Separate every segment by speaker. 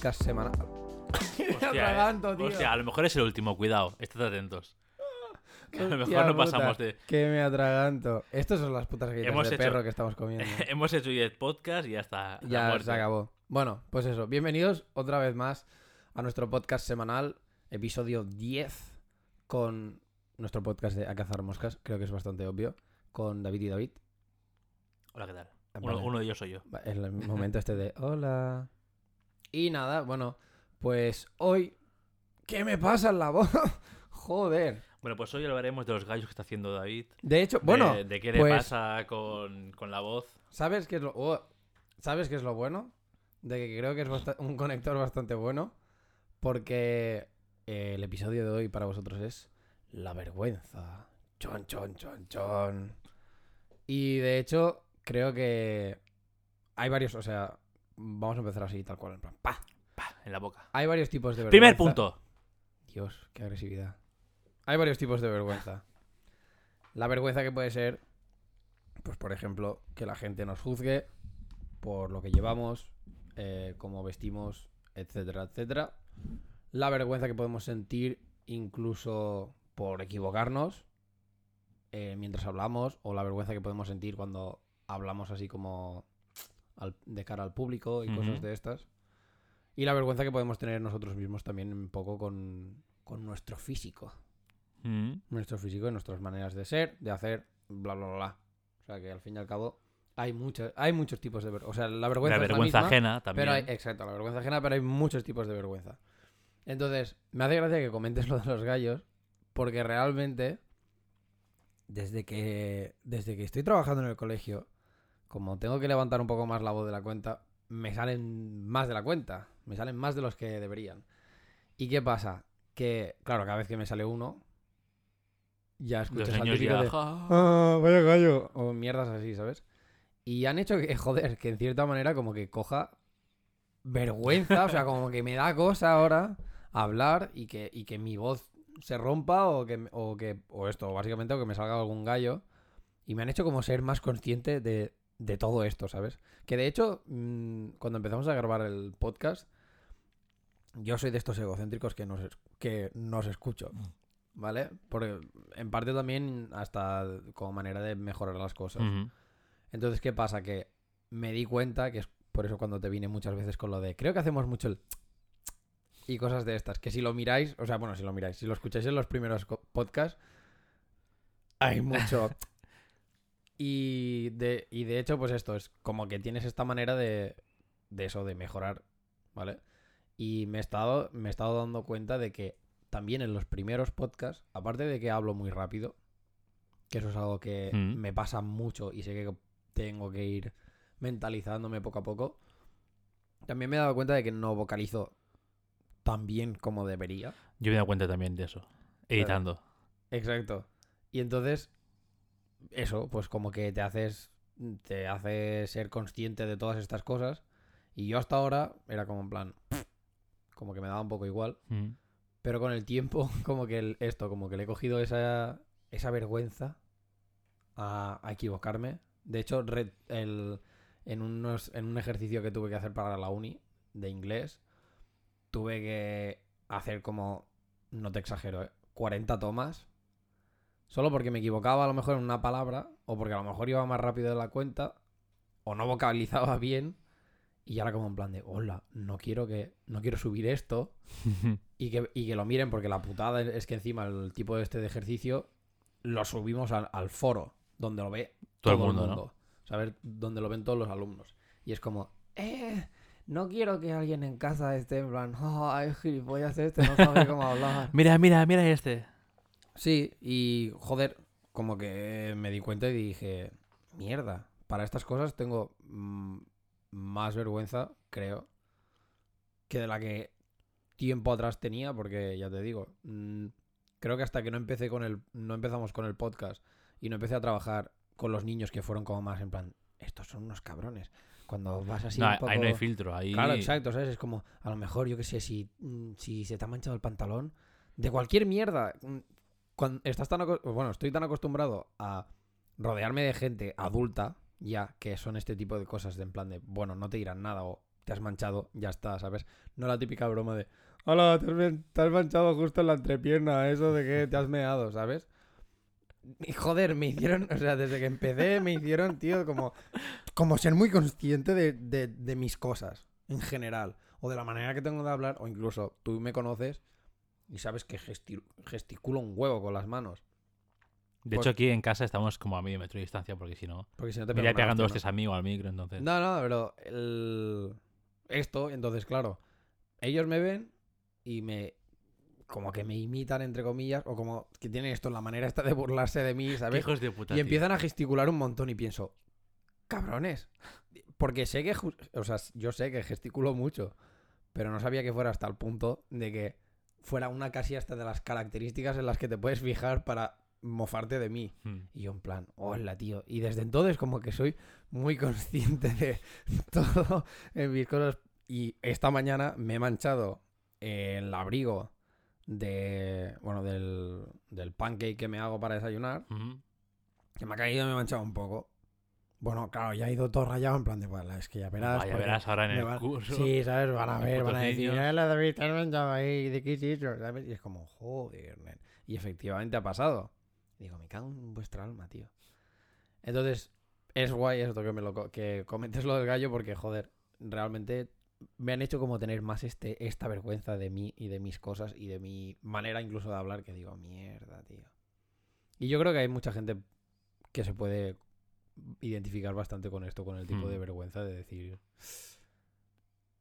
Speaker 1: podcast semanal. Me
Speaker 2: Hostia,
Speaker 1: atraganto, tío.
Speaker 2: hostia, a lo mejor es el último, cuidado, estad atentos. Que a lo mejor no
Speaker 1: puta,
Speaker 2: pasamos de.
Speaker 1: Que me atraganto. Estas son las putas galletas
Speaker 2: Hemos
Speaker 1: de
Speaker 2: hecho-
Speaker 1: perro que estamos comiendo.
Speaker 2: Hemos hecho 10 podcasts y ya está.
Speaker 1: ya se acabó. Bueno, pues eso. Bienvenidos otra vez más a nuestro podcast semanal, episodio 10, con nuestro podcast de A cazar moscas. Creo que es bastante obvio. Con David y David.
Speaker 2: Hola, ¿qué tal? Uno, de ellos soy yo.
Speaker 1: Es el momento este de hola. Y nada, bueno, pues hoy. ¿Qué me pasa en la voz? Joder.
Speaker 2: Bueno, pues hoy hablaremos de los gallos que está haciendo David.
Speaker 1: De hecho,
Speaker 2: de-
Speaker 1: bueno,
Speaker 2: De, qué le
Speaker 1: pues-
Speaker 2: pasa con, con la voz.
Speaker 1: ¿sabes qué es lo, oh, ¿sabes qué es lo bueno? De que creo que es un conector bastante bueno. Porque eh, el episodio de hoy para vosotros es la vergüenza. Chon, chon, chon, chon. Y de hecho, creo que hay varios, o sea, vamos a empezar así, tal cual, en plan, ¡pa!
Speaker 2: Pa, en la boca.
Speaker 1: Hay varios tipos de vergüenza.
Speaker 2: Primer punto.
Speaker 1: Dios, qué agresividad. Hay varios tipos de vergüenza. La vergüenza que puede ser, pues por ejemplo, que la gente nos juzgue por lo que llevamos, eh, cómo vestimos, etcétera, etcétera. La vergüenza que podemos sentir incluso por equivocarnos eh, mientras hablamos, o la vergüenza que podemos sentir cuando hablamos así como al- de cara al público y cosas de estas. Y la vergüenza que podemos tener nosotros mismos también un poco con, con nuestro físico.
Speaker 2: Mm.
Speaker 1: Nuestro físico y nuestras maneras de ser, de hacer, bla, bla, bla. O sea que al fin y al cabo hay, muchos hay muchos tipos de vergüenza. O sea, la vergüenza
Speaker 2: La
Speaker 1: es
Speaker 2: vergüenza
Speaker 1: misma,
Speaker 2: ajena también.
Speaker 1: Pero hay, exacto, la vergüenza ajena, pero hay muchos tipos de vergüenza. Entonces, me hace gracia que comentes lo de los gallos, porque realmente, desde que, desde que estoy trabajando en el colegio, como tengo que levantar un poco más la voz de la cuenta, me salen más de la cuenta, me salen más de los que deberían. ¿Y qué pasa? Que, claro, cada vez que me sale uno, ya escuchas al típico de. Ah, vaya gallo. O mierdas así, ¿sabes? Y han hecho que, joder, que en cierta manera como que coja vergüenza, o sea, como que me da cosa ahora hablar y que, y que mi voz se rompa o que, o que, o esto, básicamente, o que me salga algún gallo. Y me han hecho como ser más consciente de, de todo esto, ¿sabes? Que de hecho, mm, cuando empezamos a grabar el podcast, yo soy de estos egocéntricos que nos, que nos escucho, ¿vale? Porque en parte también hasta como manera de mejorar las cosas. Entonces, ¿qué pasa? Que me di cuenta, que es por eso cuando te vine muchas veces con lo de, creo que hacemos mucho el... Y cosas de estas, que si lo miráis, o sea, bueno, si lo miráis, si lo escucháis en los primeros podcasts, hay mucho... y, de, y de hecho, pues esto, es como que tienes esta manera de, de eso, de mejorar, ¿vale? Y me he, estado, me he estado dando cuenta de que también en los primeros podcasts, aparte de que hablo muy rápido, que eso es algo que
Speaker 2: Mm.
Speaker 1: me pasa mucho y sé que tengo que ir mentalizándome poco a poco, también me he dado cuenta de que no vocalizo tan bien como debería.
Speaker 2: Yo me he dado cuenta también de eso. Editando.
Speaker 1: Exacto. Y entonces, eso, pues como que te haces, te hace ser consciente de todas estas cosas. Y yo hasta ahora era como en plan, como que me daba un poco igual.
Speaker 2: Mm.
Speaker 1: Pero con el tiempo, como que el- esto, como que le he cogido esa, esa vergüenza a, a equivocarme. De hecho, el- en, unos, en un ejercicio que tuve que hacer para la uni de inglés, tuve que hacer como, no te exagero, ¿eh? 40 tomas. Solo porque me equivocaba a lo mejor en una palabra, o porque a lo mejor iba más rápido de la cuenta, o no vocalizaba bien. Y ahora como en plan de, hola, no quiero que, no quiero subir esto, y que, y que lo miren, porque la putada es que encima el tipo de este de ejercicio lo subimos al, al foro, donde lo ve
Speaker 2: Todo
Speaker 1: todo,
Speaker 2: el mundo,
Speaker 1: ver, donde lo ven todos los alumnos. Y es como, eh, no quiero que alguien en casa esté en plan, oh, ay, gilipollas este, no sabe cómo hablar.
Speaker 2: Mira, mira, mira este.
Speaker 1: Sí, y joder, como que me di cuenta y dije, mierda, para estas cosas tengo mm, más vergüenza, creo, que de la que tiempo atrás tenía, porque ya te digo, mm, creo que hasta que no empecé con el, no empezamos con el podcast y no empecé a trabajar con los niños que fueron como más en plan, estos son unos cabrones. Cuando vas así
Speaker 2: No,
Speaker 1: un
Speaker 2: ahí
Speaker 1: poco...
Speaker 2: no hay filtro. Ahí...
Speaker 1: Claro, exacto, ¿sabes? Es como, a lo mejor, yo qué sé, si, mm, si se te ha manchado el pantalón, de cualquier mierda. Cuando estás tan bueno, estoy tan acostumbrado a rodearme de gente adulta, ya, que son este tipo de cosas, de en plan de, bueno, no te dirán nada, o te has manchado, ya está, ¿sabes? No la típica broma de, hola, te has manchado justo en la entrepierna, eso de que te has meado, ¿sabes? Y joder, me hicieron, o sea, desde que empecé me hicieron, tío, como, como ser muy consciente de, de- de mis cosas, en general, o de la manera que tengo de hablar, o incluso tú me conoces y sabes que gesti- gesticulo un huevo con las manos.
Speaker 2: De
Speaker 1: Pues-
Speaker 2: hecho, aquí en casa estamos como a medio metro de distancia porque si no,
Speaker 1: Porque si no te
Speaker 2: me pegando hostias a mí o al micro, entonces.
Speaker 1: No, no, pero el... esto, entonces, claro, ellos me ven y me... como que me imitan, entre comillas, o como que tienen esto, la manera esta de burlarse de mí, ¿sabes?
Speaker 2: hijos de puta.
Speaker 1: Y
Speaker 2: tío.
Speaker 1: empiezan a gesticular un montón y pienso, cabrones, porque sé que, o sea, yo sé que gesticulo mucho, pero no sabía que fuera hasta el punto de que fuera una casi hasta de las características en las que te puedes fijar para mofarte de mí.
Speaker 2: Hmm.
Speaker 1: Y yo en plan, hola, tío. Y desde entonces como que soy muy consciente de todo en mis cosas. Y esta mañana me he manchado el abrigo de, bueno, del, del pancake que me hago para desayunar. Que me ha caído y me he manchado un poco. Bueno, claro, ya ha ido todo rayado en plan de, es que ya verás.
Speaker 2: Ahora en el
Speaker 1: van-
Speaker 2: curso.
Speaker 1: Sí, ¿sabes? Van a ver, van a decir. "Eh, la David, te has manchado ahí, ¿de qué es eso?", ¿sabes? Y es como, joder, nen. Y efectivamente ha pasado. Digo, me cago en vuestra alma, tío. Entonces, es guay esto que me lo que comentes lo del gallo porque, joder, realmente me han hecho como tener más este, esta vergüenza de mí y de mis cosas y de mi manera incluso de hablar que digo, mierda, tío. Y yo creo que hay mucha gente que se puede identificar bastante con esto, con el tipo de vergüenza de decir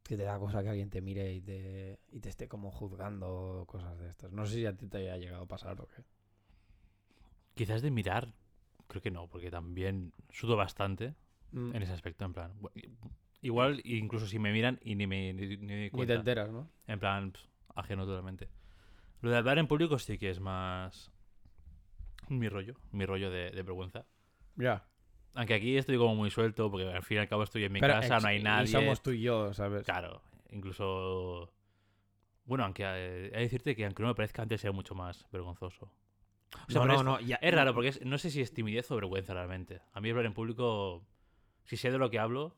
Speaker 1: que te da cosa que alguien te mire y te, y te esté como juzgando cosas de estas. No sé si a ti te haya llegado a pasar o qué.
Speaker 2: Quizás de mirar, creo que no, porque también sudo bastante
Speaker 1: Mm.
Speaker 2: en ese aspecto, en plan. Igual, incluso si me miran y ni me ni, ni doy
Speaker 1: Ni te
Speaker 2: cuenta.
Speaker 1: enteras, ¿no?
Speaker 2: En plan, ajeno totalmente. Lo de hablar en público sí que es más mi rollo, mi rollo de, de vergüenza.
Speaker 1: Ya.
Speaker 2: Aunque aquí estoy como muy suelto, porque al fin y al cabo estoy en mi
Speaker 1: Pero
Speaker 2: casa,
Speaker 1: ex-
Speaker 2: no hay
Speaker 1: y
Speaker 2: nadie.
Speaker 1: somos tú y yo, ¿sabes?
Speaker 2: Claro, incluso... Bueno, aunque eh, he de decirte que aunque no me parezca, antes era mucho más vergonzoso. O sea,
Speaker 1: no, no,
Speaker 2: es,
Speaker 1: no, ya-
Speaker 2: es raro, porque es- no sé si es timidez o vergüenza realmente. A mí hablar en público, si sé de lo que hablo,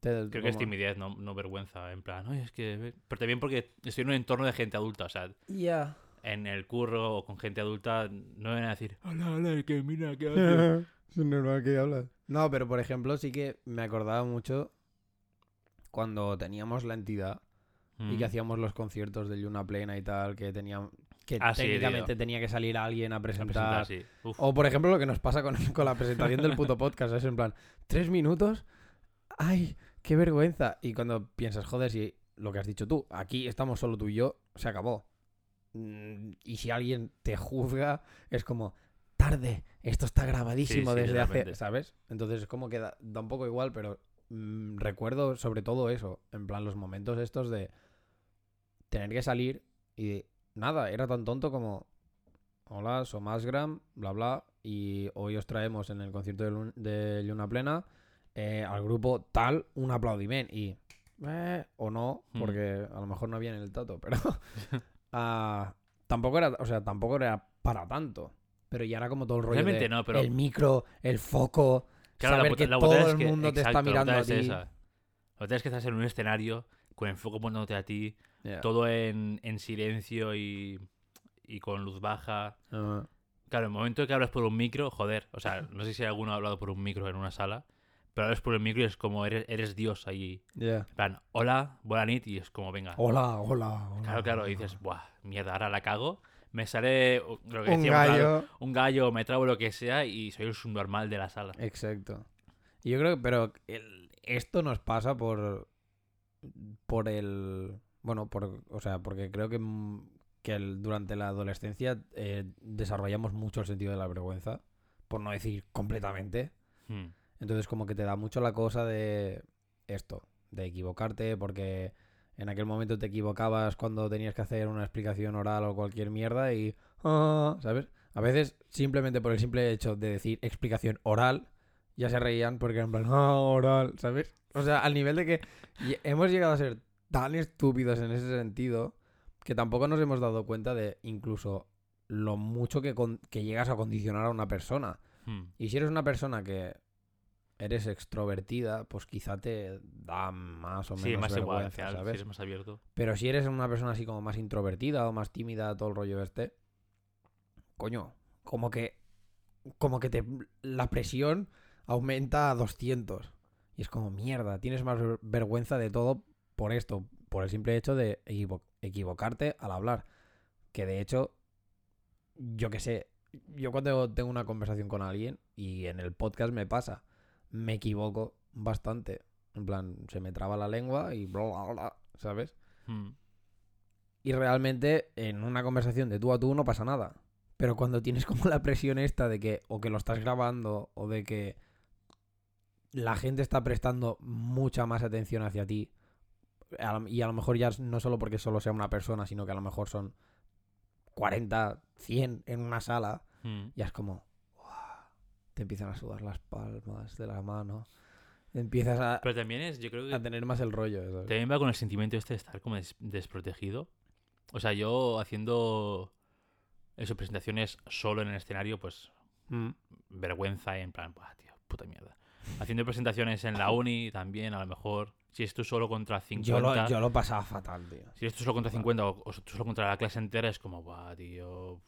Speaker 1: te-
Speaker 2: creo que es timidez, no, no vergüenza. En plan, oye, es que... Pero también porque estoy en un entorno de gente adulta, o sea,
Speaker 1: Ya.
Speaker 2: en el curro o con gente adulta, no me van a decir, hola, hola, que mira, ¿qué haces?
Speaker 1: es normal que hablas. No, pero por ejemplo, sí que me acordaba mucho cuando teníamos la entidad y que
Speaker 2: Mm.
Speaker 1: hacíamos los conciertos de Luna Plena y tal, que tenían que
Speaker 2: Ah, sí,
Speaker 1: técnicamente tenía que salir alguien a
Speaker 2: A
Speaker 1: presentar.
Speaker 2: sí.
Speaker 1: O por ejemplo lo que nos pasa con, con la presentación del puto podcast, es en plan, tres minutos, ay, qué vergüenza. Y cuando piensas, joder, si lo que has dicho tú, aquí estamos solo tú y yo, se acabó. Mm, Y si alguien te juzga, es como, tarde, esto está grabadísimo
Speaker 2: Sí, sí,
Speaker 1: desde hace. ¿sabes? Entonces es como que da, da un poco igual, pero mm, recuerdo sobre todo eso, en plan los momentos estos de tener que salir y nada, era tan tonto como, hola, somos Gram, bla bla, y hoy os traemos en el concierto de, Lun- de Luna Plena eh, al grupo tal un aplaudiment y eh, o no,
Speaker 2: Hmm.
Speaker 1: porque a lo mejor no había en el tato, pero ah, tampoco era, o sea, tampoco era para tanto. Pero ya era como todo el rollo
Speaker 2: Realmente
Speaker 1: de
Speaker 2: no, pero-
Speaker 1: el micro, el foco,
Speaker 2: Claro,
Speaker 1: saber
Speaker 2: la,
Speaker 1: que
Speaker 2: la
Speaker 1: todo el
Speaker 2: es que,
Speaker 1: mundo te está
Speaker 2: exacto,
Speaker 1: mirando a
Speaker 2: es
Speaker 1: ti.
Speaker 2: esa. La es que estás en un escenario con el foco poniéndote a ti,
Speaker 1: Ya.
Speaker 2: todo en, en silencio y, y con luz baja.
Speaker 1: Ah,
Speaker 2: Claro, el momento que hablas por un micro, joder, o sea, no sé si alguno ha hablado por un micro en una sala, pero hablas por el micro y es como eres, eres Dios allí.
Speaker 1: ya.
Speaker 2: En plan, hola, buena nit, y es como, venga.
Speaker 1: Hola, hola, hola.
Speaker 2: Claro, claro, y dices, buah, mierda, ahora la cago. Me sale lo que
Speaker 1: un
Speaker 2: claro,
Speaker 1: gallo.
Speaker 2: un gallo, me trago lo que sea y soy el subnormal de la sala.
Speaker 1: Exacto. Y yo creo que, pero el- esto nos pasa por, por el, bueno, por, o sea, porque creo que, que el- durante la adolescencia eh, desarrollamos mucho el sentido de la vergüenza, por no decir completamente.
Speaker 2: Hmm.
Speaker 1: Entonces como que te da mucho la cosa de esto, de equivocarte, porque en aquel momento te equivocabas cuando tenías que hacer una explicación oral o cualquier mierda y... ah, ¿Sabes? A veces simplemente por el simple hecho de decir explicación oral, ya se reían porque eran en plan, ah, oral, ¿sabes? O sea, al nivel de que hemos llegado a ser tan estúpidos en ese sentido que tampoco nos hemos dado cuenta de incluso lo mucho que, con- que llegas a condicionar a una persona.
Speaker 2: Hmm.
Speaker 1: Y si eres una persona que eres extrovertida, pues quizá te da más o menos
Speaker 2: Sí, más igual,
Speaker 1: vergüenza,
Speaker 2: si
Speaker 1: ¿sabes?
Speaker 2: eres más abierto.
Speaker 1: Pero si eres una persona así como más introvertida o más tímida, todo el rollo este, coño, como que como que te la presión aumenta a 200. Y es como mierda, tienes más ver- vergüenza de todo por esto, por el simple hecho de equivo- equivocarte al hablar. Que de hecho, yo que sé, yo cuando tengo una conversación con alguien y en el podcast me pasa, me equivoco bastante. En plan, se me traba la lengua y bla, bla, bla, ¿sabes?
Speaker 2: Mm.
Speaker 1: Y realmente en una conversación de tú a tú no pasa nada. Pero cuando tienes como la presión esta de que o que lo estás grabando o de que la gente está prestando mucha más atención hacia ti y a lo mejor ya no solo porque solo sea una persona, sino que a lo mejor son 40, 100 en una sala,
Speaker 2: Mm.
Speaker 1: ya es como te empiezan a sudar las palmas de la mano, empiezas a,
Speaker 2: Pero también es, yo creo que
Speaker 1: a tener más el rollo. ¿sabes?
Speaker 2: También va con el sentimiento este de estar como des- desprotegido. O sea, yo haciendo eso, presentaciones solo en el escenario, pues
Speaker 1: Mm.
Speaker 2: vergüenza en plan, "Buah, tío, puta mierda. Haciendo presentaciones en la uni también, a lo mejor, si es tú solo contra 50.
Speaker 1: Yo lo, yo lo pasaba fatal, tío.
Speaker 2: Si es tú solo contra 50 o, o tú solo contra la clase entera, es como, buah, tío,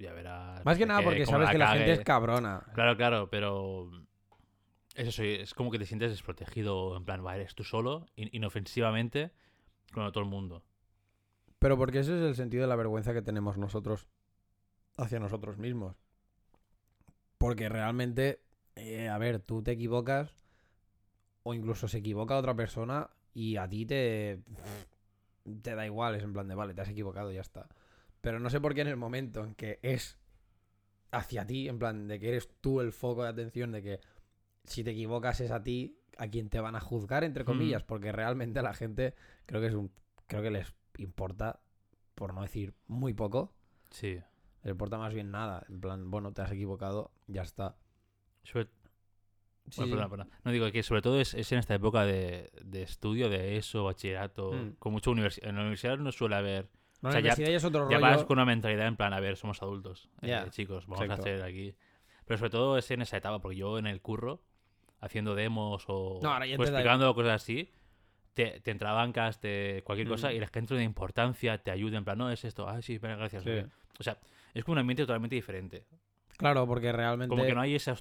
Speaker 2: ya verás.
Speaker 1: Más que nada porque sabes que la gente
Speaker 2: cague".
Speaker 1: es cabrona.
Speaker 2: Claro, claro, pero es eso, es como que te sientes desprotegido, en plan, va, eres tú solo, in- inofensivamente, con todo el mundo.
Speaker 1: Pero porque ese es el sentido de la vergüenza que tenemos nosotros hacia nosotros mismos. Porque realmente, eh, a ver, tú te equivocas o incluso se equivoca otra persona y a ti te, te da igual, es en plan de, vale, te has equivocado, ya está. Pero no sé por qué en el momento en que es hacia ti, en plan de que eres tú el foco de atención, de que si te equivocas es a ti a quien te van a juzgar, entre comillas, porque realmente a la gente creo que es un creo que les importa, por no decir muy poco,
Speaker 2: Sí.
Speaker 1: les importa más bien nada. En plan, bueno, te has equivocado, ya está.
Speaker 2: Sobre-
Speaker 1: Sí,
Speaker 2: bueno,
Speaker 1: sí.
Speaker 2: perdona, perdona. No digo que sobre todo es, es en esta época de, de estudio, de eso, bachillerato,
Speaker 1: Mm.
Speaker 2: con mucho universidad. En la universidad no suele haber.
Speaker 1: No,
Speaker 2: o sea, ya-
Speaker 1: es otro
Speaker 2: Ya
Speaker 1: rollo.
Speaker 2: vas con una mentalidad en plan, a ver, somos adultos, eh, chicos, vamos
Speaker 1: exacto.
Speaker 2: a hacer aquí. Pero sobre todo es en esa etapa, porque yo en el curro, haciendo demos o
Speaker 1: No, da-
Speaker 2: explicando cosas así, te, te entrabancas, te, cualquier cosa,
Speaker 1: Mm.
Speaker 2: y la gente de importancia te ayuda, en plan, no, es esto, ah, sí, venga, gracias.
Speaker 1: Sí.
Speaker 2: O sea, es como un ambiente totalmente diferente.
Speaker 1: Claro, porque realmente.
Speaker 2: Como que no hay esa...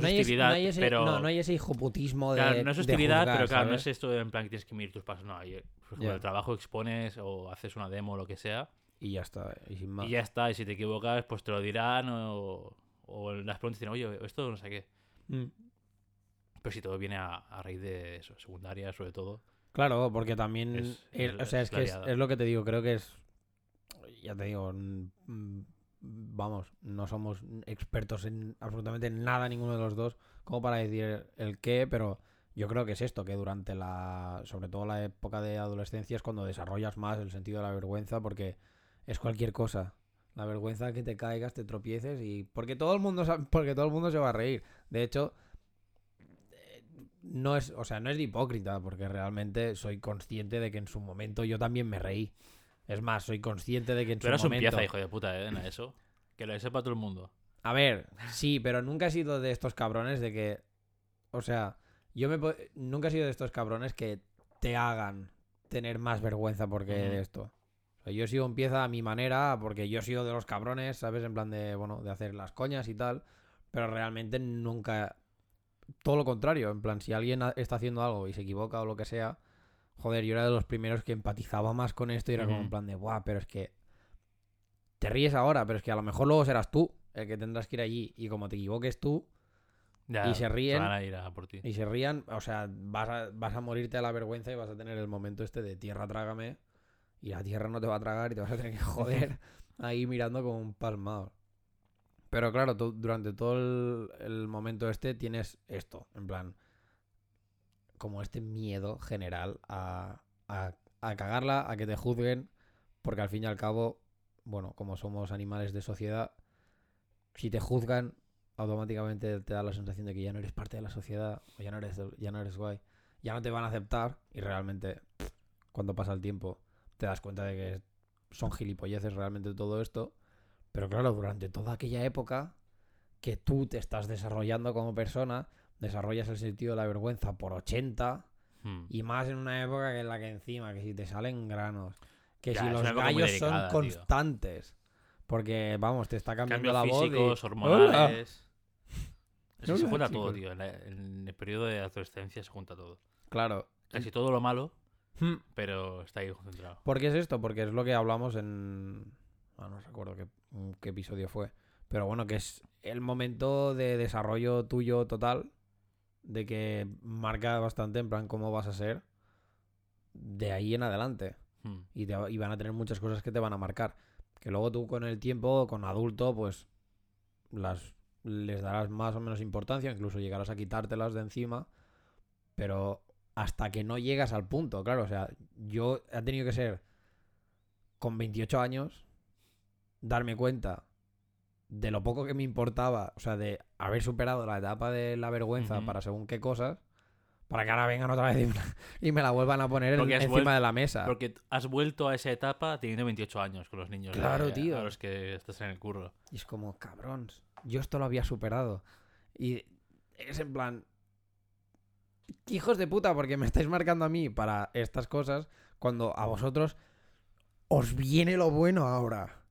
Speaker 2: No es hostilidad,
Speaker 1: no hay ese,
Speaker 2: pero...
Speaker 1: no, no hay ese hijoputismo de.
Speaker 2: Claro, no es hostilidad,
Speaker 1: juzgar,
Speaker 2: pero claro, no es esto en plan que tienes que medir tus pasos. No, hay, por ejemplo, el trabajo expones o haces una demo o lo que sea,
Speaker 1: Y ya está, y sin más.
Speaker 2: y ya está. Y si te equivocas, pues te lo dirán o, o las preguntas dicen, oye, esto no sé qué.
Speaker 1: Mm.
Speaker 2: Pero si todo viene a, a raíz de eso, secundaria sobre todo.
Speaker 1: Claro, porque también.
Speaker 2: Es-
Speaker 1: o sea,
Speaker 2: es
Speaker 1: es que es, lo que te digo, creo que es. Ya te digo, mm, vamos, no somos expertos en absolutamente nada, ninguno de los dos, como para decir el qué, pero yo creo que es esto, que durante la. Sobre todo la época de adolescencia es cuando desarrollas más el sentido de la vergüenza, porque es cualquier cosa. La vergüenza que te caigas, te tropieces y. Porque todo el mundo porque todo el mundo se va a reír. De hecho, eh, no es, o sea, no es hipócrita, porque realmente soy consciente de que en su momento yo también me reí. Es más, soy consciente de que en
Speaker 2: Pero
Speaker 1: su
Speaker 2: ahora es un
Speaker 1: momento.
Speaker 2: pieza, hijo de puta, ¿eh? Eso. Que lo sepa todo el mundo.
Speaker 1: A ver, sí, pero nunca he sido de estos cabrones de que. O sea, yo me. Nunca he sido de estos cabrones que te hagan tener más vergüenza porque de esto. O sea, yo he sido un pieza a mi manera porque yo he sido de los cabrones, ¿sabes? En plan de, bueno, de hacer las coñas y tal. Pero realmente nunca. Todo lo contrario, en plan, si alguien está haciendo algo y se equivoca o lo que sea. Joder, yo era de los primeros que empatizaba más con esto y era como en plan de, buah, pero es que te ríes ahora, pero es que a lo mejor luego serás tú el que tendrás que ir allí y como te equivoques tú
Speaker 2: Ya,
Speaker 1: Y se ríen.
Speaker 2: van a ir a por ti.
Speaker 1: y se rían, o sea, vas a, vas a morirte de la vergüenza y vas a tener el momento este de tierra trágame y la tierra no te va a tragar y te vas a tener que joder ahí mirando como un palmado. Pero claro, tú durante todo el, el momento este tienes esto, en plan, como este miedo general a, a, a cagarla, a que te juzguen, porque al fin y al cabo, bueno, como somos animales de sociedad, si te juzgan, automáticamente te da la sensación de que ya no eres parte de la sociedad, o ya no eres, ya no eres guay, ya no te van a aceptar, y realmente, cuando pasa el tiempo, te das cuenta de que son gilipolleces realmente todo esto. Pero claro, durante toda aquella época que tú te estás desarrollando como persona, desarrollas el sentido de la vergüenza por 80
Speaker 2: Hmm.
Speaker 1: y más en una época que en la que encima, que si te salen granos, que
Speaker 2: Ya,
Speaker 1: si
Speaker 2: es
Speaker 1: los gallos
Speaker 2: delicada,
Speaker 1: son
Speaker 2: tío.
Speaker 1: constantes. Porque, vamos, te está cambiando
Speaker 2: Cambios
Speaker 1: la voz. y-
Speaker 2: hormonales. Es que se junta todo, tío. En, la- en el periodo de adolescencia se junta todo.
Speaker 1: Claro.
Speaker 2: Casi todo lo malo,
Speaker 1: Hmm.
Speaker 2: pero está ahí concentrado.
Speaker 1: ¿Por qué es esto? Porque es lo que hablamos en... ah, no recuerdo qué, qué episodio fue. Pero bueno, que es el momento de desarrollo tuyo total. De que marca bastante en plan cómo vas a ser. De ahí en adelante.
Speaker 2: Hmm.
Speaker 1: Y, te y van a tener muchas cosas que te van a marcar. Que luego tú con el tiempo, con adulto, pues las les darás más o menos importancia, incluso llegarás a quitártelas de encima, pero hasta que no llegas al punto, claro, o sea, yo he tenido que ser con 28 años darme cuenta de lo poco que me importaba, o sea, de haber superado la etapa de la vergüenza para según qué cosas, para que ahora vengan otra vez y me la, vuelvan a poner en- encima de la mesa.
Speaker 2: Porque has vuelto a esa etapa teniendo 28 años con los niños. de-
Speaker 1: Claro, tío.
Speaker 2: A los que estás en el curro.
Speaker 1: Y es como, cabrón, yo esto lo había superado. Y es en plan, "¿Qué hijos de puta, porque me estáis marcando a mí para estas cosas cuando a vosotros os viene lo bueno ahora.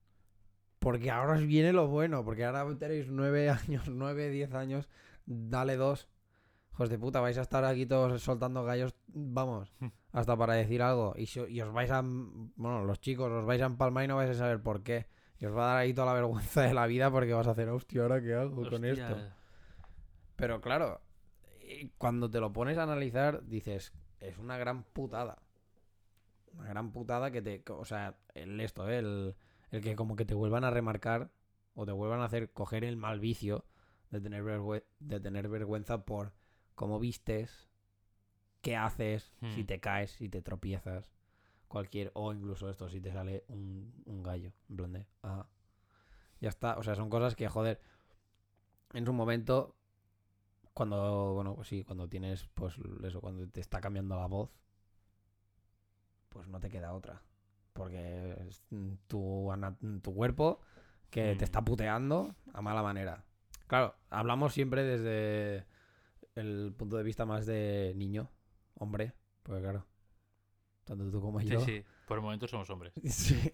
Speaker 1: Porque ahora os viene lo bueno, porque ahora tenéis nueve años, nueve, diez años, dale dos. Hijos de puta, vais a estar aquí todos soltando gallos, vamos, hasta para decir algo. Y, si- y os vais a, bueno, los chicos, os vais a empalmar y no vais a saber por qué. Y os va a dar ahí toda la vergüenza de la vida porque vas a hacer, hostia, ¿ahora qué hago con esto? Pero claro, eh, cuando te lo pones a analizar, dices, es una gran putada. Una gran putada que te. O sea, el esto, ¿eh? el, el que como que te vuelvan a remarcar o te vuelvan a hacer coger el mal vicio de tener, vergüe- de tener vergüenza por cómo vistes, qué haces, si
Speaker 2: Hmm.
Speaker 1: te caes, si te tropiezas, cualquier. O incluso esto, si te sale un, un gallo. En plan de. Ah, ya está. O sea, son cosas que, joder. En su momento cuando, bueno, pues sí, cuando tienes, pues eso, cuando te está cambiando la voz, pues no te queda otra. Porque es mm, tu, tu cuerpo que
Speaker 2: Mm.
Speaker 1: te está puteando a mala manera. Claro, hablamos siempre desde el punto de vista más de niño, hombre, porque claro, tanto tú como
Speaker 2: Sí,
Speaker 1: yo.
Speaker 2: sí. Por el momento somos hombres.
Speaker 1: Sí.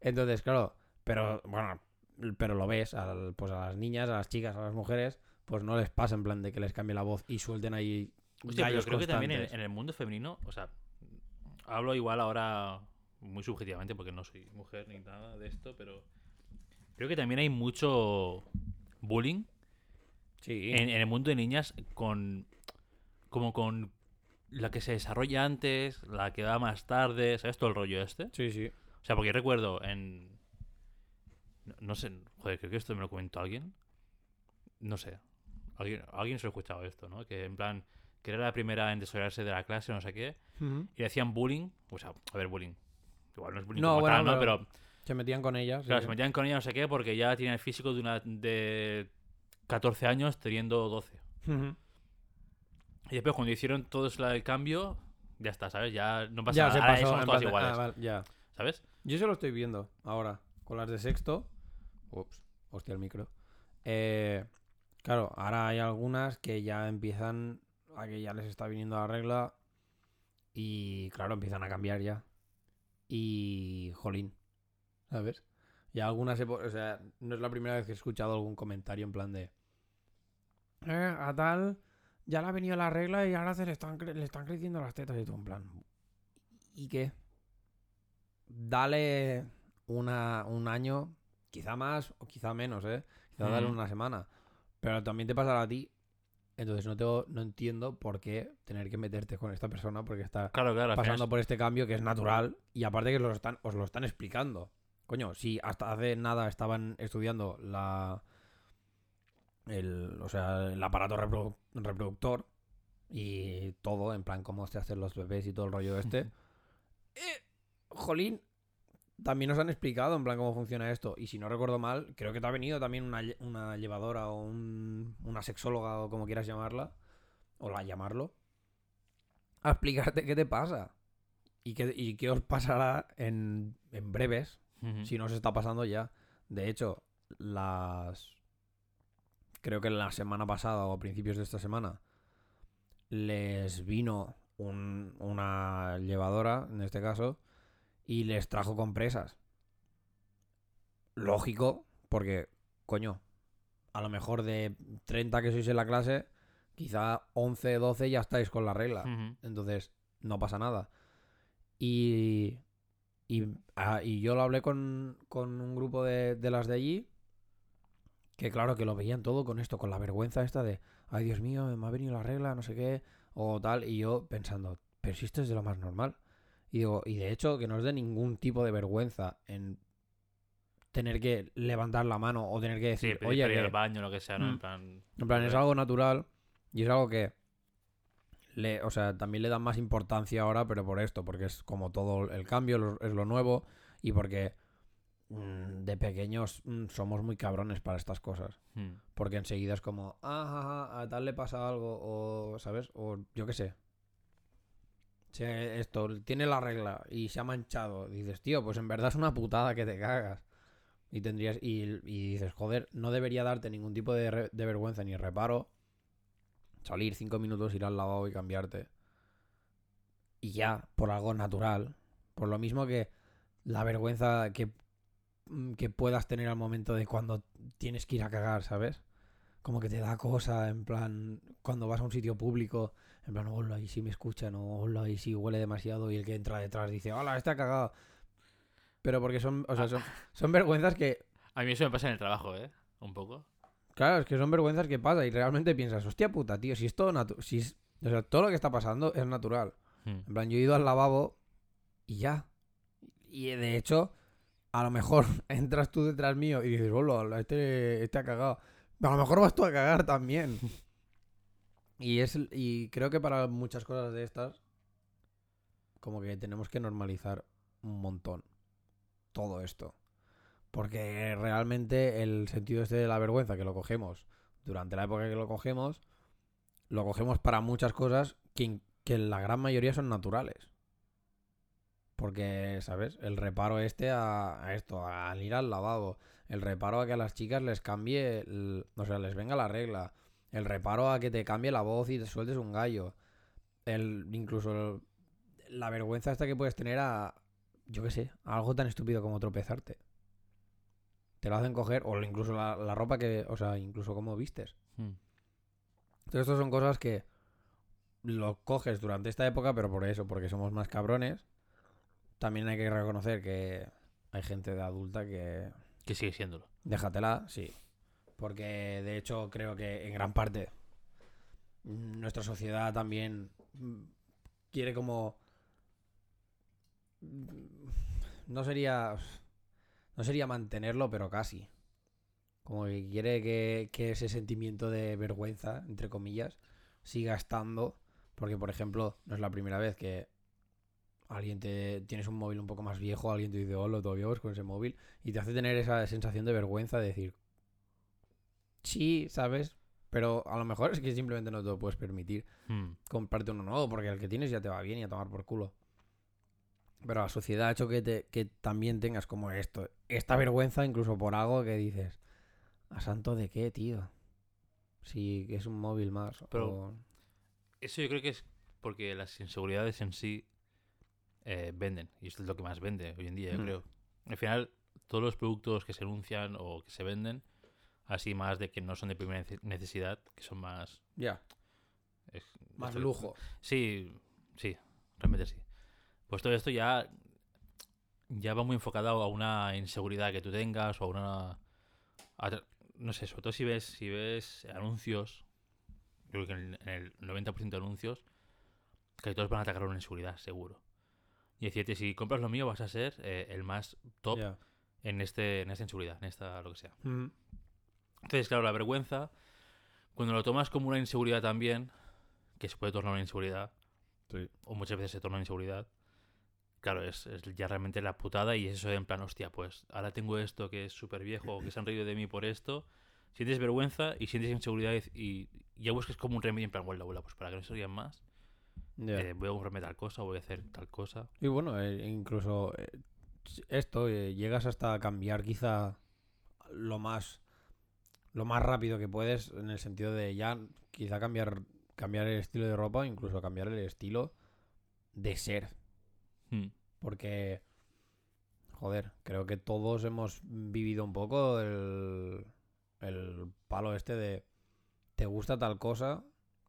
Speaker 1: Entonces, claro, pero bueno, pero lo ves, al- pues a las niñas, a las chicas, a las mujeres, pues no les pasa en plan de que les cambie la voz y suelten ahí
Speaker 2: Hostia, pero creo que también en el mundo femenino, o sea, hablo igual ahora muy subjetivamente porque no soy mujer ni nada de esto, pero creo que también hay mucho bullying
Speaker 1: Sí.
Speaker 2: en, en el mundo de niñas con como con la que se desarrolla antes, la que da más tarde, ¿sabes todo el rollo este?
Speaker 1: Sí, sí.
Speaker 2: O sea, porque recuerdo en no, no sé, joder, creo que esto me lo comentó alguien. No sé. Alguien, alguien se lo ha escuchado esto, ¿no? Que en plan, que era la primera en desarrollarse de la clase, no sé qué, y le hacían bullying. O sea, a ver, bullying. Igual no es bullying
Speaker 1: No,
Speaker 2: como
Speaker 1: bueno,
Speaker 2: tal, ¿no?
Speaker 1: pero- Se metían con ellas.
Speaker 2: claro, se metían con ella, no sé qué, porque ya tiene el físico de una de 14 años teniendo 12. Y después, cuando hicieron todo el cambio, ya está, ¿sabes? Ya no pasa
Speaker 1: Ya
Speaker 2: nada. Ahora somos todas iguales,
Speaker 1: ah, vale, ya.
Speaker 2: ¿sabes?
Speaker 1: Yo se lo estoy viendo ahora, con las de sexto. Ups, hostia el micro. Eh, claro, ahora hay algunas que ya empiezan a que ya les está viniendo la regla y claro, empiezan a cambiar ya. Y jolín, ¿sabes? Y algunas, o sea, no es la primera vez que he escuchado algún comentario en plan de... "Eh, a tal, ya le ha venido la regla y ahora se le están, cre- le están creciendo las tetas y tú en plan... ¿Y qué? dale una, un año, quizá más o quizá menos, ¿eh? Quizá dale
Speaker 2: Mm.
Speaker 1: una semana. Pero también te pasará a ti. Entonces no, tengo, no entiendo por qué tener que meterte con esta persona porque está
Speaker 2: Claro, claro.
Speaker 1: pasando por este cambio que es natural y aparte que os lo están, os lo están explicando. Coño, si hasta hace nada estaban estudiando la el, o sea, el aparato reprodu- reproductor y todo, en plan cómo se hacen los bebés y todo el rollo este. Eh, jolín, también nos han explicado en plan cómo funciona esto. Y si no recuerdo mal, creo que te ha venido también una, una llevadora o un- una sexóloga o como quieras llamarla, o la llamarlo, a explicarte qué te pasa. Y qué, y qué os pasará en, en breves, si no os está pasando ya. De hecho, las... Creo que la semana pasada o a principios de esta semana les vino un- una llevadora, en este caso, y les trajo compresas. Lógico, porque, coño, a lo mejor de 30 que sois en la clase, quizá 11, 12 ya estáis con la regla. Entonces, no pasa nada. Y, y, ah, y yo lo hablé con, con un grupo de, de las de allí, que claro, que lo veían todo con esto, con la vergüenza esta de, ay Dios mío, me ha venido la regla, no sé qué, o tal, y yo pensando, pero si esto es de lo más normal. Y digo, y de hecho, que no es de ningún tipo de vergüenza en tener que levantar la mano o tener que
Speaker 2: Sí,
Speaker 1: decir,
Speaker 2: pedir
Speaker 1: oye,
Speaker 2: para ir
Speaker 1: que-
Speaker 2: al baño, lo que sea, ¿no?
Speaker 1: Mm.
Speaker 2: En plan.
Speaker 1: en plan, es algo natural y es algo que le, o sea, también le dan más importancia ahora, pero por esto, porque es como todo el cambio, lo- es lo nuevo y porque mm, de pequeños mm, somos muy cabrones para estas cosas.
Speaker 2: Mm.
Speaker 1: Porque enseguida es como, ah, ja, ja, a tal le pasa algo, o, ¿sabes? O yo qué sé. Se- esto, tiene la regla y se ha manchado. Dices, tío, pues en verdad es una putada que te cagas. Y tendrías, y, y dices, joder, no debería darte ningún tipo de, re- de vergüenza ni reparo. Salir cinco minutos, ir al lavabo y cambiarte. Y ya, por algo natural. Por lo mismo que la vergüenza que, mm, que puedas tener al momento de cuando tienes que ir a cagar, ¿sabes? Como que te da cosa, en plan, cuando vas a un sitio público, en plan, hola, y si me escuchan, o hola, y si huele demasiado, y el que entra detrás dice, hola, está cagado. Pero porque son, o sea, son, son vergüenzas que,
Speaker 2: A mí eso me pasa en el trabajo, ¿eh? Un poco.
Speaker 1: claro, es que son vergüenzas que pasa y realmente piensas, hostia puta, tío, si es todo natural, si es- o sea, todo lo que está pasando es natural.
Speaker 2: Mm.
Speaker 1: En plan, yo he ido al lavabo y ya. Y de hecho, a lo mejor entras tú detrás mío y dices, hola, este, este ha cagado. A lo mejor vas tú a cagar también. Y, es, y creo que para muchas cosas de estas, como que tenemos que normalizar un montón todo esto. Porque realmente el sentido este de la vergüenza que lo cogemos durante la época que lo cogemos, lo cogemos para muchas cosas que, que la gran mayoría son naturales. Porque, ¿sabes? El reparo este a, esto, al ir al lavabo. El reparo a que a las chicas les cambie, el- o sea, les venga la regla. El reparo a que te cambie la voz y te sueltes un gallo. El, incluso el- la vergüenza esta que puedes tener a, yo qué sé, a algo tan estúpido como tropezarte. Te lo hacen coger, o incluso la, la ropa que, o sea, incluso cómo vistes.
Speaker 2: Mm.
Speaker 1: Entonces, estas son cosas que lo coges durante esta época, pero por eso, porque somos más cabrones. También hay que reconocer que hay gente de adulta que.
Speaker 2: Que sigue siéndolo.
Speaker 1: Déjatela, sí. Porque de hecho creo que en gran parte mm, nuestra sociedad también mm, quiere como. mm, No sería. No sería mantenerlo, pero casi. Como que quiere que, que ese sentimiento de vergüenza, entre comillas, siga estando. Porque, por ejemplo, no es la primera vez que alguien te tienes un móvil un poco más viejo, alguien te dice, hola, todavía vas con ese móvil, y te hace tener esa sensación de vergüenza de decir, sí, ¿sabes? Pero a lo mejor es que simplemente no te lo puedes permitir
Speaker 2: Mm.
Speaker 1: comprarte uno nuevo, porque el que tienes ya te va bien y a tomar por culo. Pero la sociedad ha hecho que, te, que también tengas como esto, esta vergüenza incluso por algo que dices, ¿a santo de qué, tío? Si es un móvil más.
Speaker 2: Pero-
Speaker 1: o-
Speaker 2: Eso yo creo que es porque las inseguridades en sí eh, venden. Y esto es lo que más vende hoy en día, yo
Speaker 1: Hmm.
Speaker 2: creo. Al final, todos los productos que se anuncian o que se venden, así más de que no son de primera nece- necesidad, que son más...
Speaker 1: Ya,
Speaker 2: eh,
Speaker 1: más
Speaker 2: esto-
Speaker 1: lujo.
Speaker 2: Sí, sí, realmente sí. Pues todo esto ya, ya va muy enfocado a una inseguridad que tú tengas o a una... a no sé, sobre todo si ves, si ves anuncios, yo creo que en, en el 90% de anuncios, que todos van a atacar una inseguridad, seguro. Y decirte, si compras lo mío vas a ser eh, el más top
Speaker 1: Ya.
Speaker 2: en, este, en esta inseguridad, en esta lo que sea.
Speaker 1: Mm.
Speaker 2: Entonces, claro, la vergüenza, cuando lo tomas como una inseguridad también, que se puede tornar una inseguridad,
Speaker 1: Sí.
Speaker 2: o muchas veces se torna una inseguridad, claro, es, es ya realmente la putada y es eso en plan, hostia, pues ahora tengo esto que es súper viejo, que se han reído de mí por esto, sientes vergüenza y sientes inseguridad y, y ya buscas como un remedio en plan, vuela, vuela, pues para que no se rían más, Eh, voy a comprarme tal cosa, voy a hacer tal cosa.
Speaker 1: Y bueno, eh, incluso eh, esto, llegas hasta cambiar quizá lo más lo más rápido que puedes, en el sentido de ya quizá cambiar cambiar el estilo de ropa, incluso cambiar el estilo de ser.
Speaker 2: Mm.
Speaker 1: Porque, joder, creo que todos hemos vivido un poco el, el palo este de te gusta tal cosa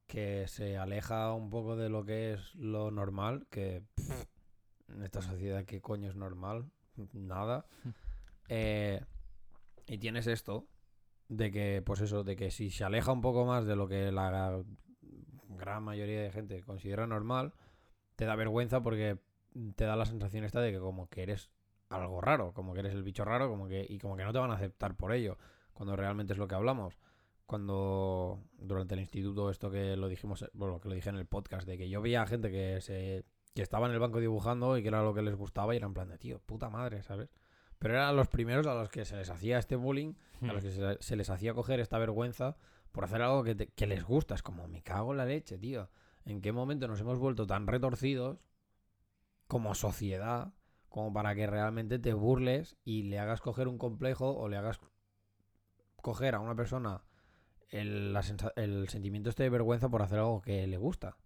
Speaker 1: que se aleja un poco de lo que es lo normal, que pff, en esta sociedad qué coño es normal, nada. Eh, y tienes esto de que, pues eso, de que si se aleja un poco más de lo que la gran mayoría de gente considera normal, te da vergüenza porque te da la sensación esta de que como que eres algo raro, como que eres el bicho raro, como que y como que no te van a aceptar por ello, cuando realmente es lo que hablamos. Cuando durante el instituto esto que lo dijimos, bueno, que lo dije en el podcast de que yo veía gente que se que estaba en el banco dibujando y que era lo que les gustaba y era en plan de, tío, puta madre, ¿sabes? Pero eran los primeros a los que se les hacía este bullying, a los que se, se les hacía coger esta vergüenza por hacer algo que, te- que les gusta. Es como, me cago en la leche, tío. ¿En qué momento nos hemos vuelto tan retorcidos como sociedad como para que realmente te burles y le hagas coger un complejo o le hagas coger a una persona el, el sentimiento este de vergüenza por hacer algo que le gusta?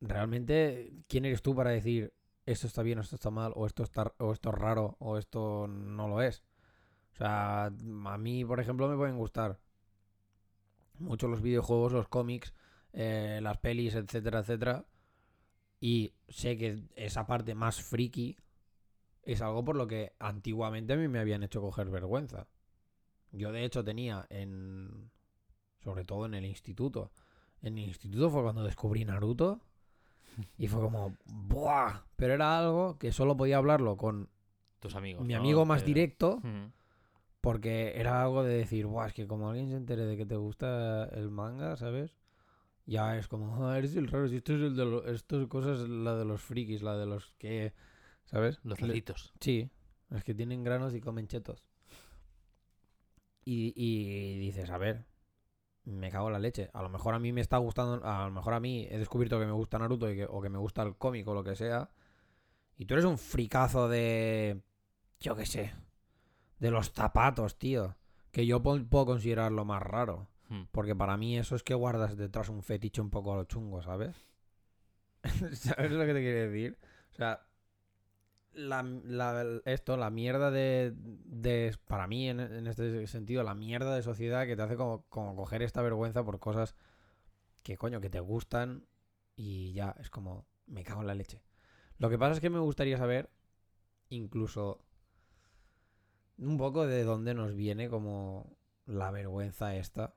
Speaker 1: Realmente, ¿quién eres tú para decir esto está bien o esto está mal o esto está o esto es raro o esto no lo es? O sea, a mí, por ejemplo, me pueden gustar mucho los videojuegos, los cómics, eh, las pelis, etcétera, etcétera. Y sé que esa parte más friki es algo por lo que antiguamente a mí me habían hecho coger vergüenza. Yo de hecho tenía en... Sobre todo en el instituto. En el instituto fue cuando descubrí Naruto. Y fue como... ¡Buah! Pero era algo que solo podía hablarlo con
Speaker 2: Tus amigos.
Speaker 1: mi
Speaker 2: ¿no?
Speaker 1: amigo más
Speaker 2: Que-
Speaker 1: directo.
Speaker 2: Mm.
Speaker 1: Porque era algo de decir, Buah, es que como alguien se entere de que te gusta el manga, ¿sabes? Ya es como, "Ah, eres el raro, si esto es el de los, esto es cosas, la de los frikis, la de los que, ¿sabes?
Speaker 2: Los lacitos.
Speaker 1: Sí, los que tienen granos y comen chetos. Y, y dices, a ver, me cago en la leche. A lo mejor a mí me está gustando, a lo mejor a mí he descubierto que me gusta Naruto y que- o que me gusta el cómic o lo que sea. Y tú eres un fricazo de, yo qué sé, de los zapatos, tío. Que yo puedo considerar lo más raro.
Speaker 2: Mm.
Speaker 1: Porque para mí eso es que guardas detrás un fetiche un poco a lo chungo, ¿sabes? ¿Sabes lo que te quiero decir? O sea, la, la- esto, la mierda de, de- para mí en, este sentido, la mierda de sociedad que te hace como, coger esta vergüenza por cosas que coño, que te gustan y ya, es como, me cago en la leche. Lo que pasa es que me gustaría saber, incluso, un poco de dónde nos viene como la vergüenza esta.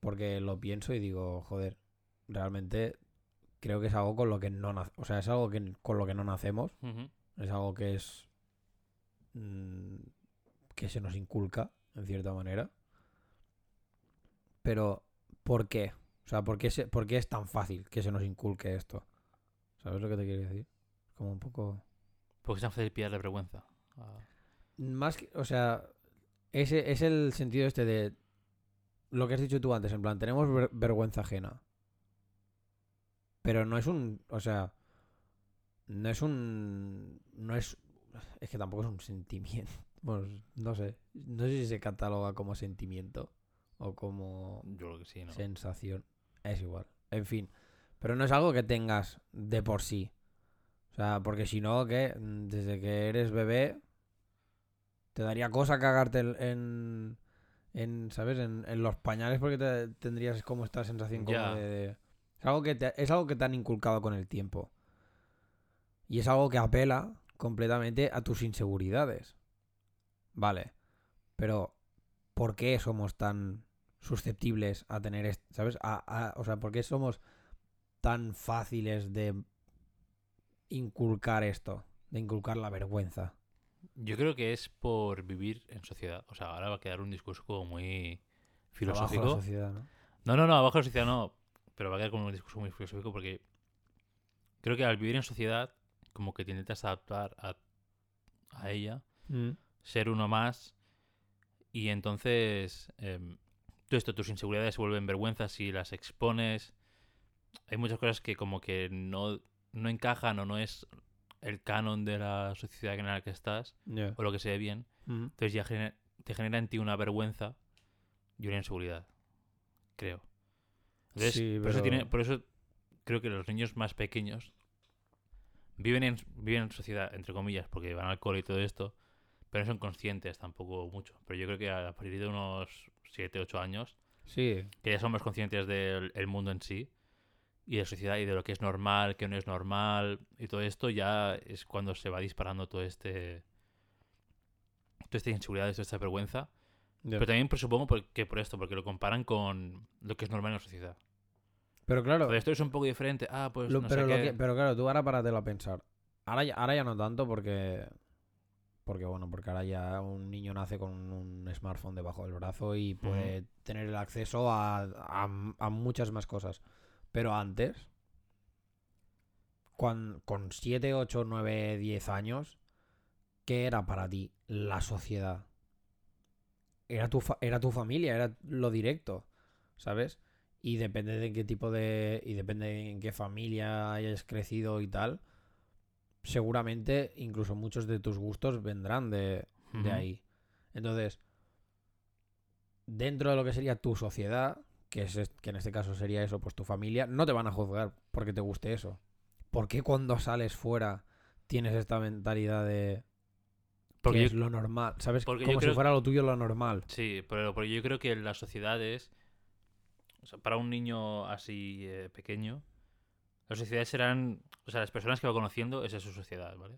Speaker 1: Porque lo pienso y digo, joder, realmente creo que es algo con lo que no O sea, es algo que, con lo que no nacemos.
Speaker 2: Ujú.
Speaker 1: Es algo que es. mm, que se nos inculca, en cierta manera. Pero, ¿por qué? O sea, ¿por qué, se- por qué es tan fácil que se nos inculque esto? ¿Sabes lo que te quiero decir? Como un poco.
Speaker 2: Porque es tan fácil pillarle vergüenza. Ah,
Speaker 1: Más que. O sea, ese es el sentido este de. Lo que has dicho tú antes, en plan, tenemos ver- vergüenza ajena. Pero no es un. O sea. No es un. No es. Es que tampoco es un sentimiento. Bueno, no sé. No sé si se cataloga como sentimiento. O como
Speaker 2: Yo creo que sí, ¿no?
Speaker 1: sensación. Es igual. En fin. Pero no es algo que tengas de por sí. O sea, porque si no, que desde que eres bebé, te daría cosa cagarte en, en, ¿sabes? En, en los pañales porque te- tendrías como esta sensación como de- Es algo, que te, es algo que te han inculcado con el tiempo. Y es algo que apela completamente a tus inseguridades. Vale. Pero, ¿por qué somos tan susceptibles a tener, ¿sabes? A, a- o sea, ¿por qué somos tan fáciles de inculcar esto? De inculcar la vergüenza.
Speaker 2: Yo creo que es por vivir en sociedad. O sea, ahora va a quedar un discurso como muy
Speaker 1: Abajo
Speaker 2: filosófico.
Speaker 1: la sociedad, ¿no?
Speaker 2: No, no, no, abajo de la sociedad no. Pero va a quedar como un discurso muy filosófico porque creo que al vivir en sociedad, como que te intentas adaptar a, a ella, ser uno más, y entonces em, todo esto, tus inseguridades se vuelven vergüenzas si las expones. Hay muchas cosas que como que no, no encajan o no es el canon de la sociedad en la que estás, o lo que se ve bien.
Speaker 1: Ujú.
Speaker 2: Entonces ya te genera en ti una vergüenza y una inseguridad. Creo. Entonces,
Speaker 1: Sí,
Speaker 2: por, eso
Speaker 1: pero-
Speaker 2: tiene, por eso creo que los niños más pequeños viven en, viven en sociedad, entre comillas, porque van al cole y todo esto, pero no son conscientes tampoco mucho. Pero yo creo que a partir de unos 7, 8 años,
Speaker 1: Sí,
Speaker 2: que ya son más conscientes del el mundo en sí y de la sociedad y de lo que es normal, que no es normal y todo esto, ya es cuando se va disparando todo este... Toda esta inseguridad, toda esta vergüenza.
Speaker 1: ya.
Speaker 2: Pero también pues, supongo por- que por esto, porque lo comparan con lo que es normal en la sociedad.
Speaker 1: Pero claro,
Speaker 2: Pero esto es un poco diferente. Ah, pues
Speaker 1: lo-
Speaker 2: no
Speaker 1: pero,
Speaker 2: sé qué.
Speaker 1: que- pero claro, tú ahora páratelo a pensar. Ahora ya, ahora ya no tanto porque. Porque bueno, porque ahora ya un niño nace con un smartphone debajo del brazo y puede tener el acceso a, a- a muchas más cosas. Pero antes, con 7, 8, 9, 10 años, ¿qué era para ti la sociedad? Era tu, fa- era tu familia, era lo directo, ¿sabes? Y depende de qué tipo de. Y depende en qué familia hayas crecido y tal. Seguramente incluso muchos de tus gustos vendrán de, de ahí. Entonces, dentro de lo que sería tu sociedad, que, es, que en este caso sería eso, pues tu familia, no te van a juzgar porque te guste eso. ¿Por qué cuando sales fuera tienes esta mentalidad de
Speaker 2: Porque
Speaker 1: que
Speaker 2: yo-
Speaker 1: es lo normal? ¿Sabes?
Speaker 2: porque
Speaker 1: Como si
Speaker 2: creo-
Speaker 1: fuera lo tuyo lo normal.
Speaker 2: Sí, pero porque yo creo que las sociedades, o sea, para un niño así eh, pequeño, las sociedades serán, o sea, las personas que va conociendo, esa es su sociedad, ¿vale?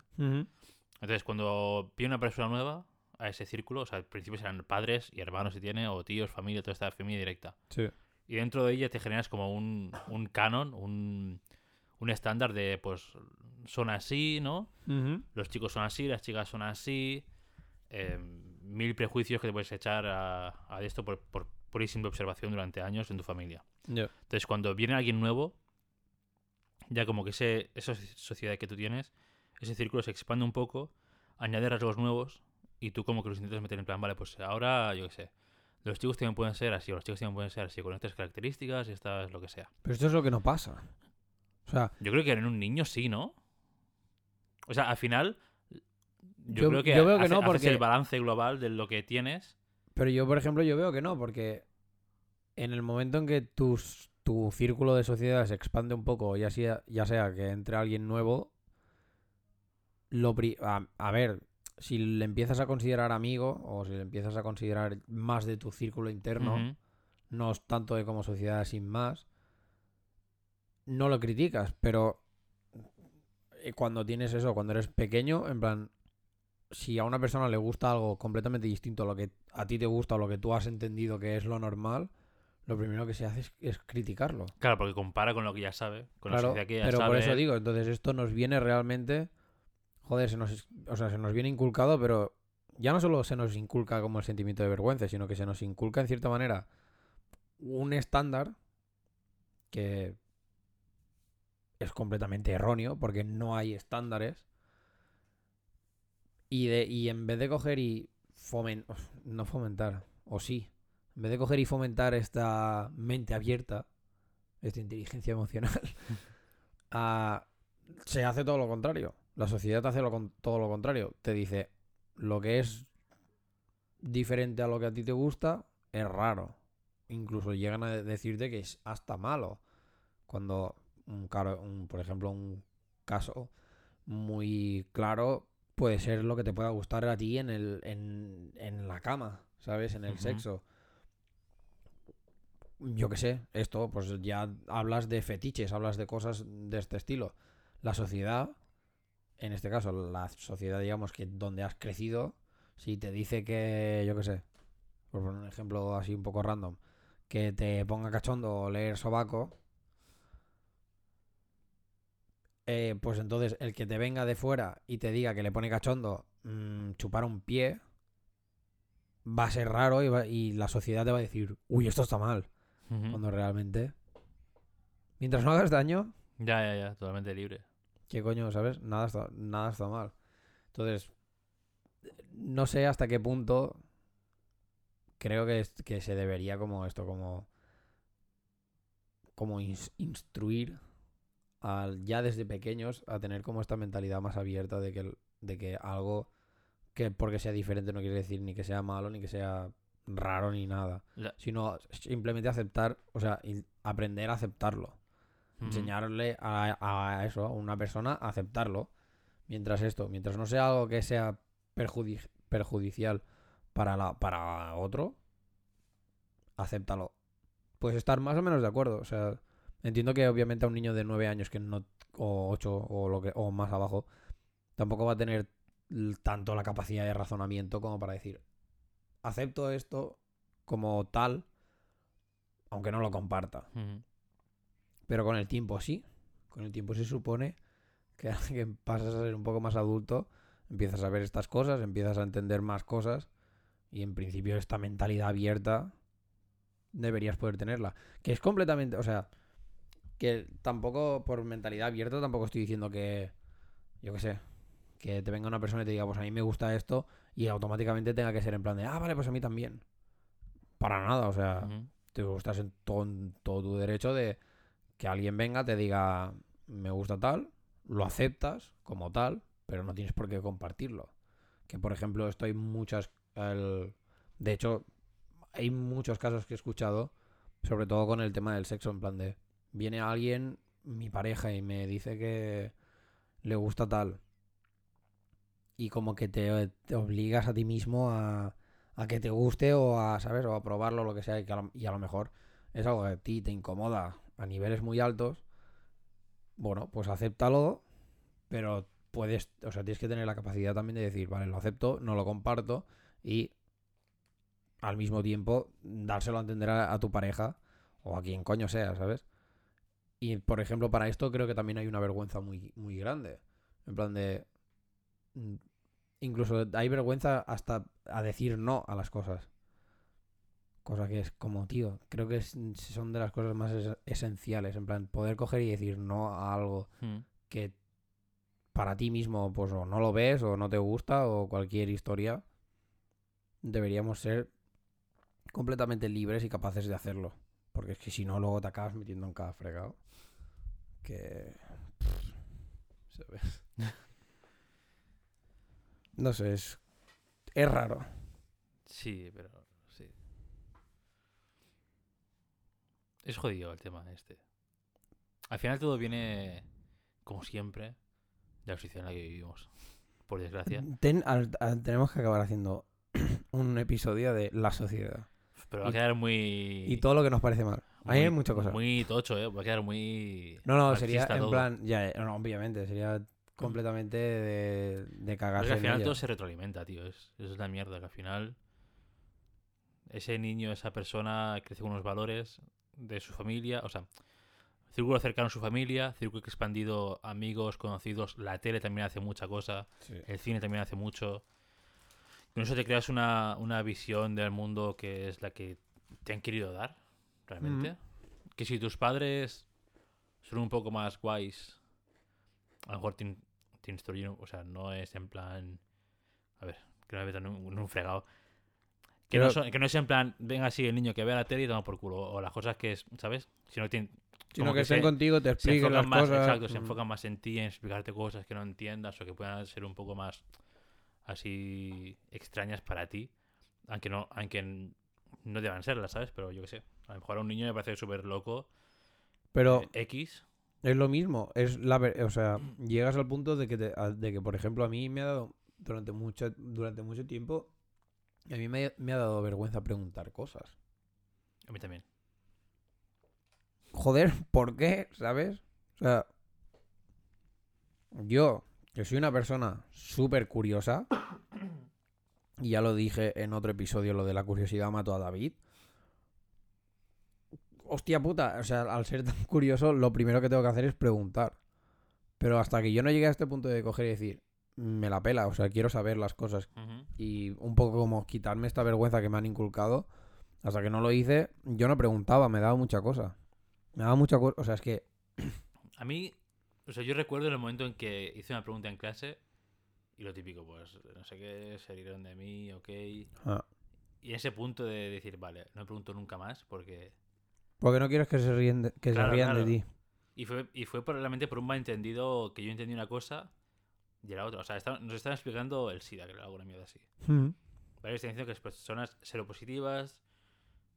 Speaker 2: Entonces, cuando viene una persona nueva a ese círculo, o sea, al principio serán padres y hermanos si tiene, o tíos, familia, toda esta familia directa.
Speaker 1: Sí.
Speaker 2: Y dentro de ella te generas como un, un canon, un, un estándar de, pues, son así, ¿no? Los chicos son así, las chicas son así. eh, mil prejuicios que te puedes echar a, a esto por, por pura y simple observación durante años en tu familia. Entonces, cuando viene alguien nuevo, ya como que ese, esa sociedad que tú tienes, ese círculo se expande un poco, añade rasgos nuevos y tú como que los intentas meter en plan, vale, pues ahora, yo qué sé, los chicos también pueden ser así, o los chicos también pueden ser así, con estas características y estas, lo que sea.
Speaker 1: Pero esto es lo que no pasa. O sea,
Speaker 2: Yo creo que en un niño sí, ¿no? O sea, al final, yo,
Speaker 1: Yo-
Speaker 2: creo que,
Speaker 1: yo veo que
Speaker 2: hace-
Speaker 1: no,
Speaker 2: haces
Speaker 1: porque-
Speaker 2: el balance global de lo que tienes.
Speaker 1: Pero yo, por ejemplo, yo veo que no, porque en el momento en que tus, tu círculo de sociedad se expande un poco, ya sea, ya sea que entre alguien nuevo, lo pri- a, a ver, si le empiezas a considerar amigo o si le empiezas a considerar más de tu círculo interno, no es tanto de como sociedad sin más, no lo criticas, pero eh, cuando tienes eso, cuando eres pequeño, en plan, si a una persona le gusta algo completamente distinto a lo que a ti te gusta o lo que tú has entendido que es lo normal, lo primero que se hace es, es criticarlo.
Speaker 2: Claro, porque compara con lo que ya sabe, con la
Speaker 1: Claro,
Speaker 2: sociedad que ya
Speaker 1: pero
Speaker 2: sabe.
Speaker 1: por eso digo, entonces esto nos viene realmente, joder, se nos, o sea, se nos viene inculcado, pero ya no solo se nos inculca como el sentimiento de vergüenza, sino que se nos inculca en cierta manera un estándar que es completamente erróneo porque no hay estándares y de y en vez de coger y fomentar, o sí, en vez de coger y fomentar esta mente abierta, esta inteligencia emocional, ah, se hace todo lo contrario. La sociedad hace todo lo contrario. Te dice lo que es diferente a lo que a ti te gusta es raro. Incluso llegan a de- decirte que es hasta malo. Cuando, un, caro- un- por ejemplo, un caso muy claro puede ser lo que te pueda gustar a ti en, el, en, en la cama, ¿sabes? En el sexo. Yo qué sé, esto, pues ya hablas de fetiches, hablas de cosas de este estilo. La sociedad, en este caso, la sociedad, digamos, que donde has crecido, si te dice que, yo qué sé, por poner un ejemplo así un poco random, que te ponga cachondo leer sobaco, eh, pues entonces el que te venga de fuera y te diga que le pone cachondo mm, chupar un pie, va a ser raro y, va- y la sociedad te va a decir, uy, esto está mal, cuando realmente... Mientras no hagas daño,
Speaker 2: Ya, ya, ya, totalmente libre.
Speaker 1: ¿Qué coño, sabes? Nada está, nada está mal. Entonces, no sé hasta qué punto creo que, es- que se debería como esto, como, como ins- instruir al, ya desde pequeños a tener como esta mentalidad más abierta de que, de que algo que porque sea diferente no quiere decir ni que sea malo ni que sea raro ni nada.
Speaker 2: La-
Speaker 1: Sino simplemente aceptar, o sea, aprender a aceptarlo. Enseñarle a, a eso, a una persona, a aceptarlo. Mientras esto, mientras no sea algo que sea perjudi- perjudicial para, la, para otro, acéptalo. Puedes estar más o menos de acuerdo. O sea, entiendo que obviamente a un niño de 9 años que no, o 8 o, lo que, o más abajo, tampoco va a tener tanto la capacidad de razonamiento como para decir, acepto esto como tal, aunque no lo comparta. Pero con el tiempo sí. Con el tiempo se supone que, que pasas a ser un poco más adulto, empiezas a ver estas cosas, empiezas a entender más cosas y en principio esta mentalidad abierta deberías poder tenerla. Que es completamente, o sea, que tampoco por mentalidad abierta tampoco estoy diciendo que, yo qué sé, que te venga una persona y te diga, pues a mí me gusta esto y automáticamente tenga que ser en plan de, ah, vale, pues a mí también. Para nada, o sea, te gustas en todo, en todo tu derecho de que alguien venga, te diga, me gusta tal, lo aceptas como tal, pero no tienes por qué compartirlo. Que por ejemplo, estoy muchas. el- de hecho, hay muchos casos que he escuchado, sobre todo con el tema del sexo, en plan de, viene alguien, mi pareja, y me dice que le gusta tal. Y como que te, obligas a ti mismo a, a que te guste o a, ¿sabes? O a probarlo, lo que sea, y, a lo, mejor es algo que a ti te incomoda a niveles muy altos. Bueno, pues acéptalo, pero puedes, o sea, tienes que tener la capacidad también de decir, vale, lo acepto, no lo comparto y al mismo tiempo dárselo a entender a tu pareja o a quien coño sea, ¿sabes? Y por ejemplo, para esto creo que también hay una vergüenza muy, muy grande. En plan de. mm, Incluso hay vergüenza hasta a decir no a las cosas. Cosa que es como, tío, creo que es- son de las cosas más es- esenciales. En plan, poder coger y decir no a algo
Speaker 2: Ujú.
Speaker 1: que para ti mismo, pues o no lo ves, o no te gusta, o cualquier historia. Deberíamos ser completamente libres y capaces de hacerlo. Porque es que si no, luego te acabas metiendo en cada fregado. Que. ¿Sabes? No sé, es. Es raro.
Speaker 2: Sí, pero sí. Es jodido el tema este. Al final todo viene, como siempre, de la situación en la que vivimos. Por desgracia.
Speaker 1: Ten- al- al- tenemos que acabar haciendo un episodio de la sociedad.
Speaker 2: Pero va a quedar muy...
Speaker 1: Y todo lo que nos parece mal. Mí hay muchas cosas.
Speaker 2: Muy tocho, ¿eh? Va a quedar muy...
Speaker 1: No, no, sería en
Speaker 2: todo.
Speaker 1: plan, ya, no, obviamente, sería completamente de, de cagarse
Speaker 2: que al final todo se retroalimenta, tío. Es, eso es la mierda, que al final ese niño, esa persona crece con unos valores de su familia, o sea, círculo cercano a su familia, círculo expandido, amigos, conocidos, la tele también hace mucha cosa,
Speaker 1: Sí.
Speaker 2: el cine también hace mucho. Con eso te creas una, una visión del mundo que es la que te han querido dar, realmente. Que si tus padres son un poco más guays, a lo mejor te, te instruyen, o sea, no es en plan... A ver, que no me metan en un, un fregado. Que, no son- que no es en plan, venga así el niño que ve la tele y toma por culo. O las cosas que es, ¿sabes? Sino que tienen-
Speaker 1: Sino que,
Speaker 2: que
Speaker 1: estén
Speaker 2: se-
Speaker 1: contigo, te expliquen las
Speaker 2: más,
Speaker 1: cosas.
Speaker 2: exacto, se enfocan más en ti, en explicarte cosas que no entiendas o que puedan ser un poco más así extrañas para ti, aunque no, aunque no deban serlas, ¿sabes? Pero yo qué sé, a lo mejor a un niño le parece súper loco
Speaker 1: Pero
Speaker 2: eh, X,
Speaker 1: es lo mismo. Es la o sea, llegas al punto de que, te- de que, por ejemplo, a mí me ha dado durante mucho, durante mucho tiempo, a mí me, me ha dado vergüenza preguntar cosas.
Speaker 2: a mí también.
Speaker 1: Joder, ¿por qué? ¿Sabes? O sea, yo, que soy una persona súper curiosa, y ya lo dije en otro episodio, lo de la curiosidad mató a David. Hostia puta, o sea, al ser tan curioso, lo primero que tengo que hacer es preguntar. Pero hasta que yo no llegué a este punto de coger y decir, me la pela, o sea, quiero saber las cosas y un poco como quitarme esta vergüenza que me han inculcado, hasta que no lo hice, yo no preguntaba, me daba mucha cosa. Me daba mucha cosa, o sea, es que
Speaker 2: A mí, o sea, yo recuerdo el momento en que hice una pregunta en clase y lo típico, pues, no sé qué, se rieron de mí, ok.
Speaker 1: ah,
Speaker 2: Y ese punto de decir, vale, no pregunto nunca más porque...
Speaker 1: porque no quieres que se ríen de, que
Speaker 2: Claro,
Speaker 1: se rían
Speaker 2: claro.
Speaker 1: de ti.
Speaker 2: Y fue, y fue probablemente por un malentendido que yo entendí una cosa y era otra. O sea, esta- nos estaban explicando el SIDA, que era alguna mierda así.
Speaker 1: Mm.
Speaker 2: ¿Vale? Está diciendo que es personas seropositivas,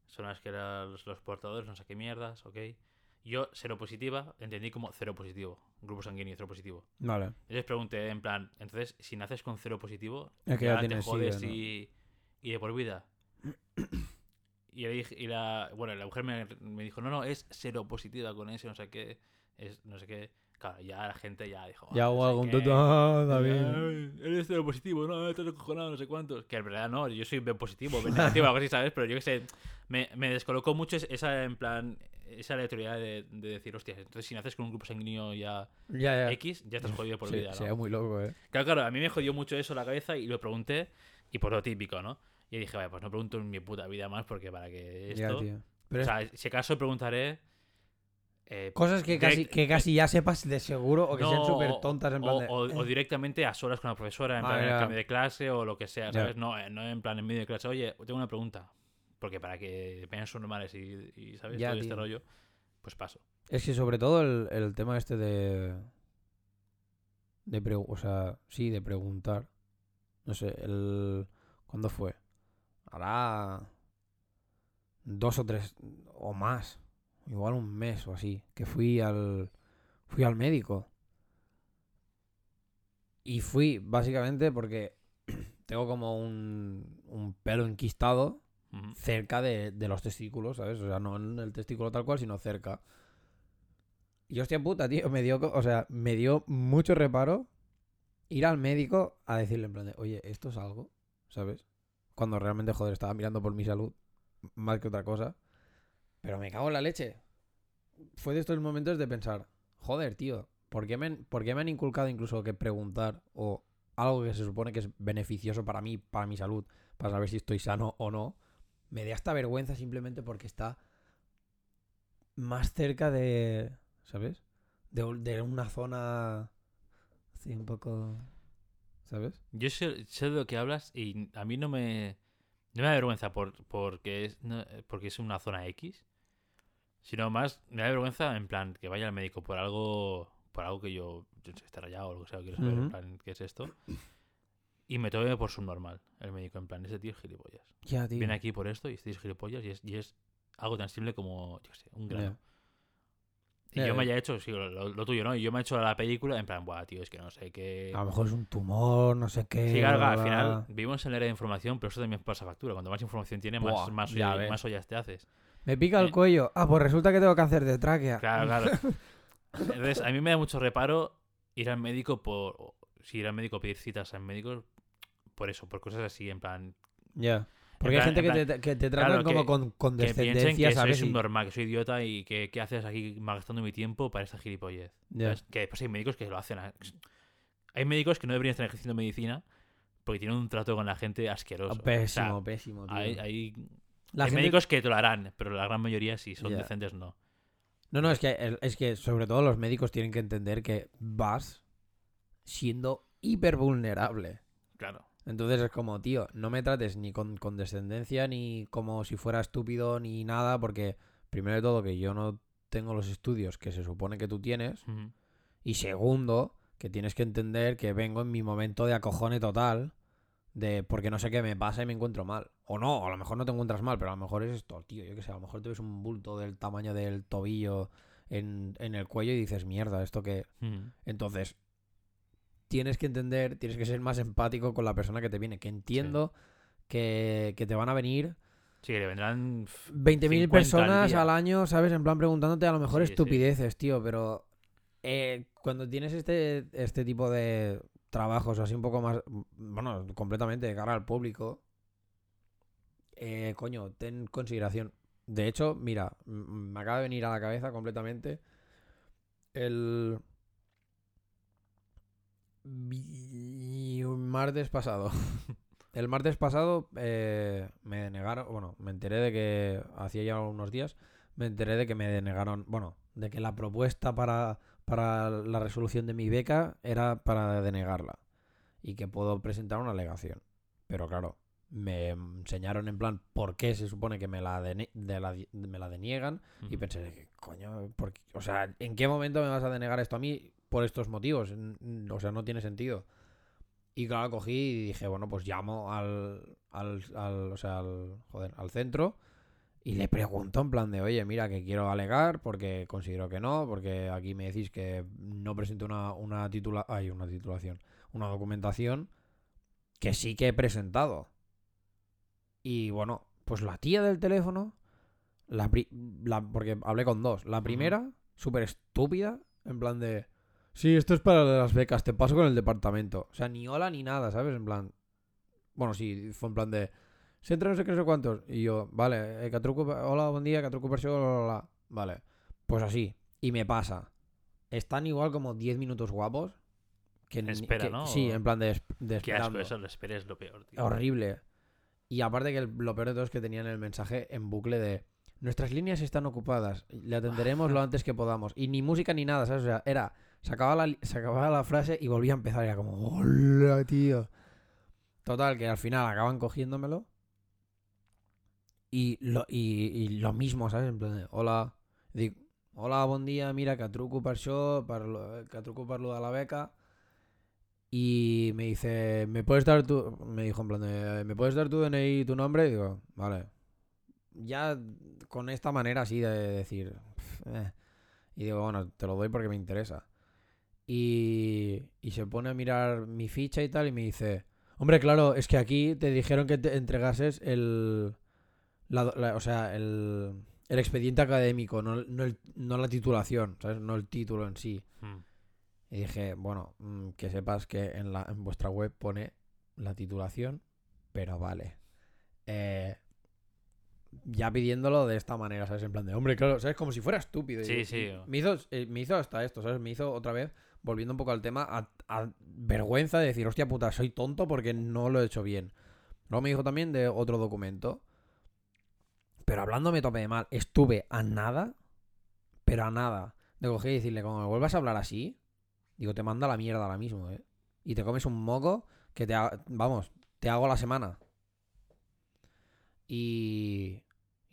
Speaker 2: son las que eran los, los portadores, no sé qué mierdas, ok. Yo, seropositiva, entendí como cero positivo. Grupo sanguíneo, cero positivo.
Speaker 1: Vale.
Speaker 2: Yo les pregunté, en plan, entonces, si naces con cero positivo,
Speaker 1: Es que ya
Speaker 2: te
Speaker 1: tienes
Speaker 2: jodes
Speaker 1: SIDA, ¿no?
Speaker 2: y, y de por vida. Y, le dije, y la, bueno, la mujer me, me dijo, no, no, es cero positiva con eso, no sé qué, es no sé qué. Claro, ya la gente ya dijo,
Speaker 1: Ya
Speaker 2: "Ah,
Speaker 1: hubo
Speaker 2: no
Speaker 1: algún
Speaker 2: qué".
Speaker 1: tuto. Ah, David.
Speaker 2: Eres cero positivo, no, estás acojonado, no sé cuántos. Que en verdad no, yo soy B positivo, B negativo, algo así, ¿sabes? Pero yo que sé, me, me descolocó mucho es- esa, en plan, esa aleatoriedad de, de decir, hostia, entonces si naces con un grupo sanguíneo ya
Speaker 1: Ya, ya.
Speaker 2: X, ya estás jodido por
Speaker 1: Sí,
Speaker 2: vida, ¿no?
Speaker 1: sería muy loco, eh.
Speaker 2: Claro, claro, a mí me jodió mucho eso la cabeza y lo pregunté, y por lo típico, ¿no? Y dije, vaya, pues no pregunto en mi puta vida más porque para que
Speaker 1: Ya,
Speaker 2: esto...
Speaker 1: tío. Pero
Speaker 2: o
Speaker 1: es
Speaker 2: sea, si acaso preguntaré... eh,
Speaker 1: cosas que casi, que casi ya sepas de seguro o que sean súper tontas en plan
Speaker 2: o,
Speaker 1: de...
Speaker 2: o- o
Speaker 1: eh.
Speaker 2: directamente a solas con la profesora, en
Speaker 1: Ah,
Speaker 2: plan en el
Speaker 1: ya.
Speaker 2: cambio de clase o lo que sea,
Speaker 1: Ya.
Speaker 2: ¿sabes? No, eh, no en plan en medio de clase, oye, tengo una pregunta. Porque para que vean sus normales y, y, ¿sabes?
Speaker 1: Ya,
Speaker 2: Todo este
Speaker 1: tío.
Speaker 2: rollo, pues paso.
Speaker 1: Es que sobre todo el, el tema este de... De pre- o sea, sí, de preguntar. No sé, el... ¿Cuándo fue? Hará... Dos o tres o más. Igual un mes o así. Que fui al... Fui al médico. Y fui básicamente porque tengo como un, un pelo enquistado cerca de, de los testículos, ¿sabes? O sea, no en el testículo tal cual, sino cerca. Y hostia puta, tío, me dio, o sea, me dio mucho reparo ir al médico a decirle en plan de, oye, esto es algo, ¿sabes? Cuando realmente, joder, estaba mirando por mi salud más que otra cosa. Pero me cago en la leche. Fue de estos momentos de pensar, joder, tío, ¿por qué me, por me han inculcado incluso que preguntar o algo que se supone que es beneficioso para mí, para mi salud, para saber si estoy sano o no? me da hasta vergüenza simplemente porque está más cerca de, ¿sabes? De, de una zona así un poco, ¿sabes?
Speaker 2: Yo sé, sé de lo que hablas y a mí no me, no me da vergüenza por, porque, es, no- porque es una zona X, sino más me da vergüenza en plan que vaya al médico por algo por algo que yo, yo no sé, esté rayado o lo que sea, quiero saber en plan qué es esto. Y me tome por subnormal el médico, en plan, ese tío es gilipollas.
Speaker 1: Ya, tío.
Speaker 2: Viene aquí por esto y este tío es gilipollas y es, y es algo tan simple como, yo sé, un grano. Y yo me
Speaker 1: ya.
Speaker 2: haya hecho, sí, lo, lo- lo tuyo, ¿no? Y yo me he hecho la película en plan, buah, tío, es que no sé qué...
Speaker 1: A lo mejor es un tumor, no sé qué.
Speaker 2: Sí, claro, al final vivimos en la era de información, pero eso también pasa factura. Cuanto más información tiene, más,
Speaker 1: Buah,
Speaker 2: más, ollas te haces.
Speaker 1: Me pica el
Speaker 2: Eh.
Speaker 1: cuello. Ah, pues resulta que tengo cáncer de tráquea.
Speaker 2: Claro, claro. Entonces, a mí me da mucho reparo ir al médico por. o- Si ir al médico, pedir citas al médico, por eso, por cosas así, en plan.
Speaker 1: Ya. Porque hay gente
Speaker 2: en
Speaker 1: que te, que te tratan
Speaker 2: claro,
Speaker 1: como
Speaker 2: que-
Speaker 1: con
Speaker 2: Que
Speaker 1: condescendencia,
Speaker 2: que soy
Speaker 1: ¿sabes? Y-
Speaker 2: subnormal, que soy idiota y que qué haces aquí gastando mi tiempo para esta gilipollez. Que después hay médicos que lo hacen. a- Hay médicos que no deberían estar ejerciendo medicina porque tienen un trato con la gente asqueroso.
Speaker 1: Ah,
Speaker 2: O sea,
Speaker 1: Pésimo, pésimo, tío.
Speaker 2: hay, hay hay
Speaker 1: gente-
Speaker 2: médicos que te lo harán, pero la gran mayoría, si son decentes, no.
Speaker 1: No, no, es que, es que sobre todo los médicos tienen que entender que vas siendo hiper vulnerable.
Speaker 2: Claro.
Speaker 1: Entonces es como, tío, no me trates ni con condescendencia, ni como si fuera estúpido, ni nada, porque primero de todo que yo no tengo los estudios que se supone que tú tienes, y segundo, que tienes que entender que vengo en mi momento de acojone total, de porque no sé qué me pasa y me encuentro mal. O no, a lo mejor no te encuentras mal, pero a lo mejor es esto, tío, yo qué sé, a lo mejor te ves un bulto del tamaño del tobillo en, en el cuello y dices, mierda, esto que... Entonces, tienes que entender, tienes que ser más empático con la persona que te viene, que entiendo que, que te van a venir
Speaker 2: Sí, le vendrán. pf,
Speaker 1: 20.000
Speaker 2: 50 al
Speaker 1: personas al año, ¿sabes? En plan preguntándote a lo mejor
Speaker 2: Sí, sí.
Speaker 1: estupideces, tío, pero eh, cuando tienes este, este tipo de trabajos así un poco más, bueno, completamente de cara al público, eh, coño, ten consideración. De hecho, mira, me acaba de venir a la cabeza completamente el vi- martes pasado. El martes pasado eh, me denegaron, bueno, me enteré de que hacía ya unos días, me enteré de que me denegaron, bueno, de que la propuesta para, para la resolución de mi beca era para denegarla y que puedo presentar una alegación. Pero claro, me enseñaron en plan por qué se supone que me la, de la- me la deniegan y pensé, coño, ¿por qué? o sea, ¿en qué momento me vas a denegar esto a mí por estos motivos? O sea, no tiene sentido. Y claro, cogí y dije, bueno, pues llamo al, al, al, o sea, al, joder, al centro y le pregunto en plan de, oye, mira, que quiero alegar porque considero que no, porque aquí me decís que no presento una, una, titula ay, una titulación, una documentación que sí que he presentado. Y bueno, pues la tía del teléfono, la, pri- la- porque hablé con dos. La primera, súper estúpida, en plan de, sí, esto es para las becas, te paso con el departamento. O sea, ni hola ni nada, ¿sabes? En plan, bueno, sí, fue en plan de, se entra no sé qué, no sé cuántos. Y yo, vale, eh, que hola, buen día, que truco per això, bla, bla, bla. Vale, pues así. Y me pasa. Están igual como 10 minutos guapos. Que,
Speaker 2: Espera,
Speaker 1: que-
Speaker 2: ¿no?
Speaker 1: Sí, en plan de, de
Speaker 2: Qué asco, eso, lo esperes es lo peor, tío.
Speaker 1: Horrible. Y aparte que el- lo peor de todo es que tenían el mensaje en bucle de nuestras líneas están ocupadas, le atenderemos lo antes que podamos. Y ni música ni nada, ¿sabes? O sea, era, se acababa la, se acababa la frase y volvía a empezar. Era como, hola, tío. Total, que al final acaban cogiéndomelo. Y lo, y, y lo mismo, ¿sabes? En plan de, hola. Hola, bon dia, mira, que truco per això, per lo, que truco per lo de la beca. Y me dice, ¿me puedes dar tu...? Me dijo en plan de, ¿me puedes dar tu DNI y tu nombre? Y digo, vale. Ya con esta manera así de decir... eh. Y digo, bueno, te lo doy porque me interesa. Y, y se pone a mirar mi ficha y tal y me dice, hombre, claro, es que aquí te dijeron que te entregases el... la- la- o sea, el, el expediente académico, no, no, el- no la titulación, ¿sabes? No el título en sí.
Speaker 2: Mm.
Speaker 1: Y dije, bueno, mm, que sepas que en, la, en vuestra web pone la titulación, pero vale. Eh, ya pidiéndolo de esta manera, ¿sabes? En plan de, hombre, claro, ¿sabes? Como si fuera estúpido.
Speaker 2: Sí,
Speaker 1: y
Speaker 2: sí.
Speaker 1: Me hizo, eh, me hizo hasta esto, ¿sabes? Me hizo otra vez, volviendo un poco al tema, a, vergüenza de decir, hostia puta, soy tonto porque no lo he hecho bien. Luego me dijo también de otro documento. Pero hablándome tope de mal, estuve a nada, pero a nada, de coger y decirle, como me vuelvas a hablar así, digo, te mando a la mierda ahora mismo, ¿eh? Y te comes un moco que te, ha- vamos, te hago la semana. Y,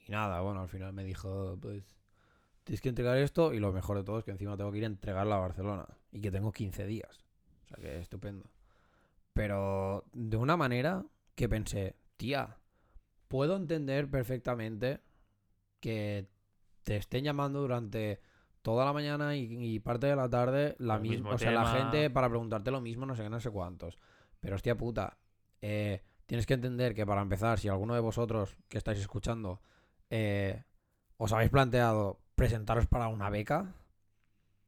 Speaker 1: y nada, bueno, al final me dijo, pues, tienes que entregar esto y lo mejor de todo es que encima tengo que ir a entregarla a Barcelona y que tengo 15 días. O sea que estupendo. Pero de una manera que pensé, tía, puedo entender perfectamente que te estén llamando durante toda la mañana y, y parte de la tarde la
Speaker 2: El
Speaker 1: misma, o sea, la gente para preguntarte lo mismo, no sé qué, no sé cuántos. Pero hostia puta, eh, tienes que entender que para empezar, si alguno de vosotros que estáis escuchando eh, os habéis planteado presentaros para una beca,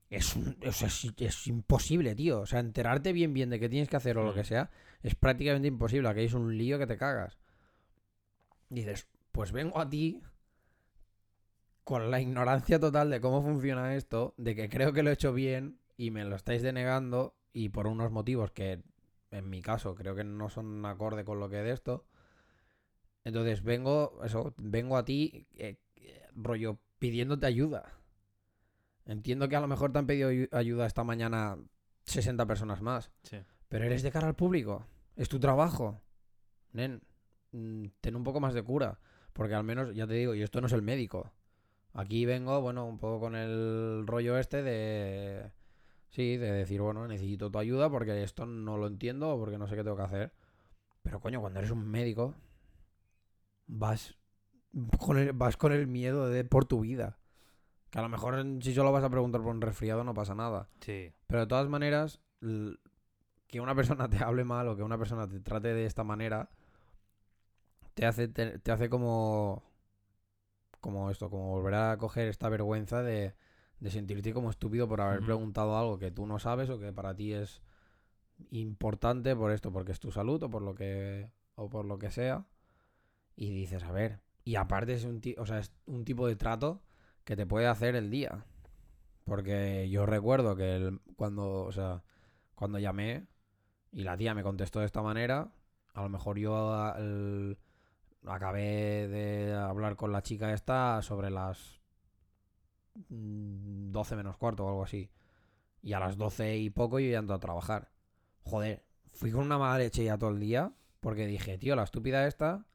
Speaker 1: es, un- es, es imposible, tío. O sea, enterarte bien bien de qué tienes que hacer o lo
Speaker 2: Mm.
Speaker 1: que sea, es prácticamente imposible. Aquí es un lío que te cagas. Dices, pues vengo a ti con la ignorancia total de cómo funciona esto, de que creo que lo he hecho bien y me lo estáis denegando y por unos motivos que en mi caso creo que no son acorde con lo que de esto. Entonces vengo, eso, vengo a ti, eh, eh, rollo, pidiéndote ayuda. Entiendo que a lo mejor te han pedido ayu- ayuda esta mañana 60 personas más,
Speaker 2: Sí.
Speaker 1: pero eres de cara al público. Es tu trabajo. Nen, mm, ten un poco más de cura. Porque al menos, ya te digo, y esto no es el médico. Aquí vengo, bueno, un poco con el rollo este de... Sí, de decir, bueno, necesito tu ayuda porque esto no lo entiendo o porque no sé qué tengo que hacer. Pero coño, cuando eres un médico, vas con el, vas con el miedo de por tu vida. Que a lo mejor si solo vas a preguntar por un resfriado no pasa nada.
Speaker 2: Sí.
Speaker 1: Pero de todas maneras, que una persona te hable mal o que una persona te trate de esta manera, te hace, te, te hace como. Como esto, como volver a coger esta vergüenza de, de sentirte como estúpido por haber preguntado algo que tú no sabes o que para ti es importante por esto, porque es tu salud o por lo que, o por lo que sea. Y dices, a ver. Y aparte es un, o sea, es un tipo de trato que te puede hacer el día. Porque yo recuerdo que el- cuando, o sea, cuando llamé y la tía me contestó de esta manera, a lo mejor yo acabé de hablar con la chica esta sobre las mm, 12 menos cuarto o algo así. Y a las 12 y poco yo ya ando a trabajar. Joder, fui con una mala leche ya todo el día porque dije, tío, la estúpida esta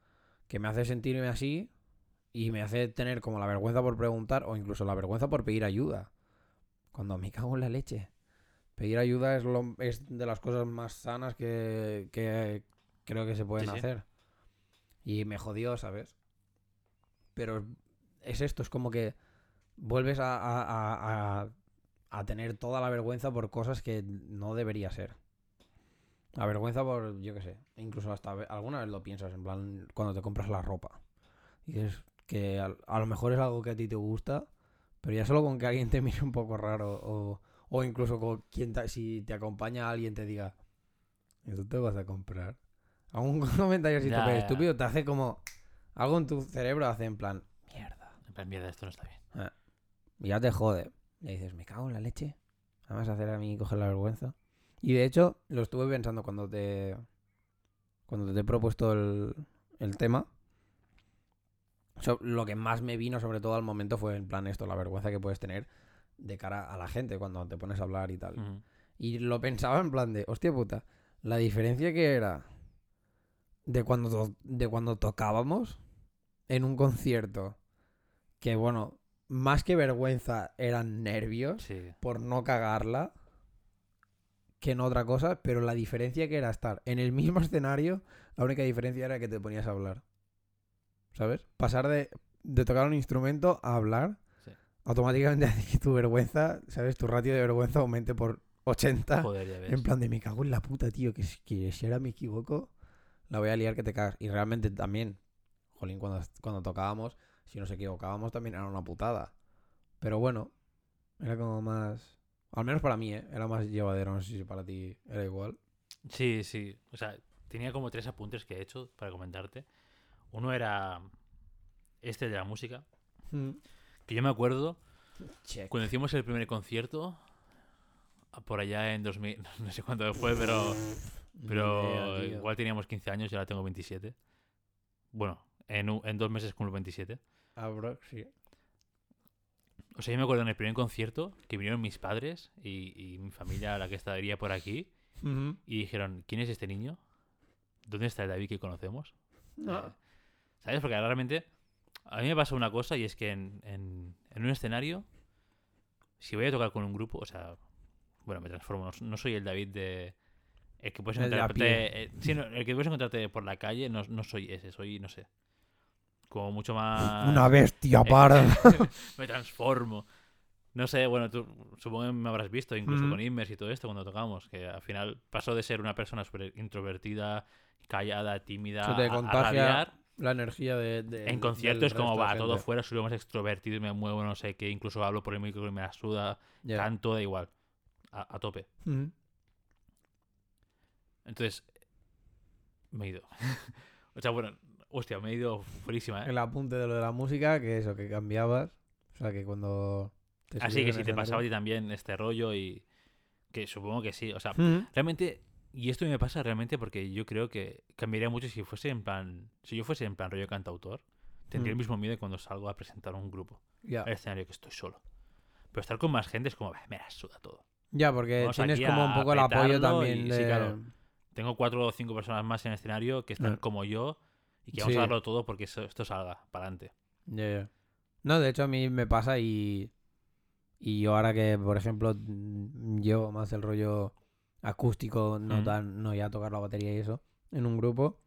Speaker 1: que me hace sentirme así y me hace tener como la vergüenza por preguntar o incluso la vergüenza por pedir ayuda. Cuando me cago en la leche. Pedir ayuda es, lo, es de las cosas más sanas que, que creo que se pueden
Speaker 2: Sí, sí.
Speaker 1: hacer. Y me jodió, ¿sabes? Pero es esto, es como que vuelves a- a- a- a tener toda la vergüenza por cosas que no debería ser. La vergüenza por, yo qué sé, incluso hasta alguna vez lo piensas, en plan, cuando te compras la ropa. Y dices que a, a lo mejor es algo que a ti te gusta, pero ya solo con que alguien te mire un poco raro o, o incluso con quien te- si te acompaña alguien te diga, ¿y tú te vas a comprar? Algún comentario así
Speaker 2: Ya, ya.
Speaker 1: estúpido te hace como, algo en tu cerebro hace en plan, mierda.
Speaker 2: En plan, mierda, esto no está bien.
Speaker 1: Y ya te jode. Y dices, me cago en la leche. ¿Me vas a hacer a mí coger la vergüenza? Y de hecho, lo estuve pensando cuando te. Cuando te he propuesto el, el tema. So- lo que más me vino, sobre todo al momento, fue en plan esto, la vergüenza que puedes tener de cara a la gente cuando te pones a hablar y tal. Y lo pensaba en plan de, hostia puta, la diferencia que era de cuando, de cuando tocábamos en un concierto, que bueno, más que vergüenza eran nervios
Speaker 2: Sí.
Speaker 1: por no cagarla que en otra cosa, pero la diferencia que era estar en el mismo escenario, la única diferencia era que te ponías a hablar. ¿Sabes? Pasar de, de tocar un instrumento a hablar,
Speaker 2: Sí.
Speaker 1: automáticamente hace que tu vergüenza, ¿sabes? Tu ratio de vergüenza aumente por 80.
Speaker 2: Joder, ya ves.
Speaker 1: En plan de me cago en la puta, tío, que, si- que si ahora me equivoco, la voy a liar que te cagas. Y realmente también, jolín, cuando, cuando tocábamos, si nos equivocábamos también era una putada. Pero bueno, era como más... Al menos para mí, ¿eh? Era más llevadero, no sé si para ti era igual.
Speaker 2: Sí, sí. O sea, tenía como tres apuntes que he hecho para comentarte. Uno era este de la música. Que yo me acuerdo
Speaker 1: Check.
Speaker 2: cuando hicimos el primer concierto, por allá en 2000, no sé cuándo fue, pero, pero igual teníamos 15 años y ahora tengo 27. Bueno, en, en dos meses cumplo 27.
Speaker 1: Abro, sí.
Speaker 2: O sea, yo me acuerdo en el primer concierto que vinieron mis padres y, y mi familia, la que estaría por aquí, y dijeron, ¿quién es este niño? ¿Dónde está el David que conocemos?
Speaker 1: No.
Speaker 2: Eh, ¿Sabes? Porque realmente a mí me pasa una cosa y es que en, en- en un escenario, si voy a tocar con un grupo, o sea, bueno, me transformo, no, no soy el David de... El que puedes
Speaker 1: El
Speaker 2: encontrarte... eh, sí, no, el que puedes encontrarte por la calle, no, no soy ese, soy, no sé, como mucho más...
Speaker 1: Una bestia parda.
Speaker 2: me transformo. No sé, bueno, tú supongo que me habrás visto, incluso
Speaker 1: Ujú.
Speaker 2: con Inmers y todo esto cuando tocamos, que al final pasó de ser una persona súper introvertida, callada, tímida,
Speaker 1: Se te
Speaker 2: a- a
Speaker 1: contagia
Speaker 2: rabiar.
Speaker 1: La energía de... de-
Speaker 2: En conciertos como va todo fuera, soy lo más extrovertido y me muevo, no sé qué, incluso hablo por el micro y me la suda, canto, da igual, a, a tope.
Speaker 1: Ujú.
Speaker 2: Entonces, me he ido. o sea, bueno, hostia, me he ido fuerísima, ¿eh?
Speaker 1: El apunte de lo de la música, que eso, que cambiabas. O sea, que cuando... te
Speaker 2: Así
Speaker 1: subías
Speaker 2: que si te pasaba a ti también este rollo y que supongo que sí, o sea, realmente, y esto me pasa realmente porque yo creo que cambiaría mucho si fuese en plan, si yo fuese en plan rollo cantautor, tendría el mismo miedo cuando salgo a presentar un grupo
Speaker 1: Ya.
Speaker 2: al escenario que estoy solo. Pero estar con más gente es como, "Bah, me la suda todo.
Speaker 1: Ya, porque
Speaker 2: Vamos
Speaker 1: tienes como un poco el apoyo también
Speaker 2: y-
Speaker 1: de...
Speaker 2: sí, claro. Tengo cuatro o cinco personas más en el escenario que están como yo y que vamos
Speaker 1: Sí.
Speaker 2: a darlo todo porque eso- esto salga para adelante.
Speaker 1: Ya, ya. No, de hecho a mí me pasa y... Y yo ahora que, por ejemplo, mm, llevo más el rollo acústico, no
Speaker 2: Mm.
Speaker 1: tan... No ya tocar la batería y eso, en un grupo,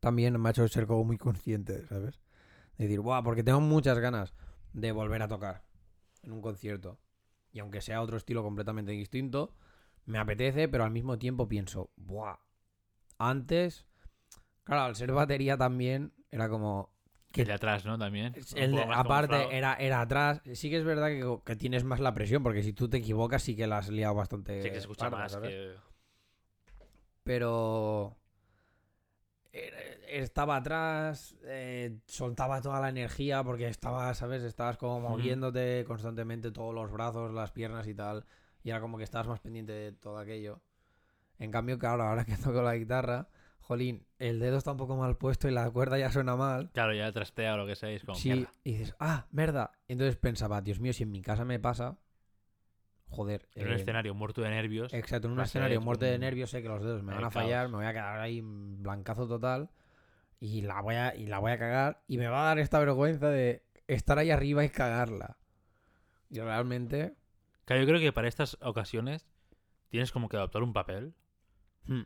Speaker 1: también me ha hecho ser como muy consciente, ¿sabes? De decir, guau, porque tengo muchas ganas de volver a tocar en un concierto. Y aunque sea otro estilo completamente distinto, me apetece, pero al mismo tiempo pienso, buah, antes, claro, al ser batería también, era como,
Speaker 2: Que el de atrás, ¿no? También.
Speaker 1: el de- aparte,
Speaker 2: camuflado.
Speaker 1: era, era atrás. Sí que es verdad que, que tienes más la presión, porque si tú te equivocas, sí que la has liado bastante.
Speaker 2: Sí que se escucha
Speaker 1: parda,
Speaker 2: más
Speaker 1: ¿sabes?
Speaker 2: que...
Speaker 1: Pero. Estaba atrás, eh, soltaba toda la energía porque estaba, ¿sabes? Estabas como moviéndote constantemente todos los brazos, las piernas y tal. Y era como que estabas más pendiente de todo aquello. En cambio, claro, ahora que toco la guitarra, jolín, el dedo está un poco mal puesto y la cuerda ya suena mal.
Speaker 2: Claro, ya trastea o lo que sea, es como
Speaker 1: Sí,
Speaker 2: mierda.
Speaker 1: y dices, ah, merda. Entonces pensaba, Dios mío, si en mi casa me pasa, joder.
Speaker 2: En un
Speaker 1: eh,
Speaker 2: escenario muerto de nervios.
Speaker 1: Exacto, en un escenario muerto de nervios, sé que los dedos me van a fallar, me voy a quedar ahí blancazo total y la voy a, y la voy a cagar y me va a dar esta vergüenza de estar ahí arriba y cagarla. Y realmente,
Speaker 2: Claro, yo creo que para estas ocasiones tienes como que adoptar un papel.
Speaker 1: Hmm.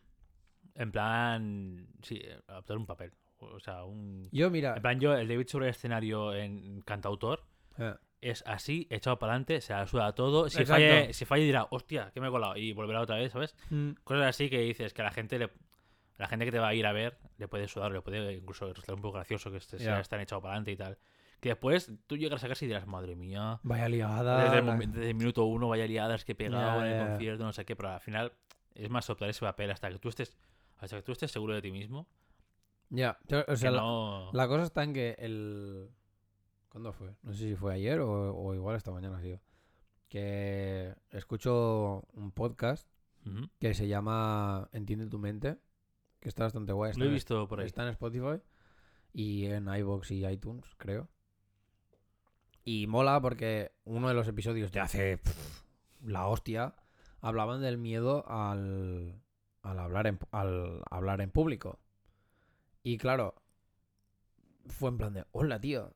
Speaker 2: En plan. Sí, adoptar un papel. O sea, un.
Speaker 1: Yo, mira.
Speaker 2: En plan, yo, el David sobre el escenario en cantautor
Speaker 1: eh,
Speaker 2: es así, echado para adelante, se la suda todo. Si
Speaker 1: Exacto.
Speaker 2: falla, si falla dirá, hostia, que me he colado. Y volverá otra vez, ¿sabes?
Speaker 1: mm,
Speaker 2: Cosas así que dices que a la gente le. La gente que te va a ir a ver le puede sudar, le puede incluso resultar un poco gracioso que este,
Speaker 1: Ya.
Speaker 2: sea tan echado para adelante y tal. Que después tú llegas a casa y dirás, madre mía,
Speaker 1: Vaya liada.
Speaker 2: desde el, desde minuto uno vaya liadas que he pegado en el concierto, no sé qué, pero al final es más optar ese papel hasta que tú estés hasta que tú estés seguro de ti mismo.
Speaker 1: Ya, o sea, la, cosa está en que el... ¿Cuándo fue? No sé si fue ayer o, o igual esta mañana ha sido. Que escucho un podcast que se llama Entiende tu mente, que está bastante guay. Está
Speaker 2: Lo he
Speaker 1: en-
Speaker 2: visto por ahí.
Speaker 1: Está en Spotify y en iVoox y iTunes, creo. Y mola porque uno de los episodios de hace pff, la hostia hablaban del miedo al, al, hablar en, al hablar en público. Y claro, fue en plan de, hola tío.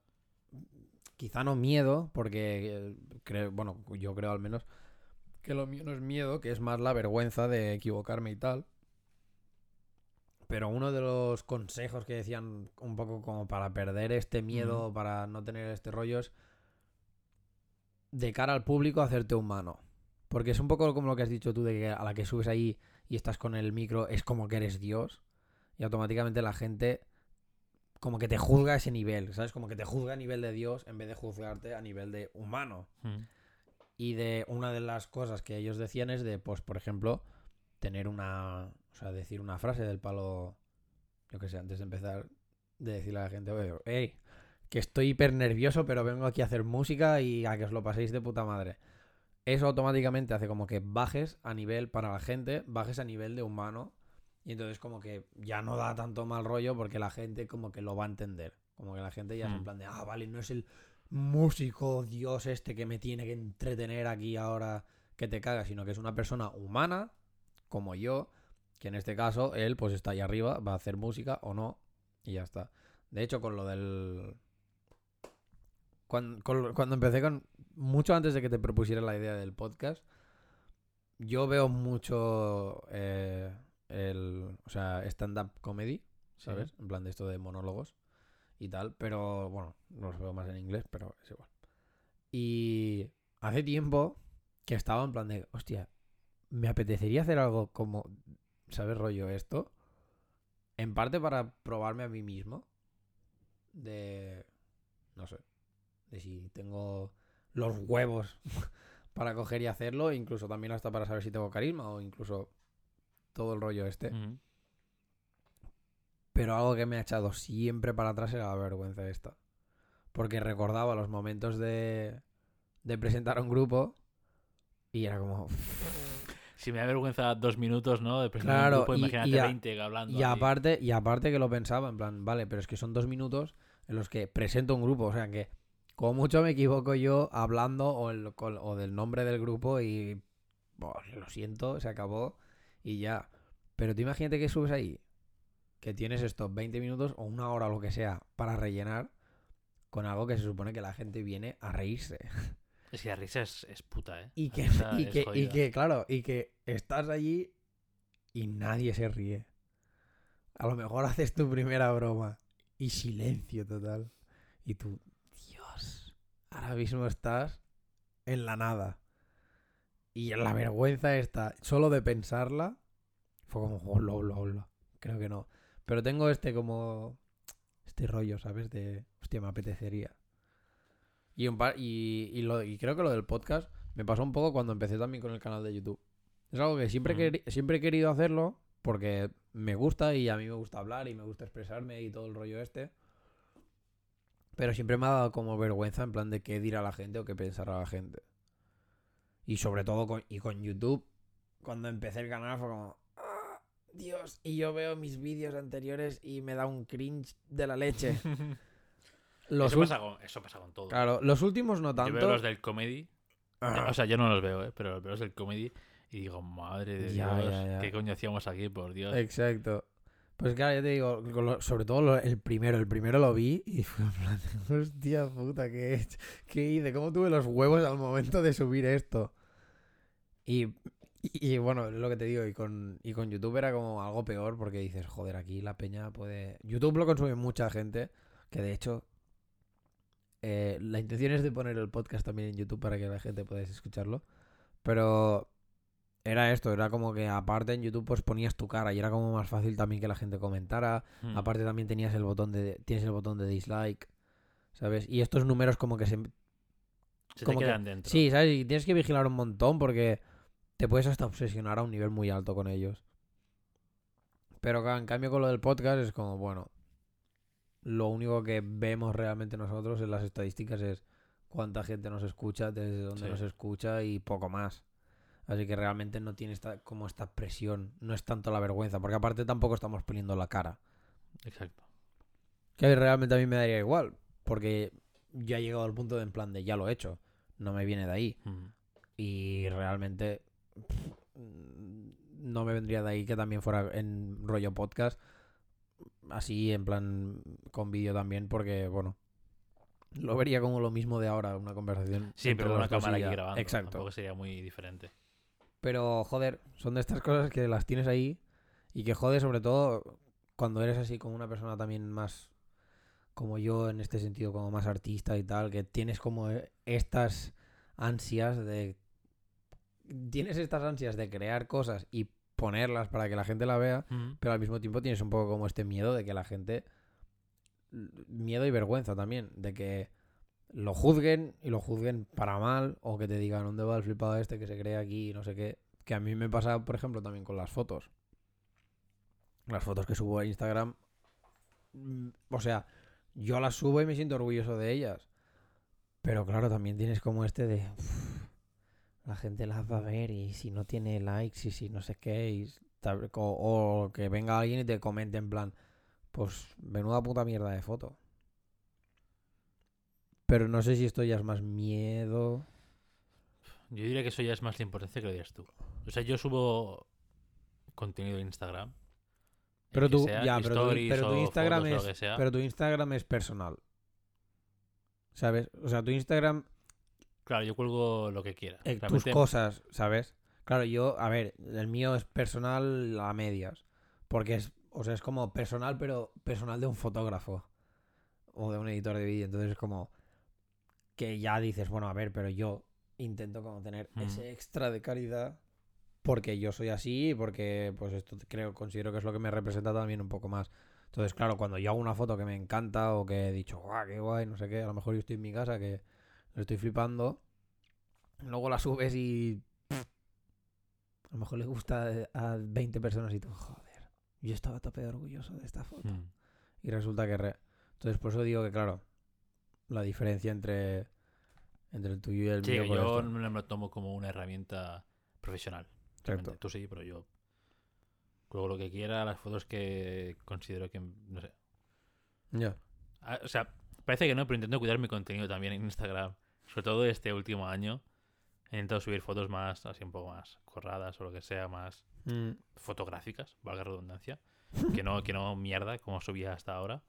Speaker 1: Quizá no miedo, porque eh, creo, bueno, yo creo al menos que lo mío no es miedo, que es más la vergüenza de equivocarme y tal. Pero uno de los consejos que decían un poco como para perder este miedo, para no tener este rollo, es de cara al público hacerte humano. Porque es un poco como lo que has dicho tú, de que a la que subes ahí y estás con el micro es como que eres Dios. Y automáticamente la gente como que te juzga a ese nivel, ¿sabes? Como que te juzga a nivel de Dios en vez de juzgarte a nivel de humano.
Speaker 2: Ujú.
Speaker 1: Y de una de las cosas que ellos decían es de, pues, por ejemplo, tener una. O sea, decir una frase del palo. Yo que sé, antes de empezar, de decirle a la gente, oye, hey, que estoy hiper nervioso, pero vengo aquí a hacer música y a que os lo paséis de puta madre. Eso automáticamente hace como que bajes a nivel para la gente, bajes a nivel de humano. Y entonces como que ya no da tanto mal rollo porque la gente como que lo va a entender. Como que la gente ya es en
Speaker 2: Mm.
Speaker 1: plan de, ah, vale, no es el músico dios este que me tiene que entretener aquí ahora que te caga, sino que es una persona humana, como yo, que en este caso él pues está ahí arriba, va a hacer música o no, y ya está. De hecho, con lo del... Cuando, cuando empecé con... Mucho antes de que te propusiera la idea del podcast, yo veo mucho eh, el... O sea, stand-up comedy,
Speaker 2: Sí.
Speaker 1: ¿sabes? En plan de esto de monólogos y tal, pero bueno, no los veo más en inglés, pero es igual. Y hace tiempo que estaba en plan de, hostia, me apetecería hacer algo como, ¿sabes? Rollo esto. En parte para probarme a mí mismo. De, no sé, de si tengo los huevos para coger y hacerlo, incluso también hasta para saber si tengo carisma o incluso todo el rollo este. Pero algo que me ha echado siempre para atrás era la vergüenza esta. Porque recordaba los momentos de, de presentar a un grupo y era como...
Speaker 2: Si me da vergüenza dos minutos, ¿no? De presentar
Speaker 1: Claro,
Speaker 2: un grupo,
Speaker 1: y-
Speaker 2: imagínate
Speaker 1: y a-
Speaker 2: 20 hablando.
Speaker 1: Y aparte, y aparte que lo pensaba, en plan, vale, pero es que son dos minutos en los que presento un grupo. O sea que como mucho me equivoco yo hablando o, el- col- o del nombre del grupo y... "Buah, lo siento, se acabó y ya. Pero tú imagínate que subes ahí, que tienes estos 20 minutos o una hora o lo que sea para rellenar con algo que se supone que la gente viene a reírse.
Speaker 2: Es que la risa es, es puta, ¿eh?
Speaker 1: Y que, y,
Speaker 2: es
Speaker 1: que, y que, claro, y que estás allí y nadie se ríe. A lo mejor haces tu primera broma y silencio total. Y tú, ahora mismo estás en la nada. Y la vergüenza está, solo de pensarla, fue como, hola, hola, hola. Creo que no. Pero tengo este como, este rollo, ¿sabes? De, hostia, me apetecería. Y, un par- y, y lo- y creo que lo del podcast me pasó un poco cuando empecé también con el canal de YouTube. Es algo que siempre, queri- siempre he querido hacerlo porque me gusta y a mí me gusta hablar y me gusta expresarme y todo el rollo este. Pero siempre me ha dado como vergüenza en plan de qué dirá la gente o qué pensará la gente. Y sobre todo con, y con YouTube, cuando empecé el canal fue como... "Ah, Dios, y yo veo mis vídeos anteriores y me da un cringe de la leche. Los
Speaker 2: eso, pasa con, eso pasa con todo.
Speaker 1: Claro, los últimos no
Speaker 2: Yo
Speaker 1: tanto.
Speaker 2: veo los del comedy.
Speaker 1: Ah.
Speaker 2: O sea, yo no los veo, ¿eh? Pero veo los del comedy y digo, madre de
Speaker 1: Ya,
Speaker 2: Dios,
Speaker 1: ya, ya.
Speaker 2: ¿qué coño hacíamos aquí, por Dios?
Speaker 1: Exacto. Pues claro, ya te digo, sobre todo el primero, el primero lo vi y fue en plan, hostia puta, ¿qué? ¿qué hice? ¿Cómo tuve los huevos al momento de subir esto? Y, Y, y bueno, lo que te digo, y con, y con YouTube era como algo peor porque dices, joder, aquí la peña puede... YouTube lo consume mucha gente, que de hecho eh, la intención es de poner el podcast también en YouTube para que la gente pueda escucharlo, pero era esto, era como que aparte en YouTube pues ponías tu cara y era como más fácil también que la gente comentara,
Speaker 2: Mm.
Speaker 1: aparte también tenías el botón de tienes el botón de dislike, ¿sabes? Y estos números como que se
Speaker 2: Se te
Speaker 1: como que-
Speaker 2: quedan dentro.
Speaker 1: Sí, ¿sabes? Y tienes que vigilar un montón porque te puedes hasta obsesionar a un nivel muy alto con ellos. Pero en cambio con lo del podcast es como, bueno, lo único que vemos realmente nosotros en las estadísticas es cuánta gente nos escucha, desde dónde
Speaker 2: Sí.
Speaker 1: nos escucha y poco más. Así que realmente no tiene esta, como esta presión, no es tanto la vergüenza, porque aparte tampoco estamos poniendo la cara.
Speaker 2: Exacto.
Speaker 1: Que realmente a mí me daría igual, porque ya he llegado al punto de en plan de ya lo he hecho, no me viene de ahí.
Speaker 2: Mm.
Speaker 1: Y realmente pff, mm, no me vendría de ahí que también fuera en rollo podcast. Así, en plan, con vídeo también, porque, bueno, lo vería como lo mismo de ahora, una conversación.
Speaker 2: Sí, pero con una cámara aquí grabando.
Speaker 1: Exacto.
Speaker 2: Tampoco sería muy diferente.
Speaker 1: Pero, joder, son de estas cosas que las tienes ahí y que jode sobre todo cuando eres así como una persona también más como yo en este sentido, como más artista y tal, que tienes como eh, estas ansias de... Tienes estas ansias de crear cosas y ponerlas para que la gente la vea,
Speaker 2: Mm.
Speaker 1: pero al mismo tiempo tienes un poco como este miedo de que la gente... Miedo y vergüenza también, de que lo juzguen y lo juzguen para mal o que te digan dónde va el flipado este que se cree aquí y no sé qué. Que a mí me pasa, por ejemplo, también con las fotos. Las fotos que subo a Instagram. mm, O sea, yo las subo y me siento orgulloso de ellas. Pero claro, también tienes como este de... "Uf, la gente las va a ver y si no tiene likes y si no sé qué. y o, o que venga alguien y te comente en plan... Pues menuda puta mierda de foto. Pero no sé si esto ya es más miedo.
Speaker 2: Yo diría que eso ya es más la importancia que lo dirías tú. O sea, yo subo contenido en Instagram.
Speaker 1: Pero tú, ya, pero tu, pero tu Instagram
Speaker 2: fotos
Speaker 1: es, pero tu Instagram es personal. ¿Sabes? O sea, tu Instagram,
Speaker 2: Claro, yo cuelgo lo que quiera.
Speaker 1: eh, tus cosas, ¿sabes? Claro, yo, a ver, el mío es personal a medias. Porque es, o sea, es como personal, pero personal de un fotógrafo. O de un editor de vídeo. Entonces es como que ya dices, bueno, a ver, pero yo intento como tener
Speaker 2: Mm.
Speaker 1: ese extra de calidad porque yo soy así y porque pues esto creo, considero que es lo que me representa también un poco más. Entonces, claro, cuando yo hago una foto que me encanta o que he dicho, guau, qué guay, no sé qué, a lo mejor yo estoy en mi casa que lo estoy flipando, luego la subes y a lo mejor le gusta a 20 personas y tú, joder, yo estaba tope de orgulloso de esta foto.
Speaker 2: mm,
Speaker 1: Y resulta que... re- Entonces, por eso digo que, claro, la diferencia entre, entre el tuyo y el
Speaker 2: Sí,
Speaker 1: mío...
Speaker 2: yo no me lo tomo como una herramienta profesional.
Speaker 1: Exacto.
Speaker 2: Tú sí, pero yo cuelgo lo que quiera, las fotos que considero que, no sé.
Speaker 1: Ya.
Speaker 2: Ah, O sea, parece que no, pero intento cuidar mi contenido también en Instagram. Sobre todo este último año. He intentado subir fotos más, así un poco más corradas o lo que sea, más
Speaker 1: Mm.
Speaker 2: fotográficas, valga redundancia. Que no, que no mierda, como subía hasta ahora.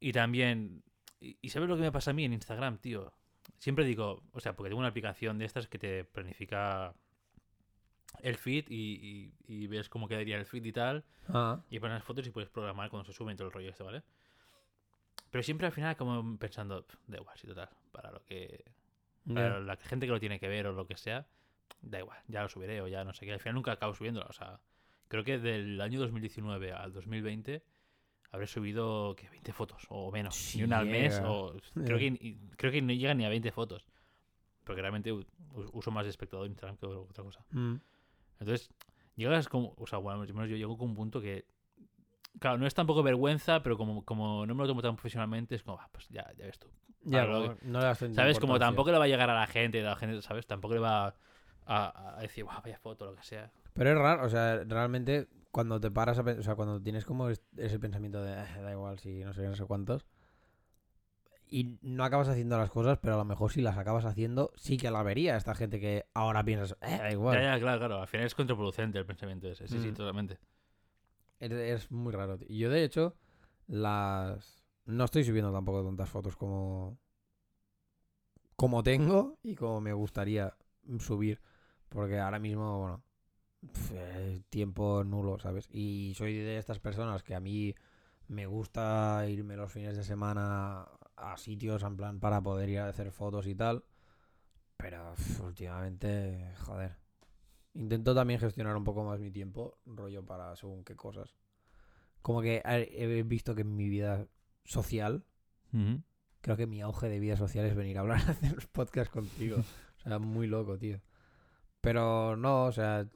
Speaker 2: Y también. Y, y ¿sabes lo que me pasa a mí en Instagram, tío? Siempre digo, o sea, porque tengo una aplicación de estas que te planifica el feed y, y- y ves cómo quedaría el feed y tal.
Speaker 1: Ah,
Speaker 2: Y pones las fotos y puedes programar cuando se suben todo el rollo este, ¿vale? Pero siempre al final como pensando, "Pf, da igual, sí, total, para lo que... Para
Speaker 1: ya.
Speaker 2: la gente que lo tiene que ver o lo que sea, da igual, ya lo subiré o ya no sé qué. Al final nunca acabo subiéndolo, o sea, creo que del año 2019 al 2020 habré subido, que 20 fotos o menos,
Speaker 1: Sí,
Speaker 2: ni una al mes,
Speaker 1: llega.
Speaker 2: o creo que, ni- creo que no llega ni a 20 fotos. Porque realmente uso más de espectador Instagram que otra cosa.
Speaker 1: Mm.
Speaker 2: Entonces, llegas como, o sea, bueno, al menos yo llego con un punto que, claro, no es tampoco vergüenza, pero como, como no me lo tomo tan profesionalmente, es como, ah, pues ya, ya ves tú.
Speaker 1: Ya, como no le das
Speaker 2: ¿Sabes? Como tampoco le va a llegar a la gente, la gente, ¿sabes? Tampoco le va a, a decir, guau, vaya foto, lo que sea.
Speaker 1: Pero es raro, o sea, realmente cuando te paras a o sea, cuando tienes como es- ese pensamiento de "Eh, da igual si no sé no sé cuántos, y no acabas haciendo las cosas, pero a lo mejor si las acabas haciendo, sí que la vería esta gente que ahora piensas, eh, da igual.
Speaker 2: Ya, ya, claro, claro. Al final es contraproducente el pensamiento ese. Sí, sí,
Speaker 1: Mm.
Speaker 2: totalmente.
Speaker 1: Es, es muy raro. tío. Y yo, de hecho, las. No estoy subiendo tampoco tantas fotos como. Como tengo y como me gustaría subir. Porque ahora mismo, bueno, pf, eh, tiempo nulo, ¿sabes? Y soy de estas personas que a mí me gusta irme los fines de semana a sitios en plan para poder ir a hacer fotos y tal. Pero pf, últimamente, joder. Intento también gestionar un poco más mi tiempo, rollo para según qué cosas. Como que he visto que en mi vida social, creo que mi auge de vida social es venir a hablar, a hacer los podcasts contigo. O sea, muy loco, tío. Pero no, o sea,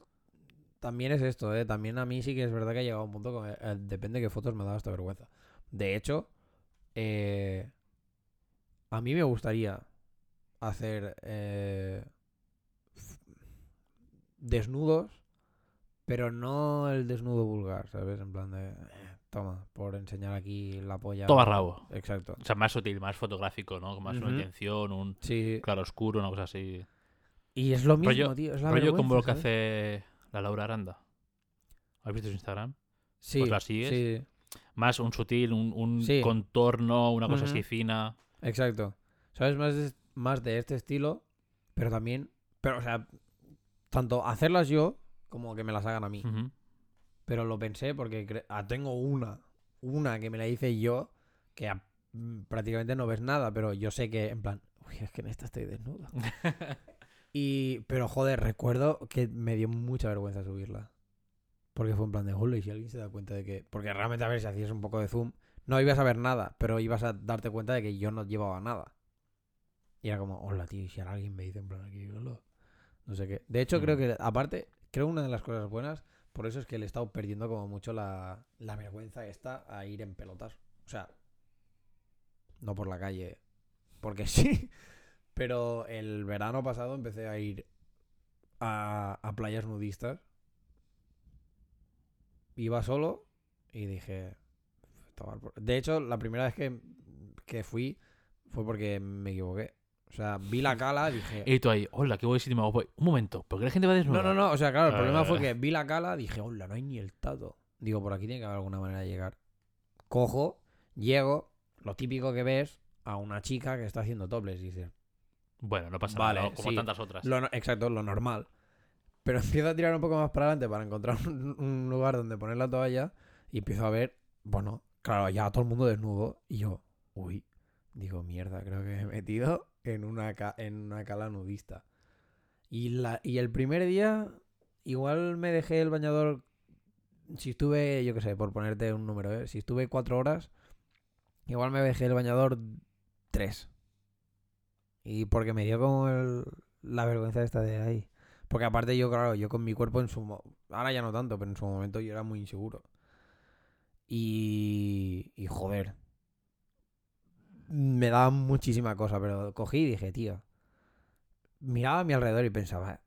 Speaker 1: también es esto, ¿eh? También a mí sí que es verdad que ha llegado a un punto que eh, depende de qué fotos me da esta vergüenza. De hecho, eh, a mí me gustaría hacer eh, desnudos, pero no el desnudo vulgar, ¿sabes? En plan de, eh, toma, por enseñar aquí la polla.
Speaker 2: Toma rabo.
Speaker 1: Exacto.
Speaker 2: O sea, más sutil, más fotográfico, ¿no? Con Más una intención, un
Speaker 1: Sí,
Speaker 2: claro oscuro, una cosa así.
Speaker 1: y es lo mismo,
Speaker 2: Rollo-
Speaker 1: tío. Es la
Speaker 2: Rollo como lo que hace la Laura Aranda. ¿Has visto su Instagram?
Speaker 1: Sí,
Speaker 2: pues la sigues.
Speaker 1: sí,
Speaker 2: Más un sutil, un, un
Speaker 1: Sí.
Speaker 2: contorno, una cosa así fina.
Speaker 1: exacto. ¿Sabes? Más de, más de este estilo, pero también, pero o sea, tanto hacerlas yo como que me las hagan a mí. Pero lo pensé porque ah, tengo una, una que me la hice yo, que a- prácticamente no ves nada, pero yo sé que, en plan, uy, es que en esta estoy desnudo. y, pero joder, recuerdo que me dio mucha vergüenza subirla. Porque fue en plan de, hola, y si alguien se da cuenta de que... Porque realmente, a ver, si hacías un poco de zoom, no ibas a ver nada, pero ibas a darte cuenta de que yo no llevaba nada. Y era como, hola, tío, y si ahora alguien me dice en plan aquí, hola. No sé qué. De hecho, creo
Speaker 2: Mm.
Speaker 1: que, aparte, creo una de las cosas buenas, por eso es que le he estado perdiendo como mucho la, la vergüenza esta a ir en pelotas. O sea, no por la calle, porque sí. Pero el verano pasado empecé a ir a, a playas nudistas. Iba solo y dije... De hecho, la primera vez que, que fui fue porque me equivoqué. O sea, vi la cala y dije...
Speaker 2: Y tú ahí, hola, qué guay sitio me voy. Un momento, ¿por qué la gente va desnuda?
Speaker 1: No, no, no. O sea, claro, el problema fue
Speaker 2: Eh.
Speaker 1: que vi la cala, dije, hola, no hay ni el tato. Digo, por aquí tiene que haber alguna manera de llegar. Cojo, llego, lo típico que ves a una chica que está haciendo toples. Y dices,
Speaker 2: Bueno, no pasa
Speaker 1: Vale,
Speaker 2: nada, como
Speaker 1: sí.
Speaker 2: tantas otras.
Speaker 1: lo no- exacto, lo normal. Pero empiezo a tirar un poco más para adelante para encontrar un, un lugar donde poner la toalla y empiezo a ver, bueno, claro, ya todo el mundo desnudo. Y yo, uy, digo, mierda, creo que me he metido en una, ca- en una cala nudista. Y, la, y el primer día, igual me dejé el bañador. Si estuve, yo qué sé, por ponerte un número, ¿eh? si estuve cuatro horas, igual me dejé el bañador tres. Y porque me dio como el- la vergüenza esta de ahí. Porque aparte yo, claro, yo con mi cuerpo en su... Ahora ya no tanto, pero en su momento yo era muy inseguro. Y... Y joder. Me daba muchísima cosa, pero cogí y dije, tío. Miraba a mi alrededor y pensaba,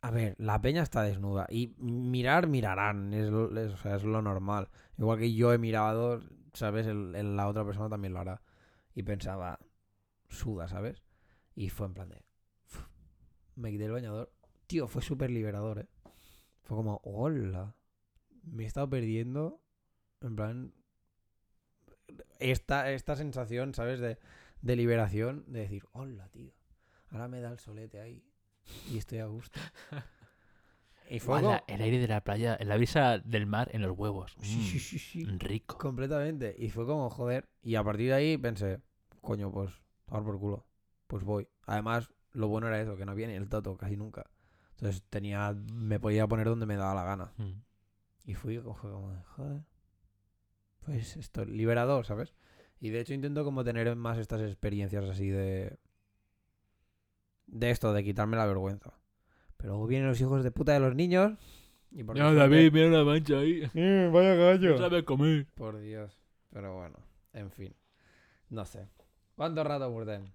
Speaker 1: a ver, la peña está desnuda. Y mirar, mirarán. Es es- es lo normal. Igual que yo he mirado, ¿sabes? El- el- la otra persona también lo hará. Y pensaba, suda, ¿sabes? Y fue en plan de. "Uf". Me quité el bañador. Tío, fue súper liberador, ¿eh? Fue como, hola. Me he estado perdiendo. En plan. Esta, esta sensación, ¿sabes? De, de liberación. De decir, hola, tío. Ahora me da el solete ahí. Y estoy a gusto. Y fue como-
Speaker 2: el aire de la playa, la brisa del mar en los huevos.
Speaker 1: Sí,
Speaker 2: Mm,
Speaker 1: sí, sí, sí.
Speaker 2: Rico.
Speaker 1: Completamente. Y fue como, joder. Y a partir de ahí pensé, coño, pues, tomar por culo. Pues voy. Además, lo bueno era eso, que no viene el tato casi nunca. Entonces tenía, me podía poner donde me daba la gana.
Speaker 2: Mm.
Speaker 1: Y fui como, de, joder. Pues esto, liberador, ¿sabes? Y de hecho intento como tener más estas experiencias así de... De esto, de quitarme la vergüenza. Pero luego vienen los hijos de puta de los niños. Y por
Speaker 2: No, David, mira una mancha ahí.
Speaker 1: vaya gallo.
Speaker 2: No sabe comer.
Speaker 1: Por Dios. Pero bueno, en fin. No sé. ¿Cuánto rato Burden?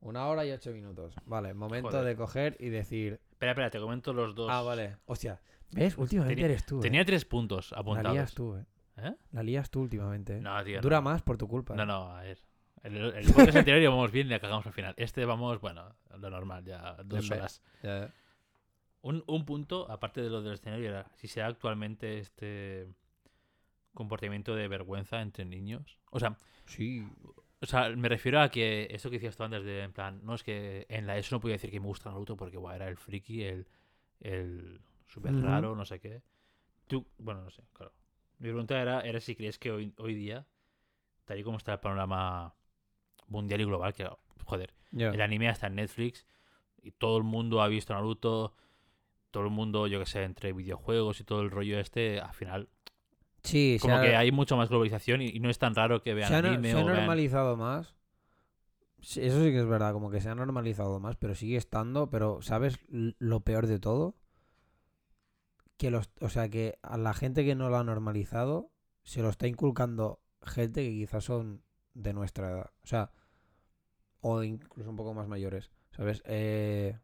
Speaker 1: Una hora y ocho minutos. Vale, momento
Speaker 2: Joder.
Speaker 1: de coger y decir.
Speaker 2: Espera, espera, te comento los dos.
Speaker 1: Ah, vale. Hostia. ¿Ves? Últimamente
Speaker 2: Tenía-
Speaker 1: eres tú. eh.
Speaker 2: Tenía tres puntos
Speaker 1: La
Speaker 2: apuntados.
Speaker 1: lías tú, eh.
Speaker 2: ¿Eh?
Speaker 1: La lías tú últimamente. eh.
Speaker 2: No, tío.
Speaker 1: Dura
Speaker 2: no.
Speaker 1: más por tu culpa.
Speaker 2: No,
Speaker 1: eh.
Speaker 2: no, a ver. El, el podcast anterior íbamos bien y la cagamos al final. Este vamos, bueno, lo normal, ya dos horas.
Speaker 1: Ya.
Speaker 2: Un, un punto, aparte de lo del escenario, era si se da actualmente este comportamiento de vergüenza entre niños. O sea,
Speaker 1: Sí.
Speaker 2: O sea, me refiero a que eso que decías tú antes de, en plan, no es que en la ESO no podía decir que me gusta Naruto porque guau, era el friki, el, el súper raro, no sé qué. Tú, bueno, no sé, claro. Mi pregunta era, era si crees que hoy, hoy día, tal y como está el panorama mundial y global, que, joder, el anime está en Netflix y todo el mundo ha visto Naruto, todo el mundo, yo que sé, entre videojuegos y todo el rollo este, al final,
Speaker 1: Sí,
Speaker 2: como
Speaker 1: ha-
Speaker 2: que hay mucho más globalización y, y no es tan raro que vean
Speaker 1: se ha,
Speaker 2: anime
Speaker 1: se ha
Speaker 2: o vean...
Speaker 1: normalizado más. Eso sí que es verdad, como que se ha normalizado más, pero sigue estando. Pero, ¿sabes lo peor de todo? Que los, o sea, que a la gente que no lo ha normalizado se lo está inculcando gente que quizás son de nuestra edad. O sea, o incluso un poco más mayores. ¿Sabes? Eh,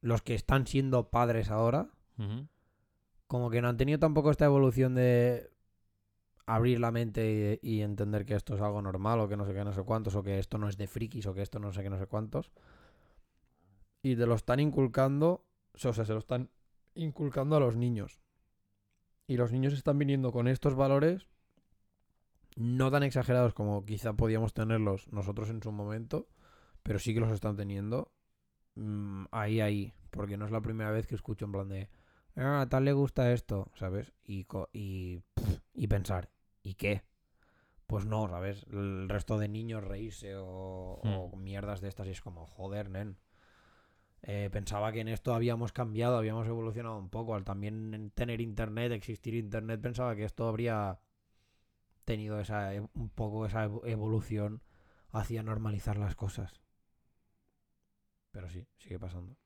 Speaker 1: los que están siendo padres ahora, como que no han tenido tampoco esta evolución de abrir la mente y, entender que esto es algo normal o que no sé qué, no sé cuántos, o que esto no es de frikis o que esto no sé qué, no sé cuántos. Y te lo están inculcando, o sea, se lo están inculcando a los niños. Y los niños están viniendo con estos valores no tan exagerados como quizá podíamos tenerlos nosotros en su momento, pero sí que los están teniendo mm, ahí, ahí. Porque no es la primera vez que escucho en plan de, ah, tal le gusta esto, ¿sabes? Y, y pensar, ¿y qué? Pues no, ¿sabes? El resto de niños reírse o, o mierdas de estas y es como, joder, nen. Eh, pensaba que en esto habíamos cambiado, habíamos evolucionado un poco. Al también en tener internet, existir internet, pensaba que esto habría tenido esa e- un poco esa evo- evolución hacia normalizar las cosas. Pero sí, sigue pasando.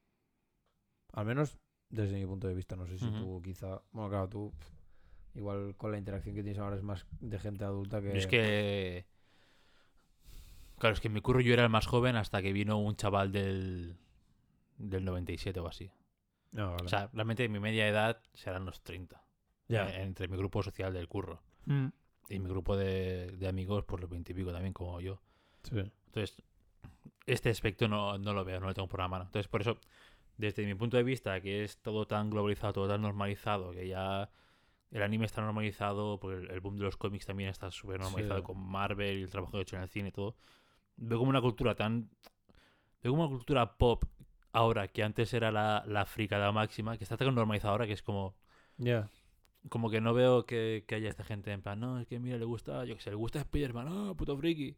Speaker 1: Al menos desde mi punto de vista. No sé si
Speaker 2: Ujú.
Speaker 1: tú quizá... Bueno, claro, tú igual con la interacción que tienes ahora es más de gente adulta que...
Speaker 2: Yo es que. Claro, es que en mi curro yo era el más joven hasta que vino un chaval del. del 97 o así.
Speaker 1: No, vale.
Speaker 2: O sea, realmente mi media edad serán los 30.
Speaker 1: ya.
Speaker 2: eh, Entre mi grupo social del curro.
Speaker 1: Mm,
Speaker 2: Y mi grupo de, de amigos, por los 20 y pico también, como yo.
Speaker 1: sí.
Speaker 2: Entonces, este aspecto no, no lo veo, no lo tengo por la mano. Entonces, por eso, desde mi punto de vista, que es todo tan globalizado, todo tan normalizado, que ya el anime está normalizado, porque el, el boom de los cómics también está súper normalizado
Speaker 1: Sí.
Speaker 2: con Marvel y el trabajo que he hecho en el cine y todo. Veo como una cultura tan. Veo como una cultura pop ahora, que antes era la, la fricada máxima, que está tan normalizada ahora que es como.
Speaker 1: Ya.
Speaker 2: Como que no veo que, que haya esta gente en plan, no, es que mira, le gusta, yo que sé, le gusta Spider-Man, ah, puto friki.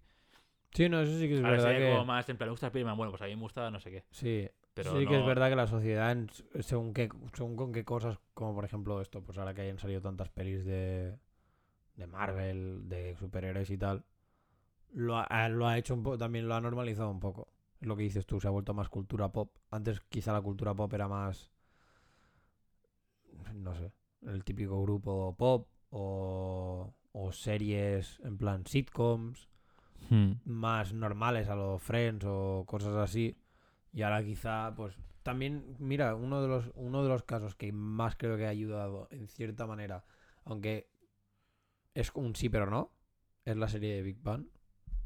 Speaker 1: Sí, no, eso sí que es
Speaker 2: Ahora
Speaker 1: verdad que...
Speaker 2: como más en plan, le gusta Spider-Man, bueno, pues a mí me gusta no sé qué.
Speaker 1: Sí,
Speaker 2: Pero
Speaker 1: sí que es verdad que la sociedad, según, qué, según con qué cosas, como por ejemplo esto, pues ahora que hayan salido tantas pelis de, de Marvel, de superhéroes y tal, lo ha, lo ha hecho un poco, también lo ha normalizado un poco. Es lo que dices tú, se ha vuelto más cultura pop. Antes quizá la cultura pop era más, no sé, el típico grupo pop o, o series en plan sitcoms
Speaker 2: Hmm.
Speaker 1: más normales a los Friends o cosas así. Y ahora quizá, pues también, mira, uno de los, uno de los casos que más creo que ha ayudado en cierta manera, aunque es un sí pero no, es la serie de Big Bang,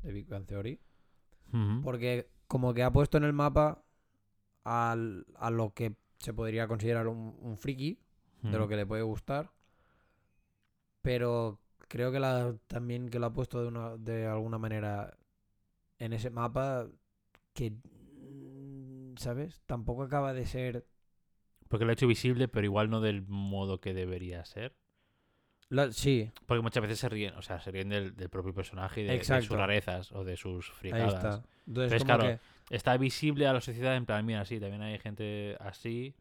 Speaker 1: de Big Bang Theory. Porque como que ha puesto en el mapa al- a lo que se podría considerar un, un friki, de lo que le puede gustar. Pero creo que la, también que lo ha puesto de, una, de alguna manera en ese mapa que, ¿sabes? Tampoco acaba de ser...
Speaker 2: Porque lo ha hecho visible, pero igual no del modo que debería ser.
Speaker 1: la- sí,
Speaker 2: Porque muchas veces se ríen, o sea, se ríen del, del propio personaje y de, sus rarezas o de sus
Speaker 1: ahí
Speaker 2: fricadas.
Speaker 1: está. Entonces,
Speaker 2: claro,
Speaker 1: que-
Speaker 2: Está visible a la sociedad en plan, mira, sí, también hay gente así.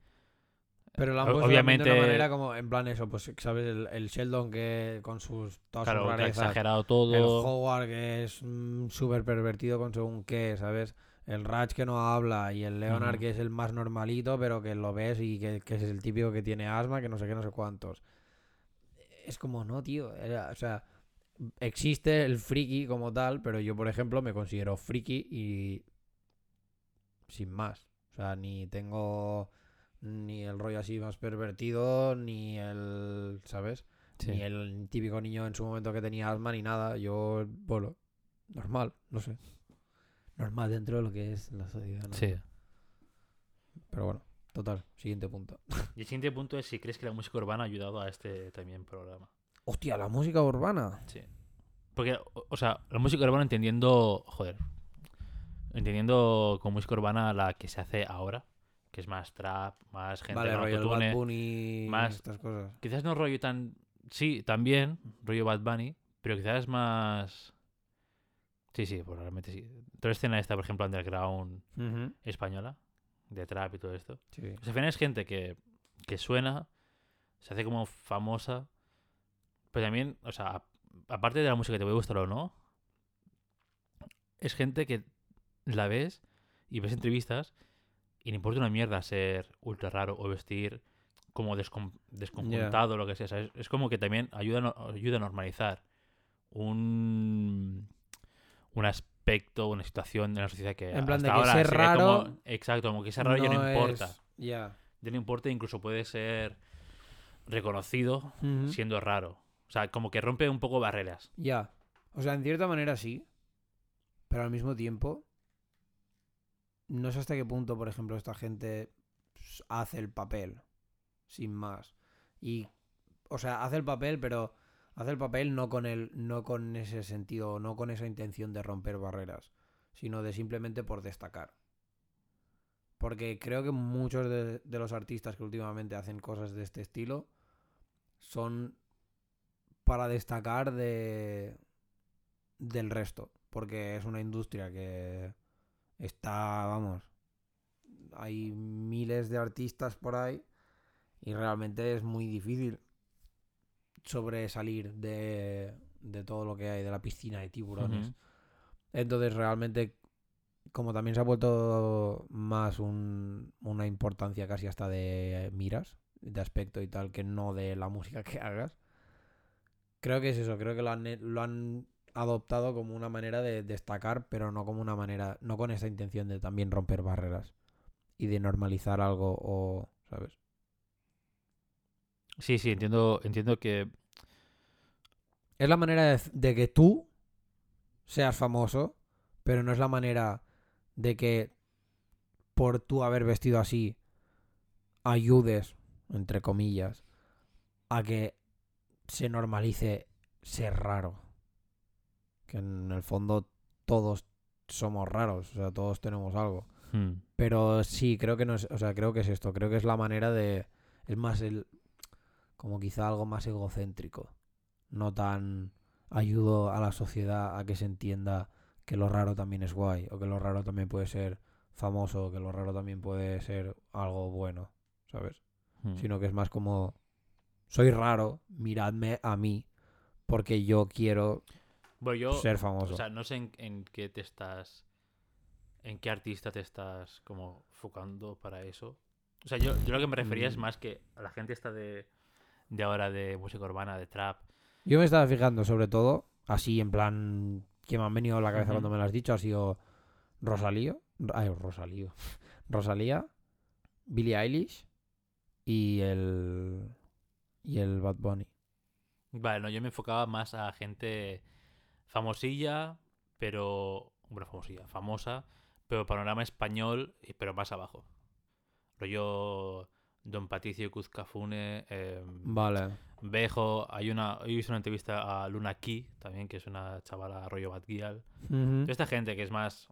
Speaker 1: pero lo han puesto también de una
Speaker 2: obviamente-
Speaker 1: manera como, en plan eso, pues, ¿sabes? El, el Sheldon que con sus... Todas
Speaker 2: Claro,
Speaker 1: sus
Speaker 2: que ha
Speaker 1: rarezas.
Speaker 2: exagerado
Speaker 1: El
Speaker 2: todo.
Speaker 1: Howard que es mm, súper pervertido con según qué, ¿sabes? El Raj que no habla y el Leonard que es el más normalito, pero que lo ves y que, que es el típico que tiene asma, que no sé qué, no sé cuántos. Es como, no, tío. era- o sea, existe el friki como tal, pero yo, por ejemplo, me considero friki y sin más. O sea, ni tengo ni el rollo así más pervertido, ni el, ¿sabes?
Speaker 2: Sí.
Speaker 1: Ni el típico niño en su momento que tenía asma, ni nada. Yo, bueno, normal, no sé. Normal dentro de lo que es la sociedad. ¿no?
Speaker 2: Sí.
Speaker 1: Pero bueno, total, siguiente punto.
Speaker 2: Y el siguiente punto es si crees que la música urbana ha ayudado a este también programa.
Speaker 1: Hostia, la música urbana.
Speaker 2: Sí. Porque, o, o sea, la música urbana entendiendo. Joder. Entendiendo con música urbana la que se hace ahora. Que es más trap, más gente
Speaker 1: Vale, rollo
Speaker 2: autotune.
Speaker 1: Bad Bunny,
Speaker 2: más-
Speaker 1: estas cosas.
Speaker 2: Quizás no rollo tan. Sí, también, rollo Bad Bunny, pero quizás más. Sí, sí, pues realmente sí. Toda la escena esta, por ejemplo, underground
Speaker 1: Ujú,
Speaker 2: española, de trap y todo esto.
Speaker 1: Sí.
Speaker 2: Pues al final es gente que, que suena, se hace como famosa, pero también, o sea, aparte de la música que te puede gustar o no, es gente que la ves y ves entrevistas y le importa una mierda ser ultra raro o vestir como descom- desconjuntado o lo que sea. ¿sabes? Es como que también ayuda, ayuda a normalizar un, un aspecto, una situación en la sociedad que
Speaker 1: En plan
Speaker 2: hasta
Speaker 1: de que
Speaker 2: ahora
Speaker 1: ser raro
Speaker 2: como- exacto, como que ser raro ya no
Speaker 1: es-
Speaker 2: importa.
Speaker 1: Ya.
Speaker 2: Ya no importa, incluso puede ser reconocido siendo raro. O sea, como que rompe un poco barreras.
Speaker 1: Ya. O sea, en cierta manera sí. Pero al mismo tiempo. No sé hasta qué punto, por ejemplo, esta gente hace el papel. Sin más. Y. O sea, hace el papel, pero. Hace el papel no con el. no con ese sentido, no con esa intención de romper barreras. Sino de simplemente por destacar. Porque creo que muchos de, los artistas que últimamente hacen cosas de este estilo. Son para destacar de del resto, porque es una industria que está, vamos, hay miles de artistas por ahí y realmente es muy difícil sobresalir de, de todo lo que hay, de la piscina de tiburones. Entonces realmente, como también se ha vuelto más un- una importancia casi hasta de miras, de aspecto y tal, que no de la música que hagas, creo que es eso, creo que lo han, lo han adoptado como una manera de destacar, pero no como una manera, no con esa intención de también romper barreras y de normalizar algo o, ¿sabes?
Speaker 2: Sí, sí, entiendo, entiendo que.
Speaker 1: Es la manera de, de que tú seas famoso, pero no es la manera de que por tú haber vestido así ayudes, entre comillas, a que se normalice ser raro. Que en el fondo todos somos raros, o sea, todos tenemos algo.
Speaker 2: hmm,
Speaker 1: Pero sí, creo que no es, o sea, creo que es esto, creo que es la manera de es más el como quizá algo más egocéntrico, no tan ayudo a la sociedad a que se entienda que lo raro también es guay o que lo raro también puede ser famoso, o que lo raro también puede ser algo bueno, ¿sabes?
Speaker 2: hmm.
Speaker 1: Sino que es más como soy raro, miradme a mí porque yo quiero
Speaker 2: Bueno, yo.
Speaker 1: ser famoso.
Speaker 2: O sea, no sé en, en qué te estás. En qué artista te estás como enfocando para eso. O sea, yo, yo lo que me refería es
Speaker 1: Mm.
Speaker 2: más que a la gente esta de, de ahora de música urbana, de trap.
Speaker 1: Yo me estaba fijando sobre todo, así en plan, que me han venido a la cabeza cuando me lo has dicho, ha sido Rosalío, ay, Rosalío, Rosalía, Billie Eilish y el y el Bad Bunny.
Speaker 2: Vale, no, yo me enfocaba más a gente famosilla, pero. Bueno, famosilla, famosa, pero panorama español, pero más abajo. Rollo Don Patricio Cuzcafune, eh,
Speaker 1: Vale.
Speaker 2: Bejo. Hay una. Hoy hice una entrevista a Luna Key, también, que es una chavala rollo Gyal.
Speaker 1: Ujú.
Speaker 2: Toda esta gente que es más.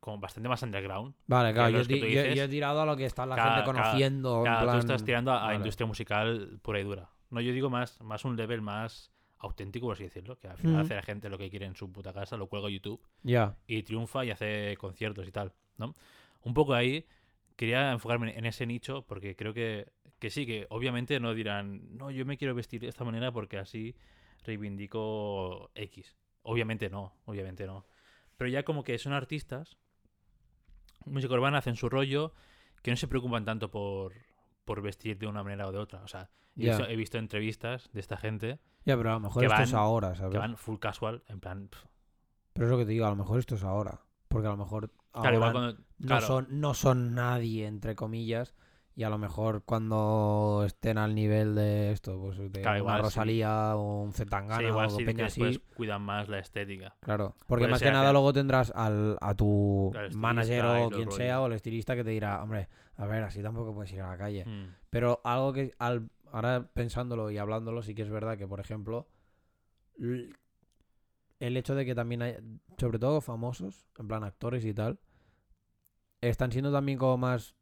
Speaker 2: como bastante más underground.
Speaker 1: Vale, claro, yo,
Speaker 2: dices-
Speaker 1: he tirado a lo que está la
Speaker 2: Cada-
Speaker 1: gente
Speaker 2: cada-
Speaker 1: conociendo. en
Speaker 2: Claro, tú estás tirando a,
Speaker 1: vale.
Speaker 2: industria musical pura y dura. No, yo digo más, más un level más auténtico, por así decirlo, que al final
Speaker 1: Ujú.
Speaker 2: hace la gente lo que quiere en su puta casa, lo cuelga a YouTube
Speaker 1: Ya.
Speaker 2: y triunfa y hace conciertos y tal, ¿no? Un poco ahí quería enfocarme en ese nicho porque creo que, que sí, que obviamente no dirán, no, yo me quiero vestir de esta manera porque así reivindico X. Obviamente no, obviamente no. Pero ya como que son artistas, música urbana, hacen su rollo, que no se preocupan tanto por, por vestir de una manera o de otra. O sea, visto, he visto entrevistas de esta gente
Speaker 1: Ya, pero a lo mejor esto es
Speaker 2: van-
Speaker 1: ahora, ¿sabes?
Speaker 2: que van full casual, en plan...
Speaker 1: Pero es lo que te digo, a lo mejor esto es ahora. Porque a lo mejor
Speaker 2: Claro, igual
Speaker 1: no, son, no son nadie, entre comillas. Y a lo mejor cuando estén al nivel de esto, pues de
Speaker 2: Claro,
Speaker 1: una
Speaker 2: sí.
Speaker 1: Rosalía o un
Speaker 2: sí,
Speaker 1: Zetangana
Speaker 2: igual
Speaker 1: o
Speaker 2: sí
Speaker 1: peña así.
Speaker 2: cuidan más la estética.
Speaker 1: Claro, porque
Speaker 2: Puede
Speaker 1: más que nada
Speaker 2: que-
Speaker 1: luego tendrás al, a tu manager o quien sea o el estilista que te dirá, hombre, a ver, así tampoco puedes ir a la calle.
Speaker 2: Mm.
Speaker 1: Pero algo que al, ahora pensándolo y hablándolo, sí que es verdad que, por ejemplo, el hecho de que también hay, sobre todo famosos, en plan actores y tal, están siendo también como más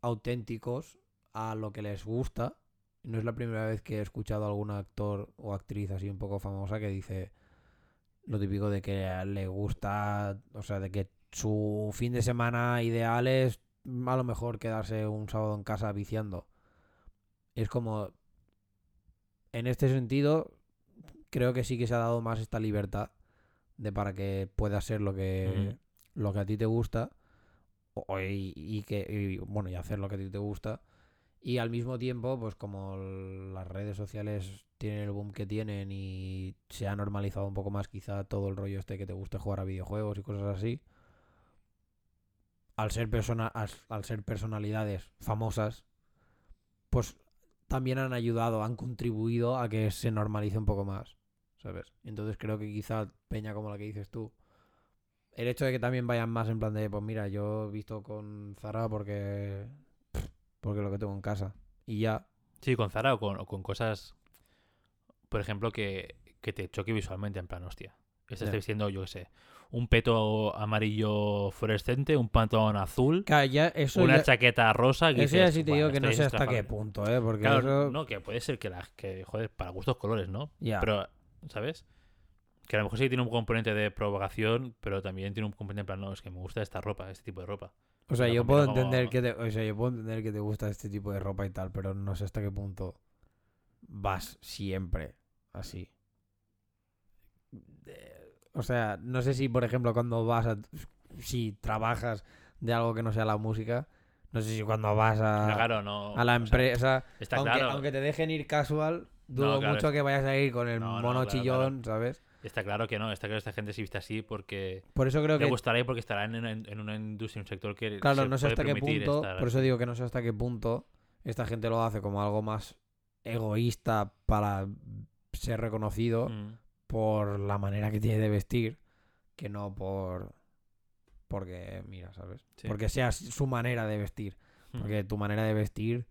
Speaker 1: auténticos a lo que les gusta. No es la primera vez que he escuchado a algún actor o actriz así un poco famosa que dice lo típico de que le gusta, o sea, de que su fin de semana ideal es a lo mejor quedarse un sábado en casa viciando. Es como, en este sentido, creo que sí que se ha dado más esta libertad de para que pueda ser lo que, lo que a ti te gusta o- y, y que, y, bueno, y hacer lo que a ti te gusta. Y al mismo tiempo, pues como las redes sociales tienen el boom que tienen y se ha normalizado un poco más quizá todo el rollo este que te guste jugar a videojuegos y cosas así, al ser, persona, al, al ser personalidades famosas, pues también han ayudado, han contribuido a que se normalice un poco más, ¿sabes? Entonces creo que quizá Peña como la que dices tú, el hecho de que también vayan más en plan de, pues mira, yo he visto con Zara porque porque lo que tengo en casa y ya,
Speaker 2: Sí, con Zara o con, o con cosas, por ejemplo, que, que te choque visualmente, en plan, hostia. Este
Speaker 1: Ya.
Speaker 2: está diciendo, yo qué sé, un peto amarillo fluorescente, un pantalón azul,
Speaker 1: Claro, ya eso
Speaker 2: una
Speaker 1: ya,
Speaker 2: chaqueta rosa. que
Speaker 1: eso ya sí te
Speaker 2: "Buah,
Speaker 1: digo que no sé hasta qué
Speaker 2: estrafable".
Speaker 1: punto, ¿eh? Porque
Speaker 2: Claro,
Speaker 1: eso...
Speaker 2: no, que puede ser que, la, que, joder, para gustos colores, ¿no?
Speaker 1: ya.
Speaker 2: Pero, ¿sabes? Que a lo mejor sí tiene un componente de provocación, pero también tiene un componente en plan, no, es que me gusta esta ropa, este tipo de ropa.
Speaker 1: O sea, yo puedo
Speaker 2: como-
Speaker 1: entender que te, o sea, yo puedo entender que te gusta este tipo de ropa y tal, pero no sé hasta qué punto vas siempre así. O sea, no sé si, por ejemplo, cuando vas a... Si trabajas de algo que no sea la música, no sé si cuando vas a,
Speaker 2: claro, no.
Speaker 1: a la
Speaker 2: o sea,
Speaker 1: empresa...
Speaker 2: está
Speaker 1: aunque,
Speaker 2: claro.
Speaker 1: aunque te dejen ir casual, dudo
Speaker 2: claro,
Speaker 1: mucho
Speaker 2: es-
Speaker 1: que vayas a ir con el
Speaker 2: No, no,
Speaker 1: mono
Speaker 2: claro,
Speaker 1: chillón, ¿sabes?
Speaker 2: Está claro que no, está claro que esta gente se viste así porque
Speaker 1: Por eso creo
Speaker 2: le
Speaker 1: que
Speaker 2: gustará y porque estará en, en- en una industria, un sector que
Speaker 1: Claro,
Speaker 2: se
Speaker 1: no sé hasta qué punto,
Speaker 2: estar
Speaker 1: por eso digo que no sé hasta qué punto esta gente lo hace como algo más egoísta para ser reconocido
Speaker 2: Mm,
Speaker 1: por la manera que tiene de vestir, que no por porque mira, ¿sabes?
Speaker 2: Sí.
Speaker 1: Porque sea su manera de vestir,
Speaker 2: mm.
Speaker 1: porque tu manera de vestir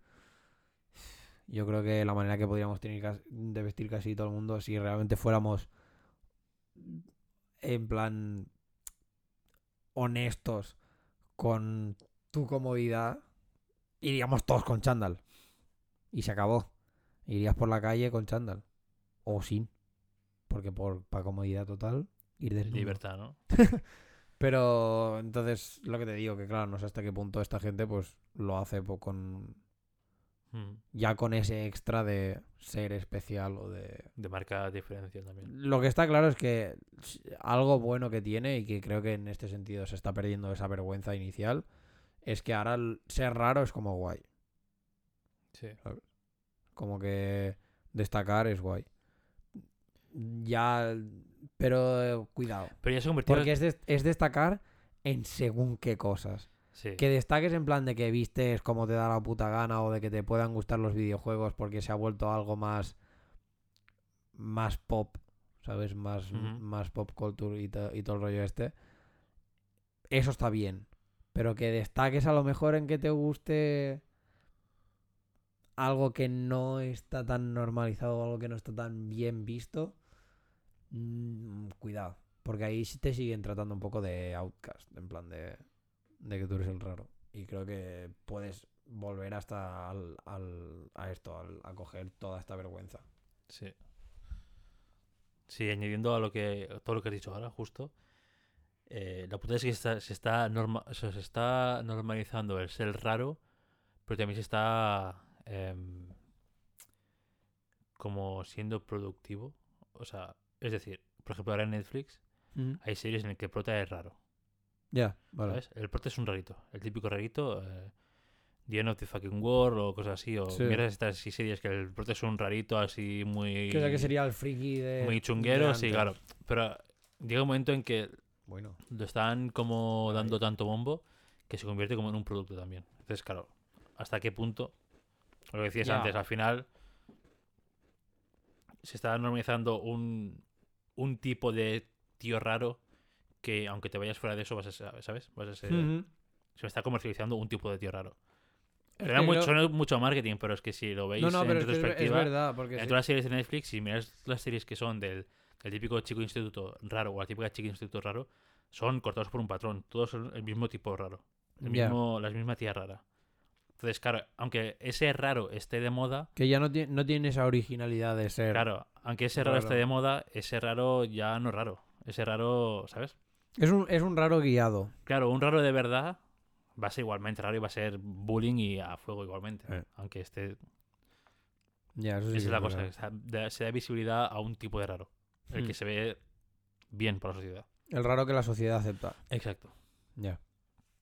Speaker 1: yo creo que la manera que podríamos tener de vestir casi todo el mundo si realmente fuéramos en plan honestos con tu comodidad, iríamos todos con chándal. Y se acabó. Irías por la calle con chándal. O sin. Porque por para comodidad total, ir desnudo.
Speaker 2: libertad, ¿no?
Speaker 1: Pero entonces, lo que te digo, que claro, no sé hasta qué punto esta gente pues lo hace con
Speaker 2: Mm.
Speaker 1: ya con ese extra de ser especial o de...
Speaker 2: De marca diferencia también.
Speaker 1: Lo que está claro es que algo bueno que tiene y que creo que en este sentido se está perdiendo esa vergüenza inicial es que ahora ser raro es como guay.
Speaker 2: Sí.
Speaker 1: Como que destacar es guay. Ya, pero eh, cuidado.
Speaker 2: Pero ya se convirtió
Speaker 1: Porque es, es destacar en según qué cosas.
Speaker 2: Sí.
Speaker 1: Que destaques en plan de que vistes como te da la puta gana o de que te puedan gustar los videojuegos porque se ha vuelto algo más más pop, ¿sabes? Más, más pop culture y, y todo el rollo este. Eso está bien. Pero que destaques a lo mejor en que te guste algo que no está tan normalizado o algo que no está tan bien visto. mm, cuidado. Porque ahí sí te siguen tratando un poco de outcast. En plan de de que tú eres el raro. Y creo que puedes volver hasta al, al- a esto, al- a coger toda esta vergüenza.
Speaker 2: Sí. Sí, añadiendo a lo que todo lo que has dicho ahora, justo. eh, la puta es que está- se, está norma- o sea, se está normalizando el ser raro, pero también se está em, como siendo productivo. O sea, es decir, por ejemplo, ahora en Netflix hay series en las que el prota es raro.
Speaker 1: Ya, vale.
Speaker 2: ¿sabes? El prota es un rarito. El típico rarito. Eh, The End of the Fucking World o cosas así. O
Speaker 1: Sí.
Speaker 2: mierdas estas así series que el prota es un rarito así muy.
Speaker 1: Que, que sería el friki de.
Speaker 2: muy chunguero,
Speaker 1: de
Speaker 2: sí, claro. Pero llega un momento en que
Speaker 1: Bueno.
Speaker 2: lo están como dando tanto bombo que se convierte como en un producto también. Entonces, claro, ¿hasta qué punto? Lo que decías antes, al final se está normalizando un, un tipo de tío raro que aunque te vayas fuera de eso vas a ser, ¿sabes? Vas a ser,
Speaker 1: Ujú.
Speaker 2: Se está comercializando un tipo de tío raro.
Speaker 1: Que
Speaker 2: mucho, mucho marketing, pero es que si lo veis
Speaker 1: No, no,
Speaker 2: en
Speaker 1: pero es, que es, es
Speaker 2: retrospectiva,
Speaker 1: verdad. Porque
Speaker 2: en
Speaker 1: sí.
Speaker 2: todas las series de Netflix, si miras las series que son del el típico chico instituto raro o la típica chica instituto raro son cortados por un patrón. Todos son el mismo tipo raro. El mismo, la misma tía rara. Entonces, claro, aunque ese raro esté de moda,
Speaker 1: Que ya no, tiene no tiene esa originalidad de ser.
Speaker 2: claro, aunque ese raro, esté
Speaker 1: Raro.
Speaker 2: de moda, ese raro ya no es raro. Ese raro, ¿sabes?
Speaker 1: Es un, es un raro guiado.
Speaker 2: Claro, un raro de verdad va a ser igualmente raro y va a ser bullying y a fuego igualmente.
Speaker 1: Eh.
Speaker 2: Aunque esté.
Speaker 1: Ya, eso sí.
Speaker 2: esa es la cosa, que se da- visibilidad a un tipo de raro. El que
Speaker 1: Hmm.
Speaker 2: se ve bien para la sociedad.
Speaker 1: El raro que la sociedad acepta.
Speaker 2: Exacto.
Speaker 1: Ya.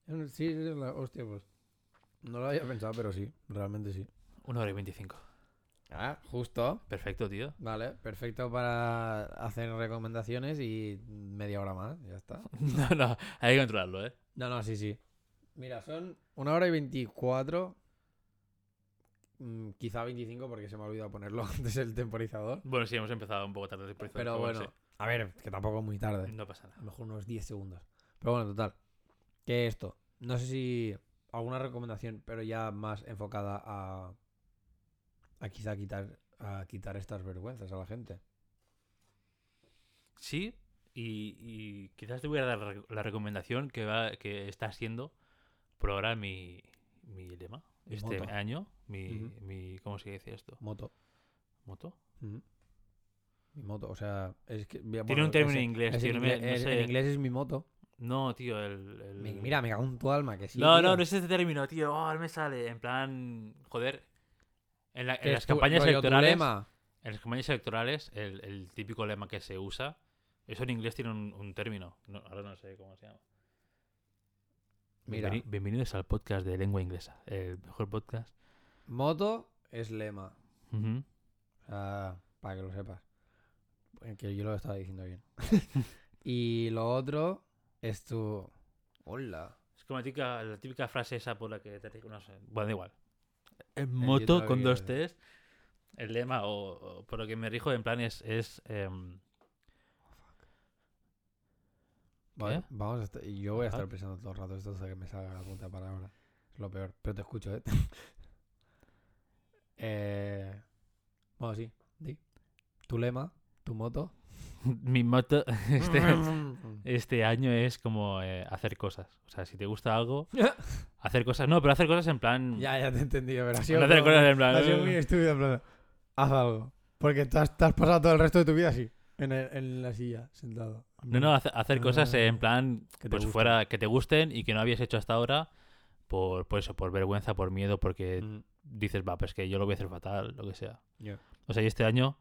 Speaker 1: Sí, sí, la- hostia, pues. No lo había pensado, pero sí, realmente sí.
Speaker 2: Una hora y veinticinco.
Speaker 1: Ah, justo.
Speaker 2: Perfecto, tío.
Speaker 1: Vale, perfecto para hacer recomendaciones y media hora más, ya está.
Speaker 2: No, no, hay que controlarlo, ¿eh?
Speaker 1: No, no, sí, sí. Mira, son una hora y veinticuatro. mm, quizá 25 porque se me ha olvidado ponerlo antes el temporizador.
Speaker 2: Bueno, sí, hemos empezado un poco tarde. por eso,
Speaker 1: Pero bueno, a ver, que tampoco es muy tarde.
Speaker 2: no pasa
Speaker 1: A
Speaker 2: nada.
Speaker 1: lo mejor unos 10 segundos. Pero bueno, total. Que esto. No sé si alguna recomendación, pero ya más enfocada a. a quizá quitar, a quitar estas vergüenzas a la gente.
Speaker 2: Sí, y, y quizás te voy a dar la rec- la recomendación que, va, que está siendo por ahora mi, mi lema. Este
Speaker 1: moto.
Speaker 2: año, mi,
Speaker 1: Ujú.
Speaker 2: mi. ¿Cómo se dice esto?
Speaker 1: Moto.
Speaker 2: ¿Moto?
Speaker 1: Ujú. Mi moto, o sea, es que.
Speaker 2: Tiene
Speaker 1: bueno,
Speaker 2: un término en inglés, tío. no no
Speaker 1: es-
Speaker 2: sé.
Speaker 1: En inglés es mi moto.
Speaker 2: No, tío, el. el-
Speaker 1: Mi- Mira, me cago en tu alma, que sí.
Speaker 2: no,
Speaker 1: tío.
Speaker 2: no, no es este término, tío. Oh, me sale. En plan. Joder. En, la- en las campañas
Speaker 1: tu
Speaker 2: electorales.
Speaker 1: lema.
Speaker 2: En las campañas electorales, el, el típico lema que se usa. Eso en inglés tiene un, un término. No, ahora no sé cómo se llama.
Speaker 1: Mira.
Speaker 2: Bienveni- Bienvenidos al podcast de lengua inglesa. El mejor podcast.
Speaker 1: Moto es lema. O sea, para que lo sepas. Eh, Que yo lo estaba diciendo bien. y lo otro es tu. Hola.
Speaker 2: Es como la típica, la típica frase esa por la que te No sé. Bueno, da igual. En moto con dos T's. El lema, o, o por lo que me rijo, en plan es. es em,
Speaker 1: Vale,
Speaker 2: ¿Qué?
Speaker 1: vamos a estar- yo voy a estar pensando todo el rato esto hasta que me salga la puta palabra. Es lo peor. Pero te escucho, ¿eh? eh... Bueno, sí. Di. Tu lema, tu moto.
Speaker 2: mi moto este, este año es como eh, hacer cosas. O sea, si te gusta algo, hacer cosas. No, pero hacer cosas en plan.
Speaker 1: ya, ya te he entendido, pero ha sido,
Speaker 2: hacer
Speaker 1: como-
Speaker 2: cosas en plan.
Speaker 1: ha sido muy estúpido. en plan, Haz algo. Porque te has, te has pasado todo el resto de tu vida así. En, el- en la silla, sentado.
Speaker 2: No, no, hace- hacer cosas eh, en
Speaker 1: Ah,
Speaker 2: plan.
Speaker 1: que te
Speaker 2: Pues
Speaker 1: gusten.
Speaker 2: fuera. Que te gusten y que no habías hecho hasta ahora. Por, por eso, por vergüenza, por miedo, porque
Speaker 1: Mm,
Speaker 2: dices, va, pues que yo lo voy a hacer fatal, lo que sea. O sea, y este año,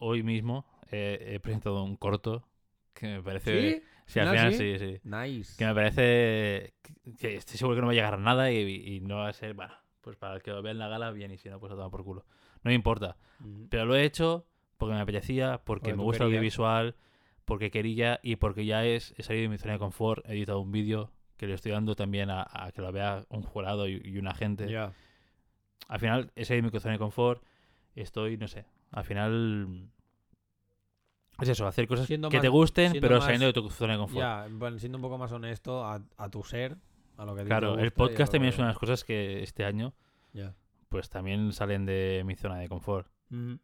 Speaker 2: hoy mismo, eh, he presentado un corto que me parece.
Speaker 1: ¿Sí?
Speaker 2: Sí, al
Speaker 1: ¿Al
Speaker 2: final
Speaker 1: final
Speaker 2: sí, sí.
Speaker 1: Nice.
Speaker 2: Que me parece que- que estoy seguro que no va a llegar a nada y, y no va a ser, bueno, pues para el que lo vea en la gala, bien, y si no, pues a tomar por culo. No me importa.
Speaker 1: Mm.
Speaker 2: Pero lo he hecho porque me apetecía, porque me gusta el audiovisual, porque quería y porque ya es, he salido de mi zona de confort, he editado un vídeo que le estoy dando también a, a que lo vea un jurado y, y una gente.
Speaker 1: Ya.
Speaker 2: Al final, he salido de mi zona de confort, estoy, no sé, al final... Es eso, hacer cosas
Speaker 1: Siendo
Speaker 2: que
Speaker 1: más-
Speaker 2: te gusten, pero
Speaker 1: más-
Speaker 2: saliendo de tu zona de confort.
Speaker 1: Ya, bueno, siendo un poco más honesto a, a tu ser, a lo que te
Speaker 2: Claro,
Speaker 1: y
Speaker 2: el podcast también es
Speaker 1: que-
Speaker 2: una de las cosas que este año
Speaker 1: Ya.
Speaker 2: pues también salen de mi zona de confort.
Speaker 1: Mm.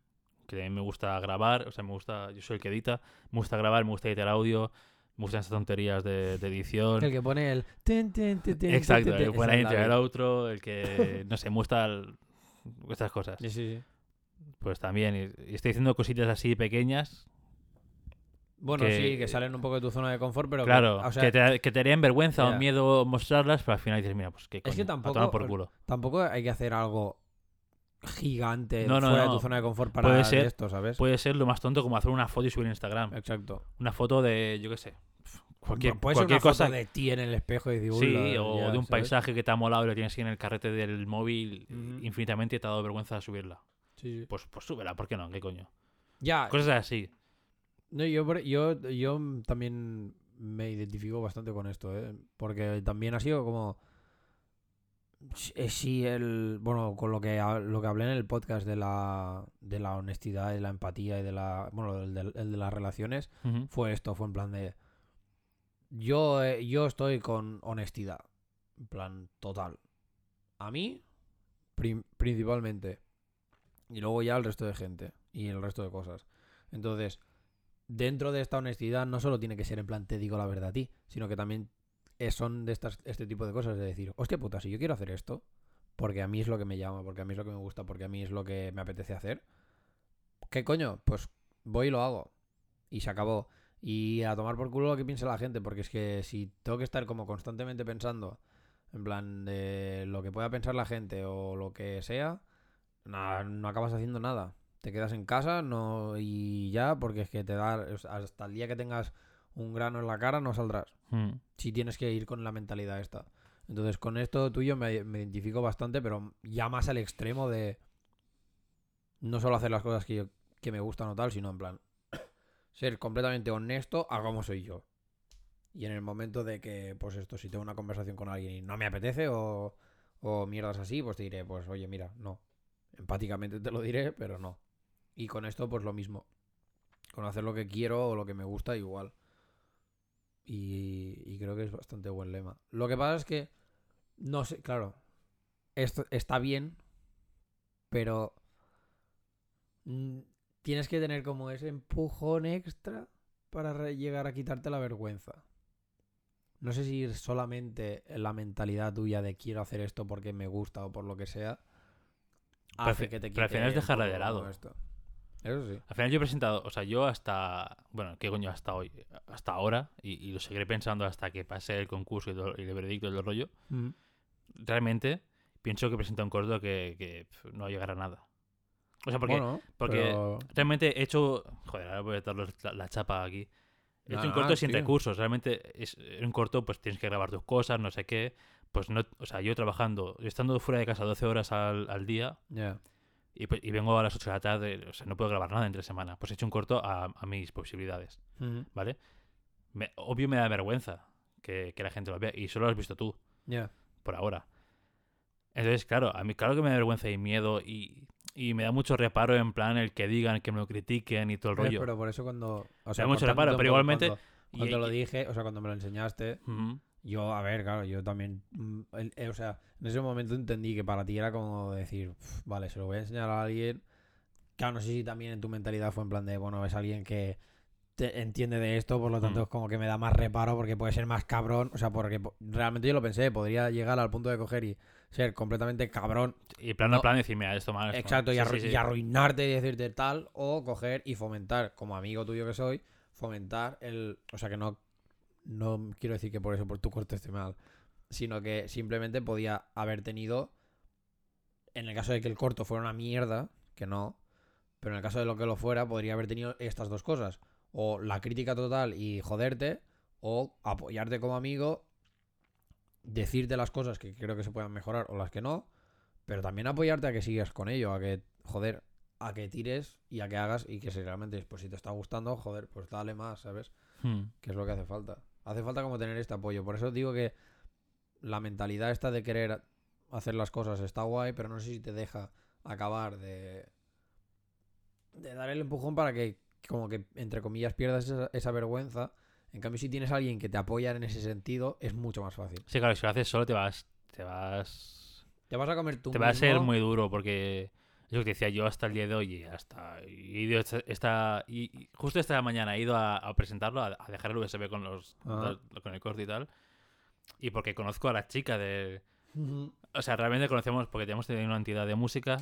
Speaker 2: Que a mí me gusta grabar, o sea, me gusta, yo soy el que edita, me gusta grabar, me gusta editar audio, me gustan esas tonterías de, de edición.
Speaker 1: El que pone el... ten, ten, ten,
Speaker 2: Exacto, el buen
Speaker 1: es
Speaker 2: intro, el outro, el que, no sé, me gusta el- estas cosas.
Speaker 1: Sí, sí, sí.
Speaker 2: Pues también, y estoy diciendo cositas así pequeñas,
Speaker 1: Bueno,
Speaker 2: Que-
Speaker 1: sí, que salen un poco de tu zona de confort, pero que-
Speaker 2: claro,
Speaker 1: o sea,
Speaker 2: que, te, que te harían vergüenza o miedo mostrarlas, pero al final dices, mira, pues qué coño,
Speaker 1: que
Speaker 2: a
Speaker 1: tampoco-
Speaker 2: tomar por culo.
Speaker 1: tampoco hay que hacer algo gigante
Speaker 2: No, no,
Speaker 1: fuera de tu zona de confort para
Speaker 2: Puede ser-
Speaker 1: esto, ¿sabes?
Speaker 2: Puede ser lo más tonto como hacer una foto y subir en Instagram.
Speaker 1: Exacto.
Speaker 2: Una foto de, yo qué sé, cualquier,
Speaker 1: Puede ser
Speaker 2: cualquier
Speaker 1: una
Speaker 2: cosa.
Speaker 1: foto de ti en el espejo y decir,
Speaker 2: Sí, o
Speaker 1: ya,
Speaker 2: de un
Speaker 1: ¿sabes?
Speaker 2: paisaje que te ha molado y lo tienes ahí en el carrete del móvil infinitamente y te ha dado vergüenza subirla.
Speaker 1: Sí, sí.
Speaker 2: Pues, pues súbela, ¿por qué no? ¿Qué coño?
Speaker 1: Ya,
Speaker 2: Cosas así.
Speaker 1: No, yo, yo, yo también me identifico bastante con esto, ¿eh? Porque también ha sido como... eh, Sí, el... Bueno, con lo que, lo que hablé en el podcast de la, de la honestidad y la empatía y de la... Bueno, el de, el de las relaciones, fue esto, fue en plan de... Yo, eh, yo estoy con honestidad. En plan, total. A mí, prim- principalmente. Y luego ya al resto de gente. Y el resto de cosas. Entonces, dentro de esta honestidad no solo tiene que ser en plan te digo la verdad a ti, sino que también son de estas, este tipo de cosas de decir, hostia puta, si yo quiero hacer esto, porque a mí es lo que me llama, porque a mí es lo que me gusta, porque a mí es lo que me apetece hacer, ¿qué coño? Pues voy y lo hago. Y se acabó. Y a tomar por culo lo que piense la gente, porque es que si tengo que estar como constantemente pensando, en plan de lo que pueda pensar la gente o lo que sea, na- no acabas haciendo nada. Te quedas en casa no y ya, porque es que te da hasta el día que tengas un grano en la cara no saldrás.
Speaker 2: Mm.
Speaker 1: Si tienes que ir con la mentalidad esta. Entonces, con esto tuyo me, me identifico bastante, pero ya más al extremo de no solo hacer las cosas que, yo, que me gustan o tal, sino en plan ser completamente honesto a cómo soy yo. Y en el momento de que, pues esto, si tengo una conversación con alguien y no me apetece o, o mierdas así, pues te diré, pues oye, mira, no. Empáticamente te lo diré, pero no. Y con esto, pues lo mismo. Con hacer lo que quiero o lo que me gusta, igual. Y, y creo que es bastante buen lema. Lo que pasa es que, no sé, claro, esto está bien, pero mm, tienes que tener como ese empujón extra para llegar a quitarte la vergüenza. No sé si solamente la mentalidad tuya de quiero hacer esto porque me gusta o por lo que sea. Hace
Speaker 2: Prefi-
Speaker 1: que te
Speaker 2: pero al
Speaker 1: quite
Speaker 2: final es
Speaker 1: un
Speaker 2: dejarla de lado.
Speaker 1: esto. Eso sí.
Speaker 2: Al final yo he presentado, o sea, yo hasta, bueno, ¿qué coño hasta hoy? Hasta ahora, y, y lo seguiré pensando hasta que pase el concurso y, todo- y el veredicto y todo el rollo, realmente pienso que presenta un corto que, que pf, no llegará a nada. O sea, porque
Speaker 1: Bueno,
Speaker 2: porque
Speaker 1: pero-
Speaker 2: realmente he hecho, joder, ahora voy a dar la, la chapa aquí. He hecho
Speaker 1: No,
Speaker 2: un corto sin
Speaker 1: tío.
Speaker 2: recursos, realmente es un corto pues tienes que grabar tus cosas, no sé qué. Pues no, o sea, yo trabajando, estando fuera de casa 12 horas al, al día,
Speaker 1: Ya.
Speaker 2: Y, pues- y vengo a las 8 de la tarde, o sea, no puedo grabar nada entre semana. Pues he hecho un corto a, a mis posibilidades,
Speaker 1: Ujú.
Speaker 2: ¿vale? Me- obvio me da vergüenza que, que la gente lo vea, y solo lo has visto tú,
Speaker 1: Ya.
Speaker 2: por ahora. Entonces, claro, a mí claro que me da vergüenza y miedo, y, y me da mucho reparo en plan el que digan, que me lo critiquen y todo el
Speaker 1: Eh,
Speaker 2: rollo.
Speaker 1: Pero por eso cuando... O
Speaker 2: da mucho reparo, pero igualmente-
Speaker 1: Cuando,
Speaker 2: Y-
Speaker 1: cuando lo
Speaker 2: y-
Speaker 1: dije, o sea, cuando me lo enseñaste,
Speaker 2: Ujú.
Speaker 1: Yo, a ver, claro, yo también... mm, el- eh, o sea, en ese momento entendí que para ti era como decir, "Pf, vale, se lo voy a enseñar a alguien... Claro, no sé si también en tu mentalidad fue en plan de, bueno, es alguien que te entiende de esto, por lo tanto
Speaker 2: Mm.
Speaker 1: es como que me da más reparo porque puede ser más cabrón. O sea, porque po- realmente yo lo pensé, podría llegar al punto de coger y ser completamente cabrón
Speaker 2: Y plano a
Speaker 1: No.
Speaker 2: plano decir, mira, esto mal. esto mal".
Speaker 1: Exacto, y,
Speaker 2: Sí,
Speaker 1: arru-
Speaker 2: sí, sí.
Speaker 1: y arruinarte y decirte tal, o coger y fomentar, como amigo tuyo que soy, fomentar el. O sea, que no. No quiero decir que por eso por tu corte esté mal, sino que simplemente podía haber tenido. En el caso de que el corto fuera una mierda, que no, pero en el caso de lo que lo fuera, podría haber tenido estas dos cosas: o la crítica total y joderte, o apoyarte como amigo, decirte las cosas que creo que se puedan mejorar o las que no, pero también apoyarte a que sigas con ello, a que, joder, a que tires y a que hagas y que si realmente, pues si te está gustando, joder, pues dale más, ¿sabes?
Speaker 2: Hmm.
Speaker 1: Que es lo que hace falta. Hace falta como tener este apoyo. Por eso digo que la mentalidad esta de querer hacer las cosas está guay, pero no sé si te deja acabar de, de dar el empujón para que, como que, entre comillas, pierdas esa, esa vergüenza. En cambio, si tienes a alguien que te apoya en ese sentido, es mucho más fácil.
Speaker 2: Sí, claro, si lo haces solo te vas. Te vas.
Speaker 1: Te vas a comer tú
Speaker 2: te va a ser muy duro porque. Es lo que te decía yo hasta el día de hoy hasta. Y, he ido esta, esta- y, justo esta mañana he ido a, a presentarlo, a, a dejar el USB con los.
Speaker 1: Ajá.
Speaker 2: con el corte y tal. Y porque conozco a la chica de.
Speaker 1: Ujú.
Speaker 2: O sea, realmente conocemos, porque tenemos tenido una entidad de música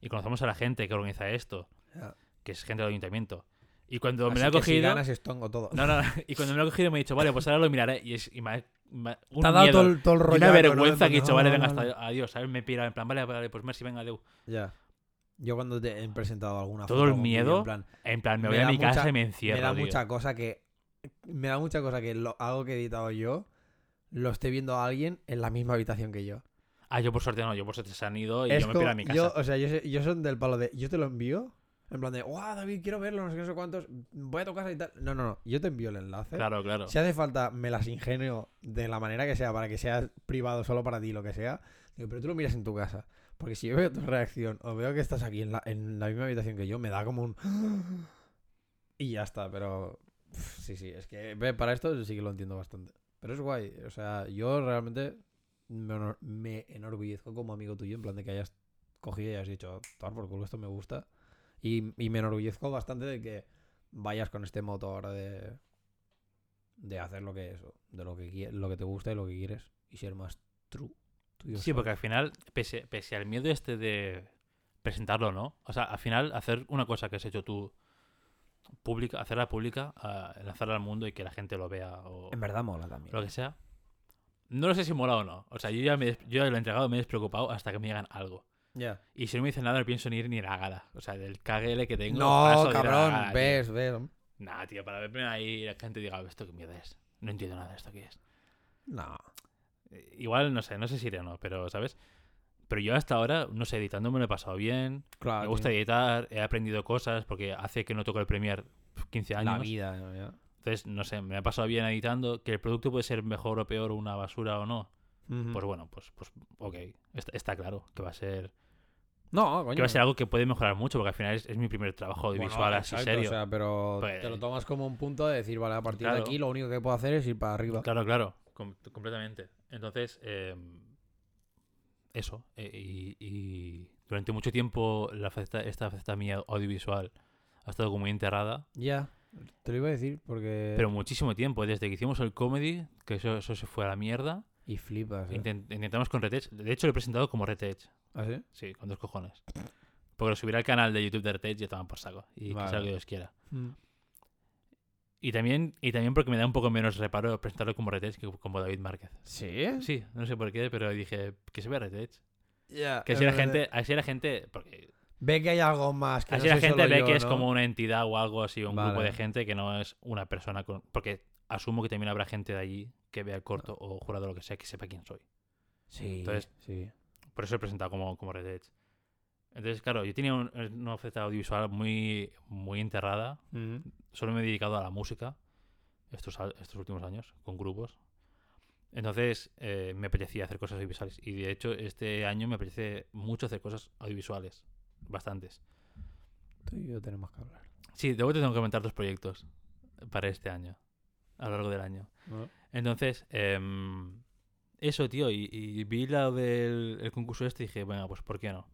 Speaker 2: y conocemos a la gente que organiza esto,
Speaker 1: Ya.
Speaker 2: que es gente del ayuntamiento. Y cuando me
Speaker 1: Así
Speaker 2: lo ha
Speaker 1: que si
Speaker 2: cogido.
Speaker 1: ganas estongo todo.
Speaker 2: No, no, no, y cuando me lo ha cogido me ha dicho, vale, pues ahora lo miraré. Y, es, y me ha, me un
Speaker 1: Te ha dado
Speaker 2: miedo
Speaker 1: todo el, todo el rollo.
Speaker 2: una vergüenza que he dicho, vale, venga, hasta adiós, ¿sabes? Me pira en plan, vale, vale, pues Mercy, venga, adeu.
Speaker 1: Ya. Yo cuando te he presentado alguna
Speaker 2: Todo
Speaker 1: foto,
Speaker 2: el miedo
Speaker 1: en plan,
Speaker 2: En plan, me,
Speaker 1: Me
Speaker 2: voy a mi casa y me encierro,
Speaker 1: me da
Speaker 2: tío.
Speaker 1: mucha cosa que me da mucha cosa que lo, algo que he editado yo lo esté viendo a alguien en la misma habitación que yo.
Speaker 2: Ah, yo por suerte no, yo por suerte se han ido y
Speaker 1: Es
Speaker 2: yo me
Speaker 1: como-
Speaker 2: a mi casa.
Speaker 1: Yo, o sea, yo, yo son del palo de yo te lo envío en plan de, "Guau, David, quiero verlo, no sé qué, no sé cuántos, voy a tu casa y tal." No, no, no, yo te envío el enlace.
Speaker 2: Claro, claro.
Speaker 1: Si hace falta, me las ingenio de la manera que sea para que sea privado solo para ti, lo que sea. Digo, pero tú lo miras en tu casa. Porque si yo veo tu reacción o veo que estás aquí en la, en la misma habitación que yo, me da como un. Y ya está, pero. Sí, sí, es que para esto sí que lo entiendo bastante. Pero es guay. O sea, yo realmente me, enorgullezco como amigo tuyo, en plan de que hayas cogido y hayas dicho, tomar por culo, esto me gusta. Y, y me enorgullezco bastante de que vayas con este moto ahora de, de hacer lo que eso, de lo que, lo que te gusta y lo que quieres y ser más true.
Speaker 2: Sí, porque al final, pese, pese al miedo este de presentarlo, ¿no? O sea, al final, hacer una cosa que has hecho tú pública, hacerla pública, a lanzarla al mundo y que la gente lo vea o
Speaker 1: En verdad mola también.
Speaker 2: lo que sea. No lo sé si mola o no. O sea, yo ya, me, yo ya lo he entregado, me he despreocupado hasta que me digan algo.
Speaker 1: Ya.
Speaker 2: Y si no me dicen nada, no pienso ni ir ni la gala. O sea, del KGL que tengo.
Speaker 1: No, cabrón,
Speaker 2: gala, tío.
Speaker 1: ves, ves.
Speaker 2: Nah, tío, para verme ahí la gente diga, ¿esto qué mierda es? No entiendo nada de esto qué es.
Speaker 1: No.
Speaker 2: Igual, no sé, no sé si iré o no, pero, ¿sabes? Pero yo hasta ahora, no sé, editando me lo he pasado bien.
Speaker 1: Claro.
Speaker 2: me gusta
Speaker 1: tío.
Speaker 2: editar, he aprendido cosas porque hace que no toco el Premiere 15 años.
Speaker 1: La vida. ¿no? Ya.
Speaker 2: Entonces, no sé, me ha pasado bien editando. Que el producto puede ser mejor o peor, una basura o no.
Speaker 1: Ujú.
Speaker 2: Pues bueno, pues, pues ok. Está, está claro que va a ser
Speaker 1: no, coño.
Speaker 2: que va a ser algo que puede mejorar mucho porque al final es, es mi primer trabajo
Speaker 1: Bueno,
Speaker 2: audiovisual así
Speaker 1: exacto,
Speaker 2: serio.
Speaker 1: O sea, pero
Speaker 2: Pues-
Speaker 1: te lo tomas como un punto de decir, vale, a partir
Speaker 2: Claro.
Speaker 1: de aquí lo único que puedo hacer es ir para arriba.
Speaker 2: Claro, claro, com- completamente. Entonces, eh, eso. eh, y, y durante mucho tiempo la faceta, esta faceta mía audiovisual ha estado como muy enterrada.
Speaker 1: Ya. Te lo iba a decir porque.
Speaker 2: Pero muchísimo tiempo, desde que hicimos el comedy, que eso, eso se fue a la mierda.
Speaker 1: Y flipas. ¿eh?
Speaker 2: Intent- intentamos con Retech. De hecho, lo he presentado como Retech.
Speaker 1: ¿Ah, sí?
Speaker 2: Sí, con dos cojones. Porque lo subiré al canal de YouTube de Retech y toman por saco. Y que
Speaker 1: Vale.
Speaker 2: sea lo que Dios quiera.
Speaker 1: Mm.
Speaker 2: Y también, y también porque me da un poco menos reparo presentarlo como Retech que como David Márquez.
Speaker 1: ¿Sí?
Speaker 2: Sí, no sé por qué, pero dije que se vea Retech.
Speaker 1: Ya.
Speaker 2: Que así la gente, así la gente, porque
Speaker 1: Ve que hay algo más. Que
Speaker 2: así
Speaker 1: no
Speaker 2: la gente ve
Speaker 1: yo,
Speaker 2: que es como una entidad o algo así, un grupo de gente que no es una persona con, porque asumo que también habrá gente de allí que vea el corto o jurado lo que sea que sepa quién soy.
Speaker 1: Sí.
Speaker 2: Entonces-
Speaker 1: sí.
Speaker 2: Por eso he presentado como, como Red Edge. Entonces, claro, yo tenía un- una oferta audiovisual muy, muy enterrada. Solo me he dedicado a la música estos, estos últimos años, con grupos. Entonces, eh, me apetecía hacer cosas audiovisuales. Y de hecho, este año me apetece mucho hacer cosas audiovisuales. Bastantes.
Speaker 1: Tú y yo tenemos que hablar.
Speaker 2: Sí, luego te tengo que comentar dos proyectos para este año. A lo largo del año.
Speaker 1: ¿no?
Speaker 2: Entonces, em, eso, tío, y, y vi la del el concurso este y dije, bueno, pues ¿por qué no?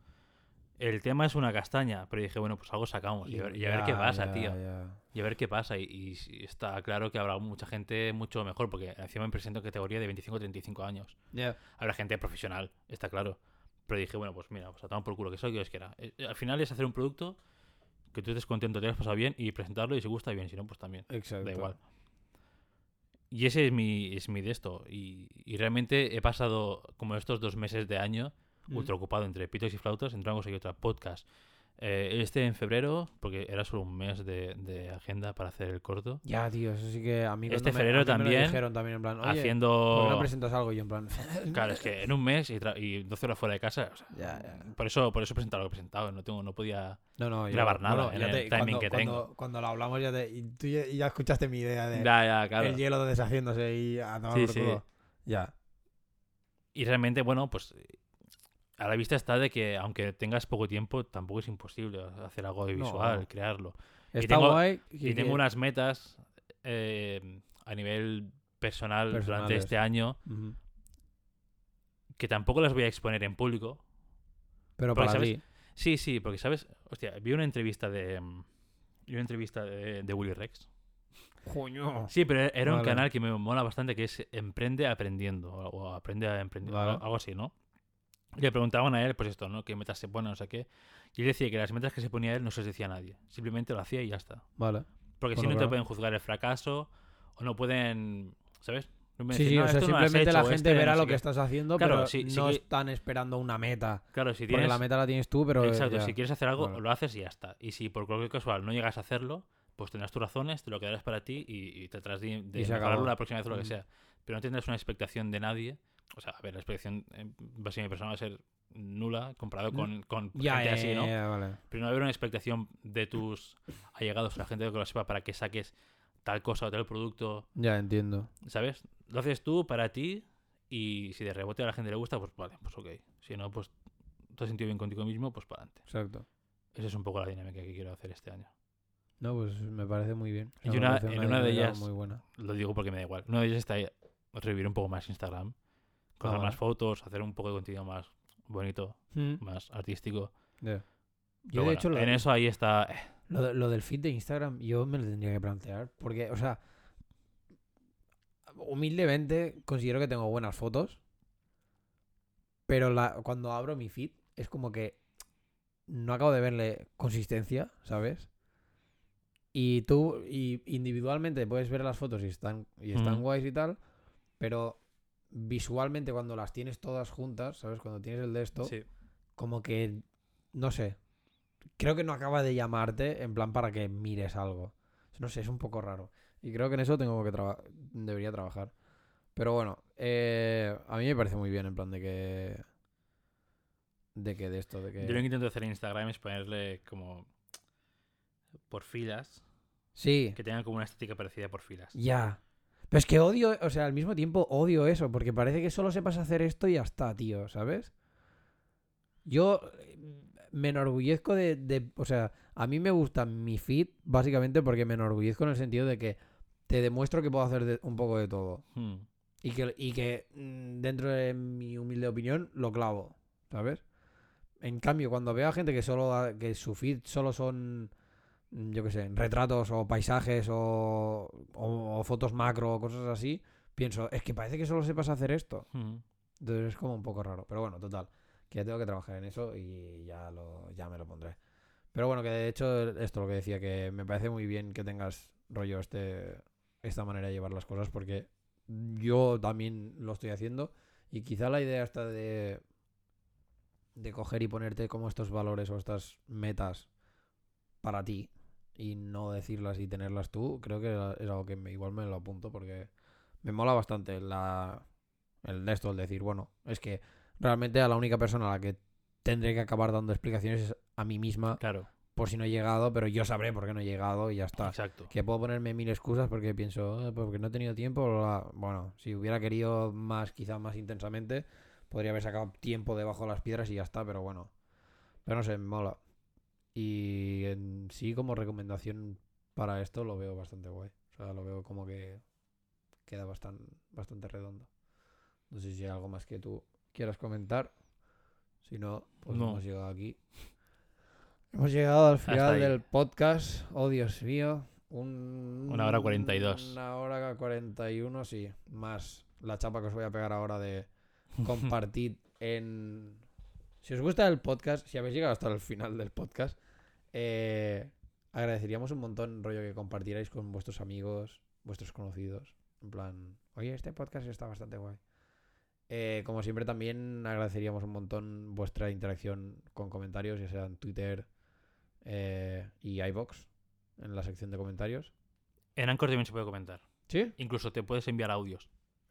Speaker 2: El tema es una castaña, pero dije, bueno, pues algo sacamos y, a ver, y a ver qué pasa,
Speaker 1: ya,
Speaker 2: tío.
Speaker 1: ya.
Speaker 2: Y a ver qué pasa. Y, y está claro que habrá mucha gente mucho mejor, porque encima me presento en categoría de 25 a 35 años.
Speaker 1: Ya.
Speaker 2: Habrá gente profesional, está claro. Pero dije, bueno, pues mira, pues a tomar por culo, que eso que Dios quiera. Eh, Al final es hacer un producto que tú estés contento, te hayas pasado bien y presentarlo y si gusta bien, si no, pues también.
Speaker 1: Exacto.
Speaker 2: Da igual. Y ese es mi, es mi de esto. Y, y realmente he pasado como estos dos meses de año
Speaker 1: Mm.
Speaker 2: ultra ocupado entre pitos y flautas, entre una y otra, podcast. Eh, este en febrero, porque era solo un mes de, de agenda para hacer el corto.
Speaker 1: Ya, tío, eso sí que a mí
Speaker 2: Este
Speaker 1: cuando me-
Speaker 2: febrero
Speaker 1: a mí me
Speaker 2: también,
Speaker 1: dijeron también en plan, oye, ¿por qué
Speaker 2: haciendo...
Speaker 1: no presentas algo? Y en plan,
Speaker 2: Claro, es que en un mes y, y 12 horas fuera de casa. o sea,
Speaker 1: Ya, ya.
Speaker 2: Por eso, por eso he presentado lo que he presentado. No, tengo, no podía.
Speaker 1: no, no, yo-
Speaker 2: grabar nada
Speaker 1: bueno,
Speaker 2: en el timing
Speaker 1: cuando,
Speaker 2: que
Speaker 1: cuando-
Speaker 2: tengo.
Speaker 1: Cuando lo hablamos ya te, y tú ya, escuchaste mi idea de
Speaker 2: Ya, ya, claro.
Speaker 1: el hielo deshaciéndose y a tomar
Speaker 2: Sí,
Speaker 1: por
Speaker 2: sí.
Speaker 1: Ya.
Speaker 2: Y realmente, bueno, pues a la vista está de que aunque tengas poco tiempo, tampoco es imposible hacer algo audiovisual,
Speaker 1: No.
Speaker 2: crearlo.
Speaker 1: Está
Speaker 2: tengo-
Speaker 1: guay.
Speaker 2: Y tengo unas metas eh, a nivel personal durante este año que tampoco las voy a exponer en público.
Speaker 1: Pero para
Speaker 2: ¿sabes?
Speaker 1: ti.
Speaker 2: Sí, sí, porque, ¿sabes? Hostia, vi una entrevista de... mm, Vi una entrevista de, de Willy Rex.
Speaker 1: Coño.
Speaker 2: Sí, pero era un canal que me mola bastante que es Emprende Aprendiendo o, o Aprende a Emprender,
Speaker 1: Vale.
Speaker 2: algo así, ¿no? Le preguntaban a él, pues esto, ¿no? ¿Qué metas se ponen, no sé qué? Y él decía que las metas que se ponía él no se las decía a nadie. Simplemente lo hacía y ya está.
Speaker 1: Vale.
Speaker 2: Porque si no te pueden juzgar el fracaso o no pueden, ¿sabes? No pueden
Speaker 1: Sí,
Speaker 2: decir,
Speaker 1: sí,
Speaker 2: "No,
Speaker 1: o sea,
Speaker 2: esto no lo has
Speaker 1: simplemente la gente
Speaker 2: este
Speaker 1: verá
Speaker 2: no sé
Speaker 1: lo que
Speaker 2: qué".
Speaker 1: estás haciendo,
Speaker 2: Claro,
Speaker 1: pero
Speaker 2: sí
Speaker 1: no
Speaker 2: que-
Speaker 1: están esperando una meta.
Speaker 2: Claro, si
Speaker 1: Porque
Speaker 2: tienes...
Speaker 1: la meta la tienes tú, pero.
Speaker 2: Exacto,
Speaker 1: ya.
Speaker 2: si quieres hacer algo, lo haces y ya está. Y si por cualquier casual no llegas a hacerlo, pues tendrás tus razones, te lo quedarás para ti y, y tratarás de, de mejorarlo la próxima vez o lo que sea. Pero no tendrás una expectación de nadie. O sea, a ver, la base a mi persona va a ser nula comparado con, con
Speaker 1: Ya,
Speaker 2: gente así, ¿no?
Speaker 1: ya, vale.
Speaker 2: Pero no va a haber una expectación de tus allegados, la gente que lo sepa, para que saques tal cosa o tal producto,
Speaker 1: Ya entiendo.
Speaker 2: ¿sabes? Lo haces tú para ti y si de rebote a la gente le gusta, pues vale, pues ok. Si no, pues te has sentido bien contigo mismo, pues para adelante.
Speaker 1: Exacto.
Speaker 2: Esa es un poco la dinámica que quiero hacer este año.
Speaker 1: No, pues me parece muy bien. O
Speaker 2: Y una- en una de ellas-
Speaker 1: Muy buena.
Speaker 2: Lo digo porque me da igual. Una de ellas está ahí, revivir un poco más Instagram,
Speaker 1: Ah, vale.
Speaker 2: más fotos, hacer un poco de contenido más bonito,
Speaker 1: Mm.
Speaker 2: más artístico. Pero
Speaker 1: Yo, de
Speaker 2: bueno,
Speaker 1: hecho, lo,
Speaker 2: en eso ahí está. eh,
Speaker 1: Lo, de- lo del feed de Instagram, yo me lo tendría que plantear. Porque, o sea, humildemente considero que tengo buenas fotos. Pero la, cuando abro mi feed, es como que no acabo de verle consistencia, ¿sabes? Y tú, y individualmente puedes ver las fotos y están, y están guays y tal. Pero visualmente, cuando las tienes todas juntas, ¿sabes? Cuando tienes el de esto,
Speaker 2: Sí.
Speaker 1: como que, no sé, creo que no acaba de llamarte en plan para que mires algo. No sé, es un poco raro. Y creo que en eso tengo que trabajar, debería trabajar. Pero bueno, eh, a mí me parece muy bien en plan de que... De que de esto, de que...
Speaker 2: Yo lo que intento hacer en Instagram es ponerle como por filas,
Speaker 1: Sí,
Speaker 2: que tengan como una estética parecida por filas.
Speaker 1: ya. Pero es que odio, o sea, al mismo tiempo odio eso, porque parece que solo sepas hacer esto y ya está, tío, ¿sabes? Yo eh, me enorgullezco de, de- O sea, a mí me gusta mi feed básicamente porque me enorgullezco en el sentido de que te demuestro que puedo hacer de- un poco de todo.
Speaker 2: Hmm.
Speaker 1: Y que, y que mm, dentro de mi humilde opinión lo clavo, ¿sabes? En cambio, cuando veo a gente que solo que su feed solo son, yo qué sé, retratos o paisajes o, o- o fotos macro o cosas así, pienso, es que parece que solo sepas hacer esto.
Speaker 2: Hmm.
Speaker 1: Entonces es como un poco raro. Pero bueno, total. Que ya tengo que trabajar en eso y ya, lo, ya me lo pondré. Pero bueno, que de hecho, esto lo que decía, que me parece muy bien que tengas rollo este, esta manera de llevar las cosas, porque yo también lo estoy haciendo. Y quizá la idea esta de, de coger y ponerte como estos valores o estas metas para ti y no decirlas y tenerlas tú, creo que es algo que me- igual me lo apunto porque me mola bastante la, el de esto, el decir, bueno, es que realmente a la única persona a la que tendré que acabar dando explicaciones es a mí misma
Speaker 2: Claro,
Speaker 1: por si no he llegado, pero yo sabré por qué no he llegado y ya está.
Speaker 2: exacto.
Speaker 1: Que puedo ponerme mil excusas porque pienso, "Eh, porque no he tenido tiempo. bla". Bueno, si hubiera querido más, quizá más intensamente, podría haber sacado tiempo debajo de las piedras y ya está, pero bueno. Pero no sé, me mola. Y en sí, como recomendación para esto, lo veo bastante guay. O sea, lo veo como que queda bastante, bastante redondo. No sé si hay algo más que tú quieras comentar. Si no, pues
Speaker 2: No.
Speaker 1: hemos llegado aquí. Hemos llegado al final del podcast. Oh, Dios mío. Un-
Speaker 2: Una hora 42.
Speaker 1: Una hora 41, sí. Más la chapa que os voy a pegar ahora de compartir en... Si os gusta el podcast, si habéis llegado hasta el final del podcast, eh, agradeceríamos un montón, rollo, que compartierais con vuestros amigos, vuestros conocidos. En plan, oye, este podcast está bastante guay. Eh, como siempre, también agradeceríamos un montón vuestra interacción con comentarios, ya sea en Twitter eh, y iBox, en la sección de comentarios.
Speaker 2: En Anchor también se puede comentar.
Speaker 1: ¿Sí?
Speaker 2: Incluso te puedes enviar audios.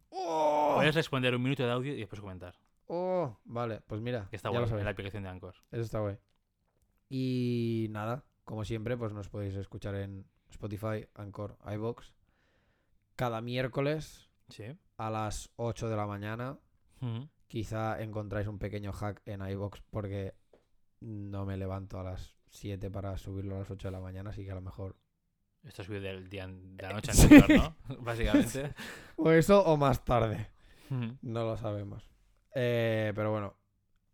Speaker 1: ¡Oh!
Speaker 2: Puedes responder un minuto de audio y después comentar.
Speaker 1: ¡Oh! Vale, pues mira,
Speaker 2: Que está
Speaker 1: ya
Speaker 2: guay
Speaker 1: lo
Speaker 2: en la aplicación de Anchor.
Speaker 1: Eso está guay. Y nada, como siempre, pues nos podéis escuchar en Spotify, Anchor, iBox. Cada miércoles
Speaker 2: Sí.
Speaker 1: a las 8 de la mañana. Quizá encontráis un pequeño hack en iBox porque no me levanto a las 7 para subirlo a las 8 de la mañana, así que a lo mejor.
Speaker 2: Esto es del día de la noche
Speaker 1: Sí.
Speaker 2: anterior, ¿no? Básicamente.
Speaker 1: O eso o más tarde. No lo sabemos. Eh, pero bueno,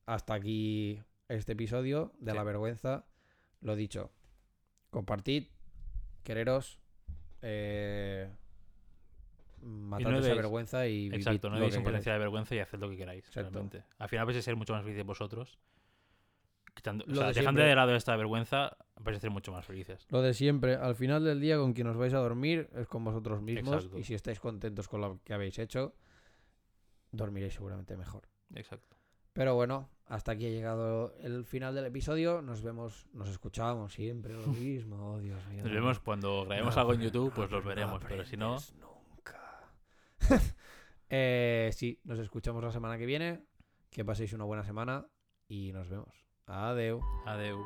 Speaker 1: hasta aquí este episodio de
Speaker 2: Sí.
Speaker 1: la vergüenza. Lo dicho, compartid, quereros, eh, matad
Speaker 2: no
Speaker 1: esa vergüenza y vivid
Speaker 2: Exacto, no deis potencial de vergüenza y haced lo que queráis. Realmente. Al final vais a ser mucho más felices vosotros. Quitando, o
Speaker 1: Lo
Speaker 2: sea,
Speaker 1: de
Speaker 2: dejando de lado esta vergüenza, vais a ser mucho más felices.
Speaker 1: Lo de siempre, al final del día con quien os vais a dormir es con vosotros mismos
Speaker 2: Exacto.
Speaker 1: y si estáis contentos con lo que habéis hecho, dormiréis seguramente mejor.
Speaker 2: Exacto.
Speaker 1: Pero bueno, hasta aquí ha llegado el final del episodio. Nos vemos, nos escuchamos siempre lo mismo. Oh, Dios mío.
Speaker 2: Nos vemos cuando grabemos
Speaker 1: No
Speaker 2: algo en YouTube,
Speaker 1: no
Speaker 2: pues los
Speaker 1: no
Speaker 2: veremos. Pero si no,
Speaker 1: Nunca. eh, sí, nos escuchamos la semana que viene. Que paséis una buena semana y nos vemos. Adeu.
Speaker 2: adeu.